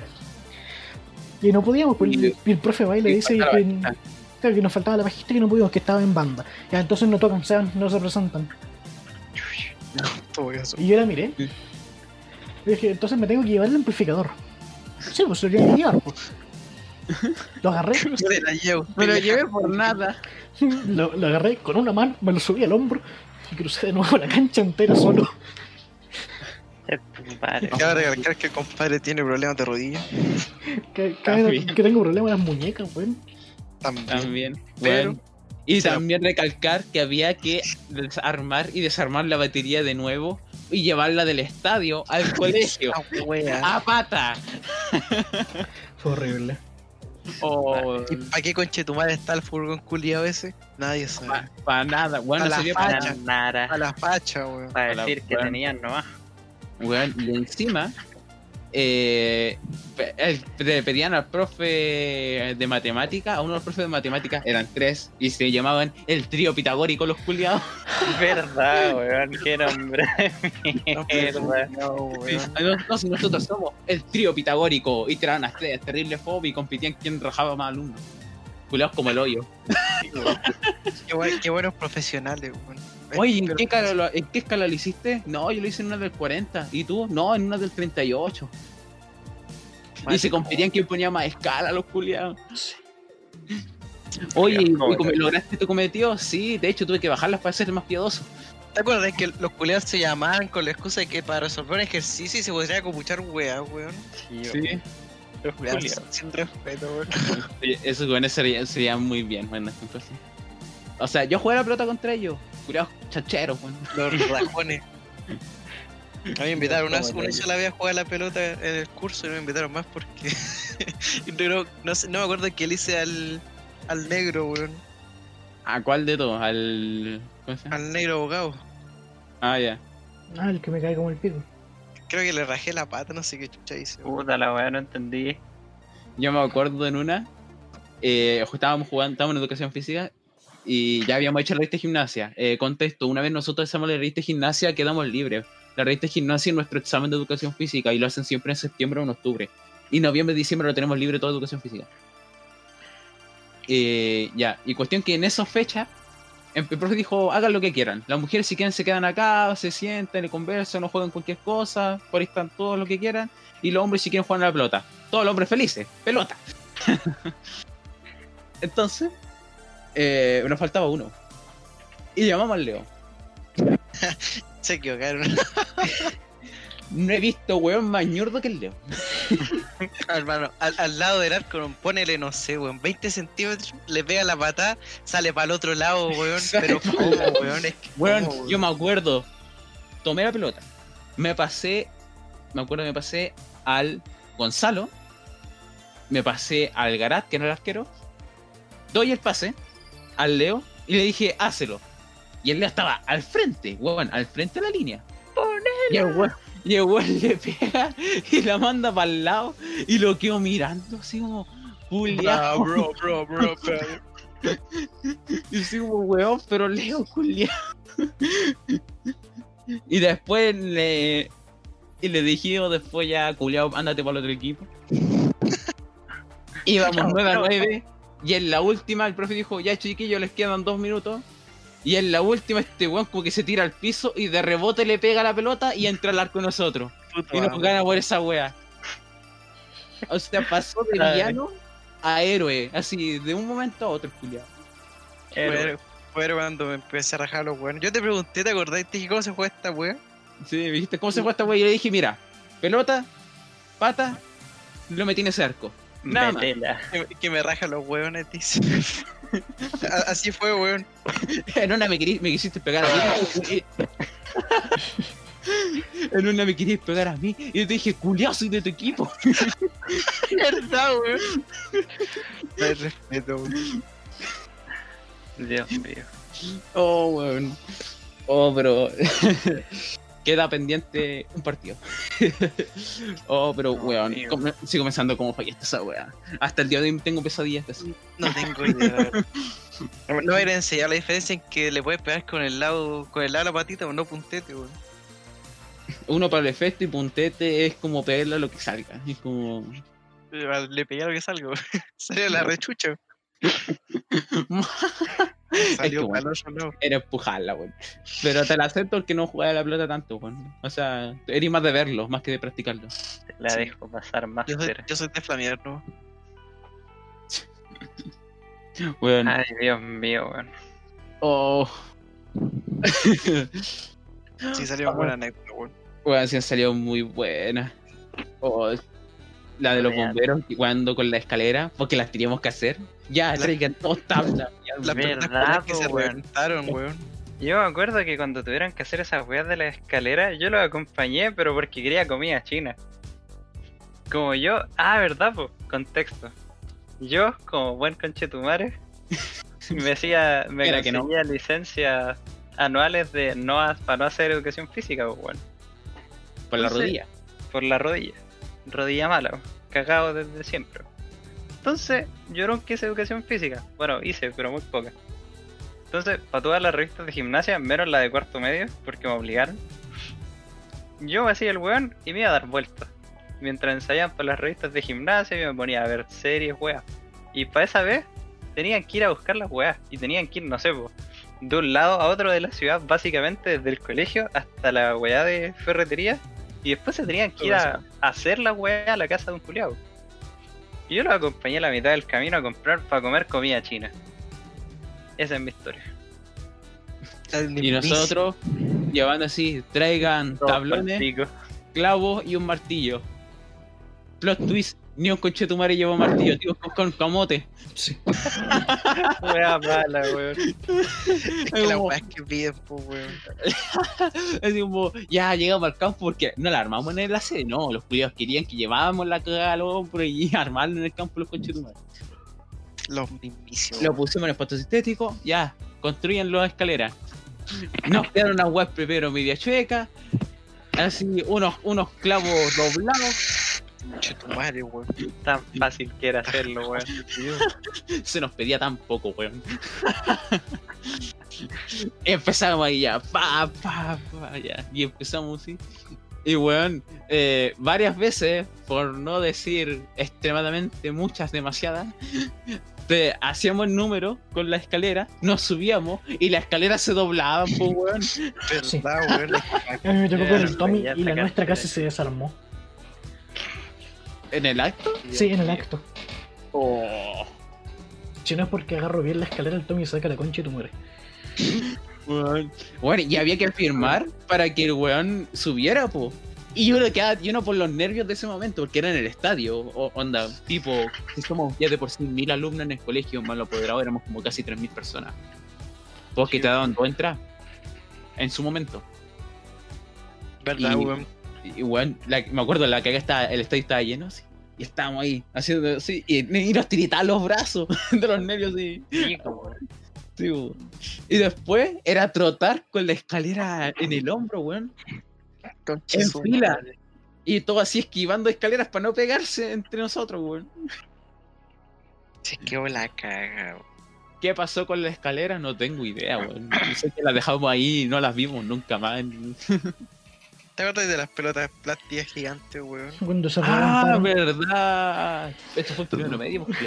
Y no podíamos, pues el, y el profe va y le
Y
dice que, nos faltaba la bajista y que no pudimos, que estaba en banda. Ya, entonces no tocan, se no se presentan.
Todo eso.
Y yo la miré. Y dije, entonces me tengo que llevar el amplificador. Sí, pues lo tenía que llevar. pues. Lo agarré,
me la llevo.
Me lo llevé por nada.
lo, lo agarré con una mano, me lo subí al hombro y crucé de nuevo la cancha entera solo.
Cabe recalcar que el compadre tiene problemas de rodilla.
Que, que-
También.
que tengo problemas en las muñecas, weón.
También.
También.
Pero-
Bueno. Y también recalcar que había que desarmar y desarmar la batería de nuevo y llevarla del estadio al colegio. ¡A pata!
Fue horrible.
O
¿Y para qué conche tu madre está el furgón culiado ese? Nadie sabe.
para nada. Bueno,
A la
sería para
Nara.
A la facha, weón.
Para decir que
weón.
tenían nomás.
weón, y encima eh, le pedían al profe de matemática, a uno de los profes de matemáticas, eran tres, y se llamaban el trío pitagórico los culiados.
Verdad, weón, qué nombre.
No, no.
No, nosotros somos el trío pitagórico, y tiraban a estrellas, terrible fob y competían quién rajaba más alumnos. Culiados como el hoyo.
Qué buenos profesionales, weón.
Oye, ¿en qué, escala lo, ¿en qué escala lo hiciste? No, yo lo hice en una del 40. ¿Y tú? No, en una del 38. Y se competían quién ponía más escala los culiados. Oye, ¿y. ¿lograste tu cometido? Sí, de hecho tuve que bajarlas para ser más piadoso.
¿Te acuerdas que los culiados se llamaban con la excusa de que para resolver un ejercicio y se podría copuchar weá, weón?
Sí.
Los
Culiados sin respeto, weón.
Oye, Esos güeyes serían, serían muy bien, bueno, entonces. O sea, yo jugué a la pelota contra ellos. Culiados chacheros, weón.
Los rajones. A mí me invitaron una, una sola vez a jugar a la pelota en el curso y no me invitaron más porque. no, no, sé- no me acuerdo que le hice al, al negro, weón.
¿A cuál de todos? Al. ¿Cómo se llama?
Al negro abogado.
Ah, ya.
Ah, el que me cae como el pico.
Creo que le rajé la pata, no sé qué chucha hice. weón.
Puta la weá, no entendí.
Yo me acuerdo en una, eh, estábamos jugando, estábamos en educación física y ya habíamos hecho la revista de gimnasia. Eh, contexto, una vez nosotros hacemos la revista de gimnasia, quedamos libres. La revista de gimnasia es nuestro examen de educación física y lo hacen siempre en septiembre o en octubre. Y noviembre, diciembre lo tenemos libre toda educación física. Eh, ya, y cuestión que en esa fecha, el profe dijo, hagan lo que quieran. Las mujeres si quieren se quedan acá, se sienten, conversan, no juegan cualquier cosa, por ahí están todos lo que quieran. Y los hombres si quieren jugar a la pelota. Todos los hombres felices, pelota. Entonces, eh, nos faltaba uno. Y llamamos al Leo.
Se equivocaron.
No he visto weón más ñordo que el Leo.
Hermano, al, al lado del arco, ponele, no sé, weón, 20 centímetros, le pega la patada, sale para el otro lado, weón. Pero ¿cómo, weón? Es que,
Weón,
¿cómo,
yo me acuerdo. Tomé la pelota. Me pasé. Me acuerdo me pasé al Gonzalo. Me pasé al Garat, que no era el arquero. Doy el pase al Leo y le dije, hácelo. Y el Leo estaba al frente, weón, al frente de la línea. Y el weón, y el weón le pega y la manda para el lado y lo quedo mirando así como.
Ah,
Julián.
bro, bro, bro, bro.
Y así como, weón, pero Leo, culiao. y después le. Y le dije después ya, culiao, ándate para el otro equipo. Íbamos 9 a 9. Y en la última, el profe dijo, ya chiquillos, les quedan dos minutos. Y en la última, este weón como que se tira al piso y de rebote le pega la pelota y entra al arco de nosotros.
Puto
Y nos gana por esa wea. O sea, pasó de villano a héroe. Así, de un momento a otro, culiao.
Héroe.
Fue fue cuando me empecé a rajar los weones. Yo te pregunté, ¿te acordás? Te dije, ¿cómo se juega esta wea?
Sí, me dijiste, ¿cómo se juega esta wea? Y yo le dije, mira, pelota, pata, lo metí en ese arco. Nada más.
Que, me- que me raja los weones, dice. Así fue, weón.
En una me, querí- me quisiste pegar a mí. en una me querías pegar a mí. Y yo te dije, culiao, soy de tu equipo.
verdad, weón. Hay respeto, weón.
Dios mío.
Oh, weón. Oh, pero. Queda pendiente un partido. oh, pero, weón. sigo pensando cómo fallaste esa weá. Hasta el día de hoy tengo pesadillas de eso.
No tengo idea. No me voy a enseñar la diferencia en que le puedes pegar con el lado, con el lado de la patita o no puntete, weón.
Uno para el efecto y puntete es como pegarle a lo que salga. Es como.
Le pegué a lo que salgo. Salió la rechucha. Salió
que bueno. Era empujarla, weón. Pero te la acepto porque no jugaba la pelota tanto, weón. O sea, eres más de verlo, más que de practicarlo.
Te la
Sí.
dejo pasar más.
Yo yo soy de flamear, ¿no?
Weón.
Ay, Dios mío, weón.
Oh.
Sí, salió
Ah.
buena anécdota, weón.
Weón, sí han salido muy buenas. Oh, la de los bomberos, cuando con la escalera, porque las teníamos que hacer. Ya,
La-
traigan dos tablas.
Las personas que
po,
se reventaron, weón.
Yo me acuerdo que cuando tuvieron que hacer esas weas de la escalera, yo los acompañé, pero porque quería comida china. Como yo, ah, verdad, pues, contexto. Yo, como buen conchetumare, me hacía, me
Era que no.
conseguía licencias anuales de no para no hacer educación física, pues, weón.
Por la
Entonces-
rodilla.
por la rodilla. Rodilla mala, cagado desde siempre. Entonces, yo nunca hice educación física. Bueno, hice, pero muy poca. Entonces, para todas las revistas de gimnasia, menos la de cuarto medio, porque me obligaron, yo me hacía el weón y me iba a dar vueltas. Mientras ensayaban para las revistas de gimnasia, yo me ponía a ver series, weas. Y para esa vez, tenían que ir a buscar las weas. Y tenían que ir, no sé, po, de un lado a otro de la ciudad, básicamente desde el colegio hasta la weá de ferretería. Y después se tenían que ir a, a hacer la weá a la casa de un culiao. Y yo los acompañé a la mitad del camino a comprar para comer comida china. Esa es mi historia.
Y nosotros llevando así, traigan tablones, clavos y un martillo. Plot twist, ni un conchetumare llevó martillo, tío, con, con camote.
Sí.
Weá mala, weón.
Es que la
como-
weá que piden, po, weón.
Así como, ya llegamos al campo porque no la armamos en la sede, no, los culiados querían que llevábamos la cagada al hombro y armarlo en el campo los conchetumares.
Los mismísimos.
Lo pusimos en el espacio sintético, ya, construyan las escaleras. Nos quedaron unas web primero media chueca, así unos, unos clavos doblados,
tu madre, weón.
Tan fácil que era hacerlo, weón.
se nos pedía tan poco, weón. empezamos ahí ya, pa, pa, pa, ya, y empezamos así. Y weón, eh, varias veces, por no decir extremadamente muchas, demasiadas, te hacíamos el número con la escalera, nos subíamos y la escalera se doblaba, pues weón.
Sí.
¿Verdad, weón?
A mí me tocó con el Tommy y la nuestra casi se desarmó.
En el acto.
Sí, en el acto.
Oh,
Si no es porque agarro bien la escalera, el Tommy saca la concha y tú mueres.
Bueno, y había que firmar para que el weón subiera, po. Y yo quedaba lleno por los nervios de ese momento, porque era en el estadio, o onda, tipo, si somos ya de por sí mil alumnos en el colegio, más lo apoderado, éramos como casi tres mil personas. Todos que te daban dos entradas. En su momento.
¿Verdad,
Y-
weón?
Y la- me acuerdo, la caga estaba, el estadio estaba lleno así. Y estábamos ahí, haciendo así, y, y nos tiritaban los brazos de los nervios. Sí, y después era trotar con la escalera en el hombro, weón. En fila. Y todo así esquivando escaleras para no pegarse entre nosotros, weón.
Se quedó la caga, weón.
¿Qué pasó con la escalera? No tengo idea, weón. Sé que las dejamos ahí y no las vimos nunca más.
¿Te acuerdas de las pelotas plásticas gigantes, weón?
Cuando se
Ah, verdad. Esto fue el primero medio, pues.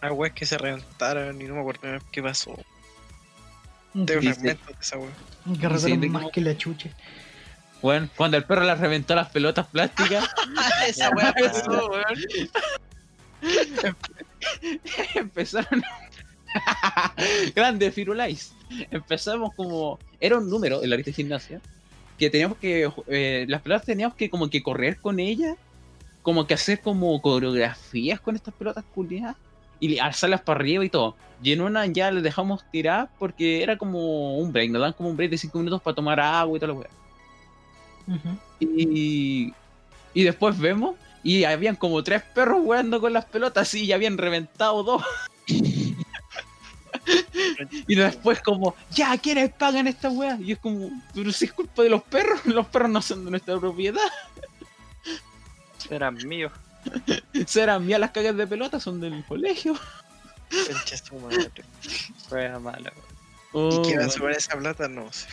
Las weas que se reventaron y no me acuerdo qué pasó.
un
Tengo
Sí, sí.
fragmentos de esa
carretero
de
más que la chucha.
Bueno, cuando el perro las reventó las pelotas plásticas,
esa wea pasó, weón.
empezaron. Grande Firulais. Empezamos como. Era un número en la lista de gimnasia. Que teníamos que. eh, las pelotas teníamos que como que correr con ellas. Como que hacer como coreografías con estas pelotas culiadas. Y alzarlas para arriba y todo. Y en una ya las dejamos tirar porque era como un break. Nos dan como un break de 5 minutos para tomar agua y toda la weá. Y, y después vemos y habían como tres perros jugando con las pelotas y ya habían reventado dos. y después como, ya, ¿quiénes pagan esta weá? Y es como, pero si es culpa de los perros, los perros no son de nuestra propiedad.
Eran míos.
Serán mías las cagas de pelota, son del colegio.
Wea mala, weón.
Oh,
¿Y qué
weón.
pasó con esa plata? No sé.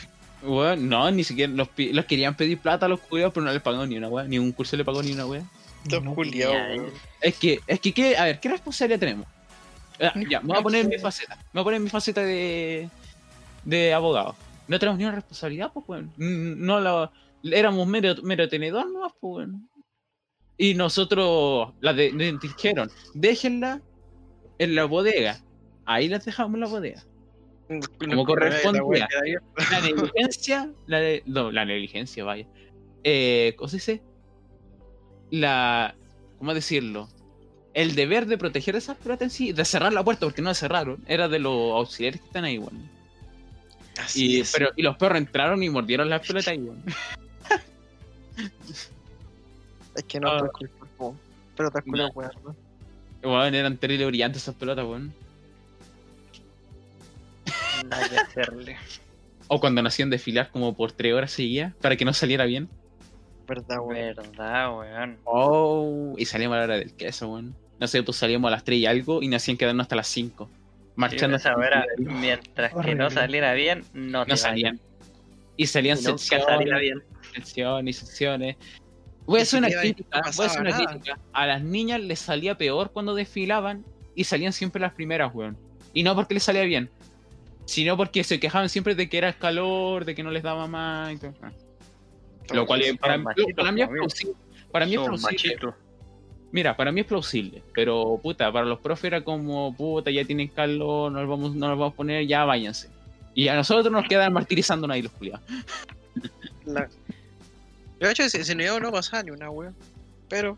Weón, no, ni siquiera los, los querían pedir plata a los culiados, pero no les pagó ni una weá, ni un curso le pagó ni una weá.
Los
No,
culiados.
Es que, es que, ¿qué? a ver, ¿qué responsabilidad tenemos? Ah, ya, me voy a poner en mi faceta. Me voy a poner en mi faceta de, de abogado. No tenemos ni una responsabilidad, pues, weón. Mm, No la, éramos mero, mero tenedor, ¿no? Pues, weón. Y nosotros la de, de- dijeron, déjenla en la bodega. Ahí las dejamos en la bodega.
Como
correspondía. La negligencia, la de, no, la negligencia, vaya. Eh, ¿Cómo se dice? La, ¿cómo decirlo? El deber de proteger esas pelotas en sí, de cerrar la puerta, porque no la cerraron, era de los auxiliares que están ahí, weón.
Así
Y,
es.
pero, y los perros entraron y mordieron las pelotas ahí, weón.
Es que no
Ah.
fue culpa, te acuerdas, weón. ¿no?
Weón, eran terrible brillantes esas pelotas, weón.
Nada que hacerle.
O cuando nos hacían desfilar como por tres horas seguidas, para que no saliera bien.
¿Verdad, weón?
Verdad, weón.
Oh, y salíamos a la hora del queso, weón. No sé, pues salíamos a las 3 y algo y nos hacían quedarnos hasta las 5. Marchando.
Sí, mientras que no saliera bien, no te
no salían. Y salían secciones, y secciones. Voy a hacer una crítica, voy a hacer una crítica. A las niñas les salía peor cuando desfilaban y salían siempre las primeras, weón. Y no porque les salía bien, sino porque se quejaban siempre de que era el calor, de que no les daba más y todo. Lo cual es- para, mí. Para mí es plausible. Mira, para mí es plausible, pero puta, para los profes era como, puta, ya tienen calor, no los vamos, no los vamos a poner, ya váyanse. Y a nosotros nos quedan martirizando ahí los culiados.
La... De hecho, si, si no no pasaba ni una weón. Pero,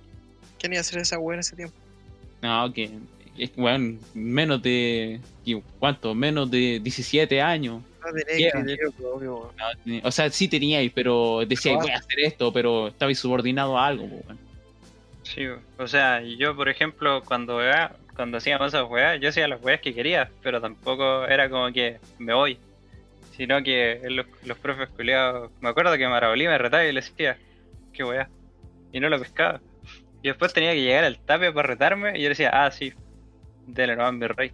¿quién iba a hacer esa weón en ese tiempo?
No, que, weón, menos de, ¿qué- ¿cuánto? Menos de 17 años.
No criterio propio, weón.
No, o sea, sí teníais, pero decíais, voy a hacer esto, pero estabais subordinado a algo, po, weón.
Sí, o sea, yo por ejemplo cuando weá- cuando hacíamos esas weas, yo hacía las weas que quería, pero tampoco era como que me voy. Sino que los, los profes culiados, me acuerdo que Marabolí me retaba y le decía, qué weá. Y no lo pescaba. Y después tenía que llegar al tape para retarme y yo le decía, ah sí, dele nomás mi rey.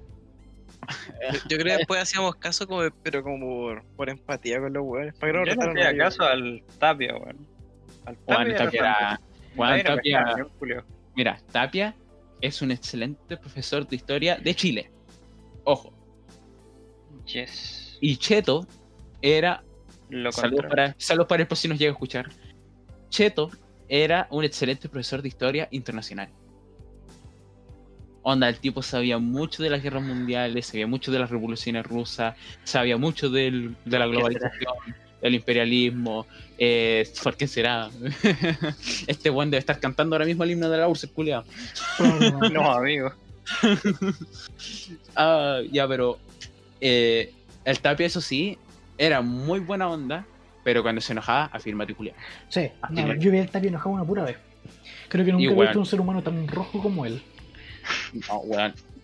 Yo, yo creo que después hacíamos caso, como, pero como por, por empatía con los weones. Para que no
Yo no hacía caso al tapia, weón. Al
Tapia
los
era. Juan Tapia, mira, Tapia es un excelente profesor de historia de Chile. Ojo.
Yes.
Y Cheto era Saludos para, saludos para él por si nos llega a escuchar. Cheto era un excelente profesor de historia internacional. Onda, el tipo sabía mucho de las guerras mundiales, sabía mucho de las revoluciones rusas, sabía mucho del- de la
¿Por qué será?
Del imperialismo. Eh, ¿Por qué será? este buen debe estar cantando ahora mismo el himno de la URSS.
Probablemente.
No, amigo.
Ah, ya, pero eh, el Tapia, eso sí, era muy buena onda, pero cuando se enojaba, afirma culiao.
Sí, no, yo vi al Tapia enojado una pura vez. Creo que nunca he visto un ser humano tan rojo como él.
No, weón. El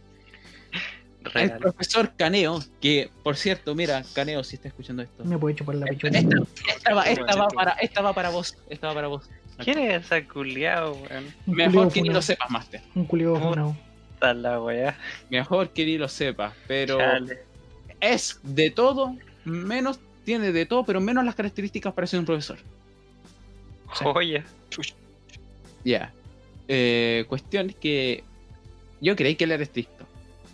Real.
profesor Caneo, que por cierto, mira, Caneo, si está escuchando esto.
Me puede chupar la pechuga.
Esta, esta va, esta va para, esta va para vos. Esta va para vos.
¿Quién es ese culiao, weón?
Mejor que ni lo sepas, Master.
Un culiao
la weá.
Mejor que ni lo sepas. Pero
Chale.
es de todo, menos, tiene de todo, pero menos las características para ser un profesor. Ya. Eh, cuestión es que yo creí que él era estricto.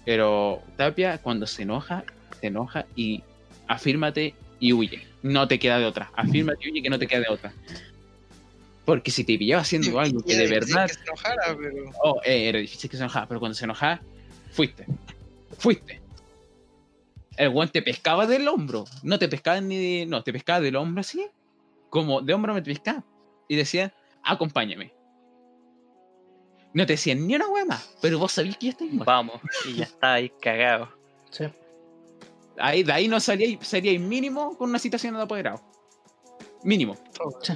Pero Tapia, cuando se enoja, se enoja y afírmate y huye. No te queda de otra. Afírmate y huye que no te queda de otra. Porque si te pillaba haciendo algo que de
era difícil
verdad
Que se enojara, pero.
Oh, eh, era difícil que se enojara, pero cuando se enojaba, fuiste. Fuiste. El weón te pescaba del hombro. No te pescaba ni de. No, te pescaba del hombro así. Como de hombro me te pescaba. Y decía, acompáñame. No te decían ni una wea más, pero vos sabías que ya estáis muerto.
Vamos. Y ya está ahí cagado.
Sí.
Ahí, de ahí no salíais, salíais mínimo con una citación de apoderado. Mínimo.
Sí.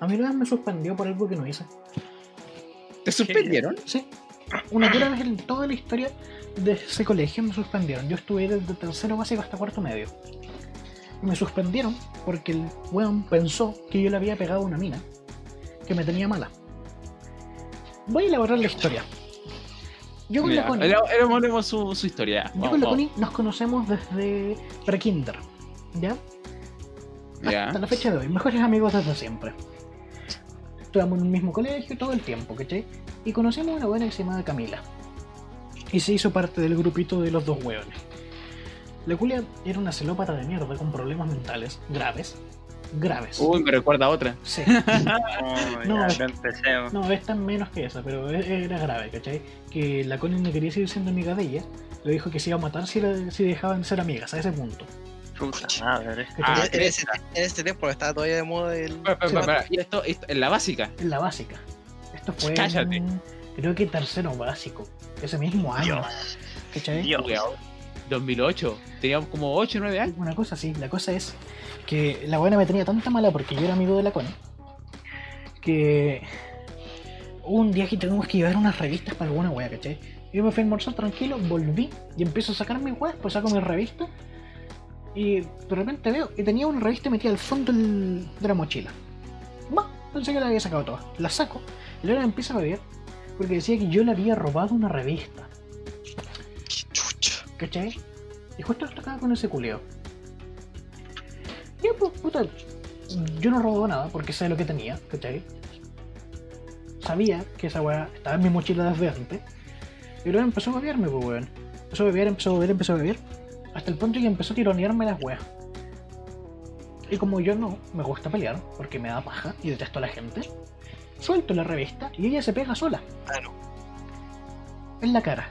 A mí me suspendió por algo que no hice.
¿Te suspendieron?
Sí. Una pura vez en toda la historia de ese colegio me suspendieron. Yo estuve desde tercero básico hasta cuarto medio. Y me suspendieron porque el weón pensó que yo le había pegado una mina que me tenía mala. Voy a elaborar la historia. Yo con la
Ya,
Connie,
ela- elaboremos su, su historia.
yo
Vamos,
con la. Connie nos conocemos desde pre-kinder. ¿Ya? Hasta la fecha de hoy, mejores amigos desde siempre. Estudiamos en el mismo colegio todo el tiempo, ¿cachai? Y conocimos a una buena que se llamaba Camila. Y se hizo parte del grupito de los dos hueones. La culia era una celópata de mierda con problemas mentales graves. Graves.
Uy, me recuerda a otra.
Sí.
No,
No.
ya no empecemos.
No, esta es menos que esa, pero e- era grave, ¿cachai? Que la Connie no quería seguir siendo amiga de ella. Le dijo que se iba a matar si, la- si dejaban de ser amigas, a ese punto.
Puta madre.
¿cachai?
Ah,
en, ese, en ese tiempo estaba todavía de moda el.
Espera. Y esto, esto en la básica.
En la básica. Esto fue
Cállate.
en, creo que tercero básico. Ese mismo año.
Dios.
¿Cachai?
Dios.
2008. Teníamos como 8 o 9 años.
Una cosa así, la cosa es que la buena me tenía tanta mala porque yo era amigo de la Connie que un día que tuvimos que llevar unas revistas para alguna wea, ¿cachai? Yo me fui a almorzar tranquilo, volví y empiezo a sacar mis weas, pues saco mi revista y de repente veo y tenía una revista metida al fondo de la mochila. Va, Pensé que la había sacado todas. La saco y luego empieza a beber porque decía que yo le había robado una revista. ¿Cachai? Y justo tocaba con ese culeo. Y pues, puta, yo no robaba nada porque sé lo que tenía, ¿cachai? Sabía que esa weá estaba en mi mochila desde antes. Y luego empezó a beberme, pues weón. Empezó a beber, empezó a beber, empezó a beber. Hasta el punto que empezó a tironearme las weas. Y como yo no me gusta pelear, porque me da paja y detesto a la gente, suelto la revista y ella se pega sola
Ah, no.
en la cara.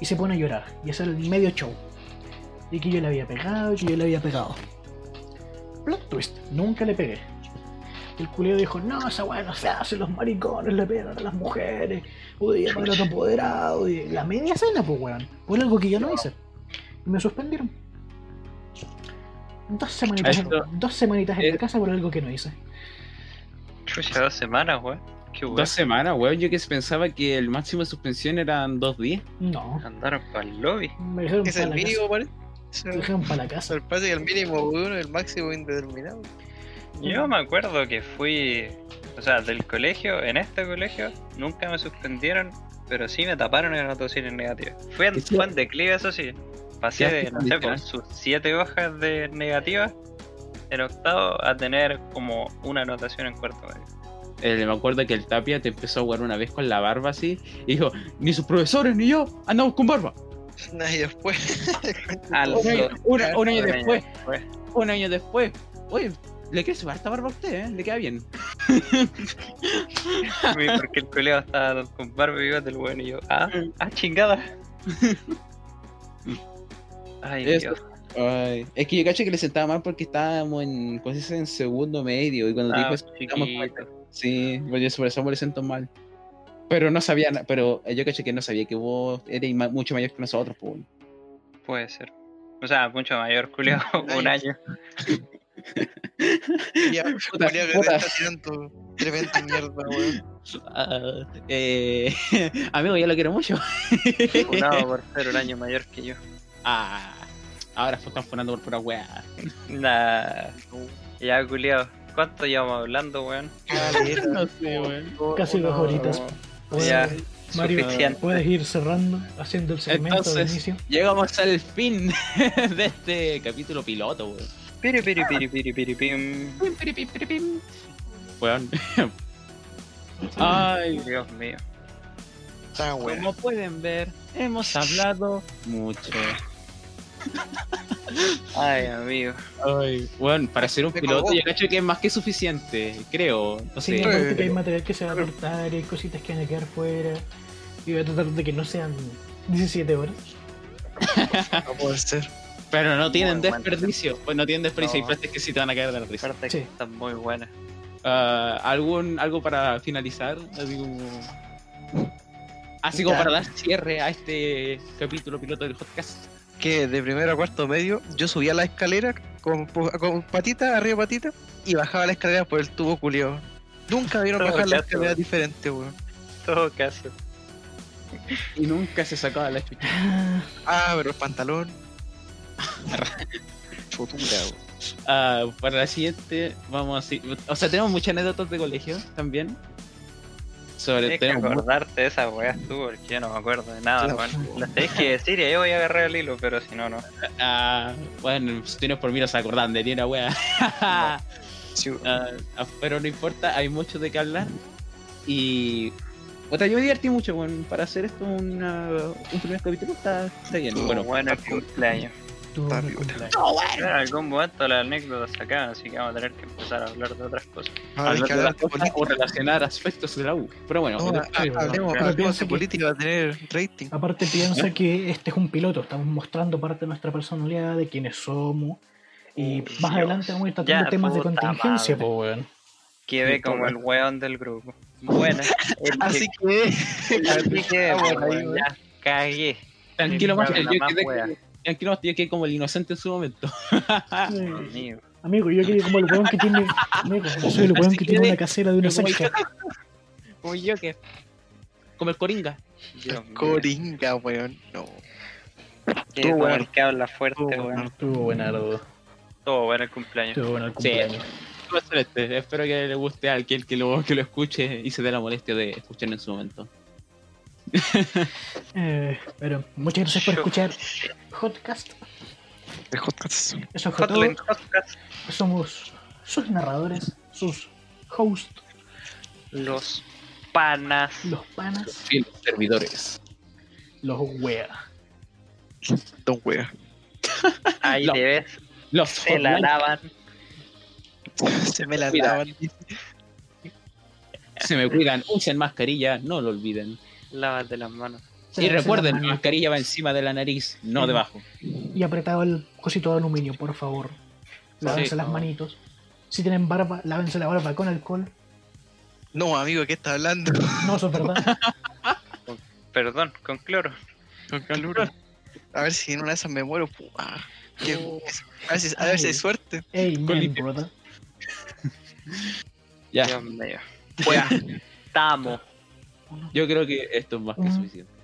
Y se pone a llorar y hacer el medio show. Y que yo le había pegado y que yo le había pegado. Plot twist, nunca le pegué. El culeo dijo, no, esa weá no se hace, los maricones le pegan a las mujeres, uy, para otro apoderado, y la media cena, pues weón, por algo que yo no hice. Y me suspendieron. Dos semanitas,
Esto-
dos semanitas en la casa por algo que no hice.
Chucha, dos semanas, weón. Qué weón.
Dos semanas, weón. Yo que pensaba que el máximo de suspensión eran dos días.
No,
Andaron para el lobby.
me dejaron
Es
para
el
la casa.
mínimo, parece.
Me dejaron para la casa.
Me parece que el mínimo uno, el máximo indeterminado.
Yo me acuerdo que fui, o sea, del colegio, en este colegio, nunca me suspendieron, pero sí me taparon en anotaciones negativas. Fue en, fue en declive, eso sí. Pasé de, no sé, por sus siete hojas de negativas en octavo a tener como una anotación en cuarto medio.
Eh, me acuerdo que el Tapia te empezó a jugar una vez con la barba así. Y dijo, ni sus profesores ni yo andamos con barba.
Después.
Un año, un- un año
Un año
después.
después.
Un año después. Oye, le crece harta barba a usted, ¿eh? Le queda bien.
Porque el colegio estaba con barba y bigote el weón y yo, ah, ah, chingada. Ay,
Eso.
Dios.
Ay, es que yo caché que le sentaba mal porque estábamos en, ¿cómo se dice? en segundo medio. Y cuando
Ah,
dijo eso, estábamos. Sí, pues yo por eso me le siento mal. Pero no sabía, na- pero yo caché que no sabía que vos eres ma- mucho mayor que nosotros, pues.
Puede ser. O sea, mucho mayor, Julio, un año.
Ya,
Puta,
que te está tremenda mierda, weón.
Ah, eh, amigo, yo lo quiero mucho.
Funado por ser un año mayor que yo.
Ah, ahora están funando por pura weá.
Nah. Ya, culiao. ¿Cuánto llevamos hablando, weón?
Caleta.
No sé, weón.
Casi dos horitas.
Ya,
Mario,
suficiente.
puedes ir cerrando, haciendo el segmento de
Entonces,
inicio.
llegamos al fin de este capítulo piloto, weón.
Piri, piri, piri, piri, piri, pim.
Pim, piri, pim, piri, pim. Weón. Ay,
Dios mío.
Como pueden ver, hemos hablado mucho.
Ay, amigo.
Ay, bueno, para ser un
Me
piloto yo cacho que es más que suficiente, creo. No
Sí,
sé.
aparte que hay material que se va a cortar, hay cositas que van a quedar fuera. Y voy a tratar de que no sean 17 horas.
No puede ser.
Pero no tienen
Muy
desperdicio. Pues no tienen desperdicio.
No.
Hay frases que sí te van a caer de la risa.
Aparte
Sí.
que están muy buenas.
Ah, ¿algún, ¿Algo para finalizar? Así como. Así como
Ya.
para dar cierre a este capítulo piloto del podcast.
Que de primero a cuarto medio, yo subía la escalera con, con patita, arriba patita, y bajaba la escalera por el tubo culiao. Nunca vieron
Todo
bajar la
chato,
escalera diferente, weón.
todo caso.
Y nunca se sacaba la chucha.
Ah,
pero el pantalón. Chutura, weón.
Ah, para la siguiente, vamos así. O sea, tenemos muchas anécdotas de colegio también. Sobre
Tienes que
tenemos mu-
acordarte de esas weas tú, porque yo no me acuerdo de nada, weón. Las tenés que decir y ahí voy a agarrar el hilo, pero si no, no.
Ah, bueno, si tienes por mí no se acordan de ni una wea.
Sí, weón.
Ah, ah, pero no importa, hay mucho de qué hablar. Y. Otra, yo me divertí mucho bueno, para hacer esto una, un primer capítulo. Está, está bien. Bueno,
bueno el cumpleaños.
Tu
Está
buen
piola.
cumpleaños.
En algún momento las anécdotas se acaban, así que vamos a tener que empezar a hablar de otras cosas.
Hablar de
de
cosas o relacionar aspectos de la U. Pero bueno,
No, hablemos, de política va a tener rating.
Aparte piensa que este es un piloto, estamos mostrando parte de nuestra personalidad, de quiénes somos. Y
Uy,
más adelante vamos a ir tratando
Ya,
temas de contingencia, pues weón.
Quedé como
bueno.
el weón del grupo. Buena. El
Así
que- así que, ya cagué.
tranquilo,
Bueno, la
yo
más
quedé, tranquilo, Master, yo quedé como el inocente en su momento.
Amigo.
Amigo, yo quedé como el weón que tiene. Amigo, yo soy el weón que tiene una casera de una
Como el
zanja.
Como yo que. Como el Coringa.
Dios mío.
Coringa, weón. No.
Como
weón.
el que habla fuerte, weón.
Estuvo buena, lo-
Todo bueno el cumpleaños.
estuvo bueno el
Sí.
cumpleaños.
Celeste. Espero que le guste a alguien que lo, que lo escuche y se dé la molestia de escucharlo en su momento.
Eh, pero muchas gracias por escuchar Hotcast.
El podcast.
Eso fue todo.
Hotline Podcast,
Somos sus narradores, sus hosts,
los panas.
los panas,
Fieles servidores.
los wea.
Don wea.
Ahí te ves,
Los
se la lavan.
Se me la lavan.
Se me cuidan, usen mascarilla, no lo olviden.
Lávate las manos.
Se
y recuerden, la mascarilla va encima de la nariz, no
Sí.
debajo.
Y apretado el cosito de aluminio, por favor. Lávense
Sí.
las manitos. Si tienen barba, lávense la barba con alcohol.
No, amigo, ¿qué estás hablando?
No, eso es verdad.
Perdón, con cloro.
Con calor. A ver si en una de esas me muero. ah, qué- A ver si, a ver si hay
Ay.
suerte.
Hey, man, brother.
Ya,
Dios mío. Estamos.
Yo creo que esto es más que suficiente.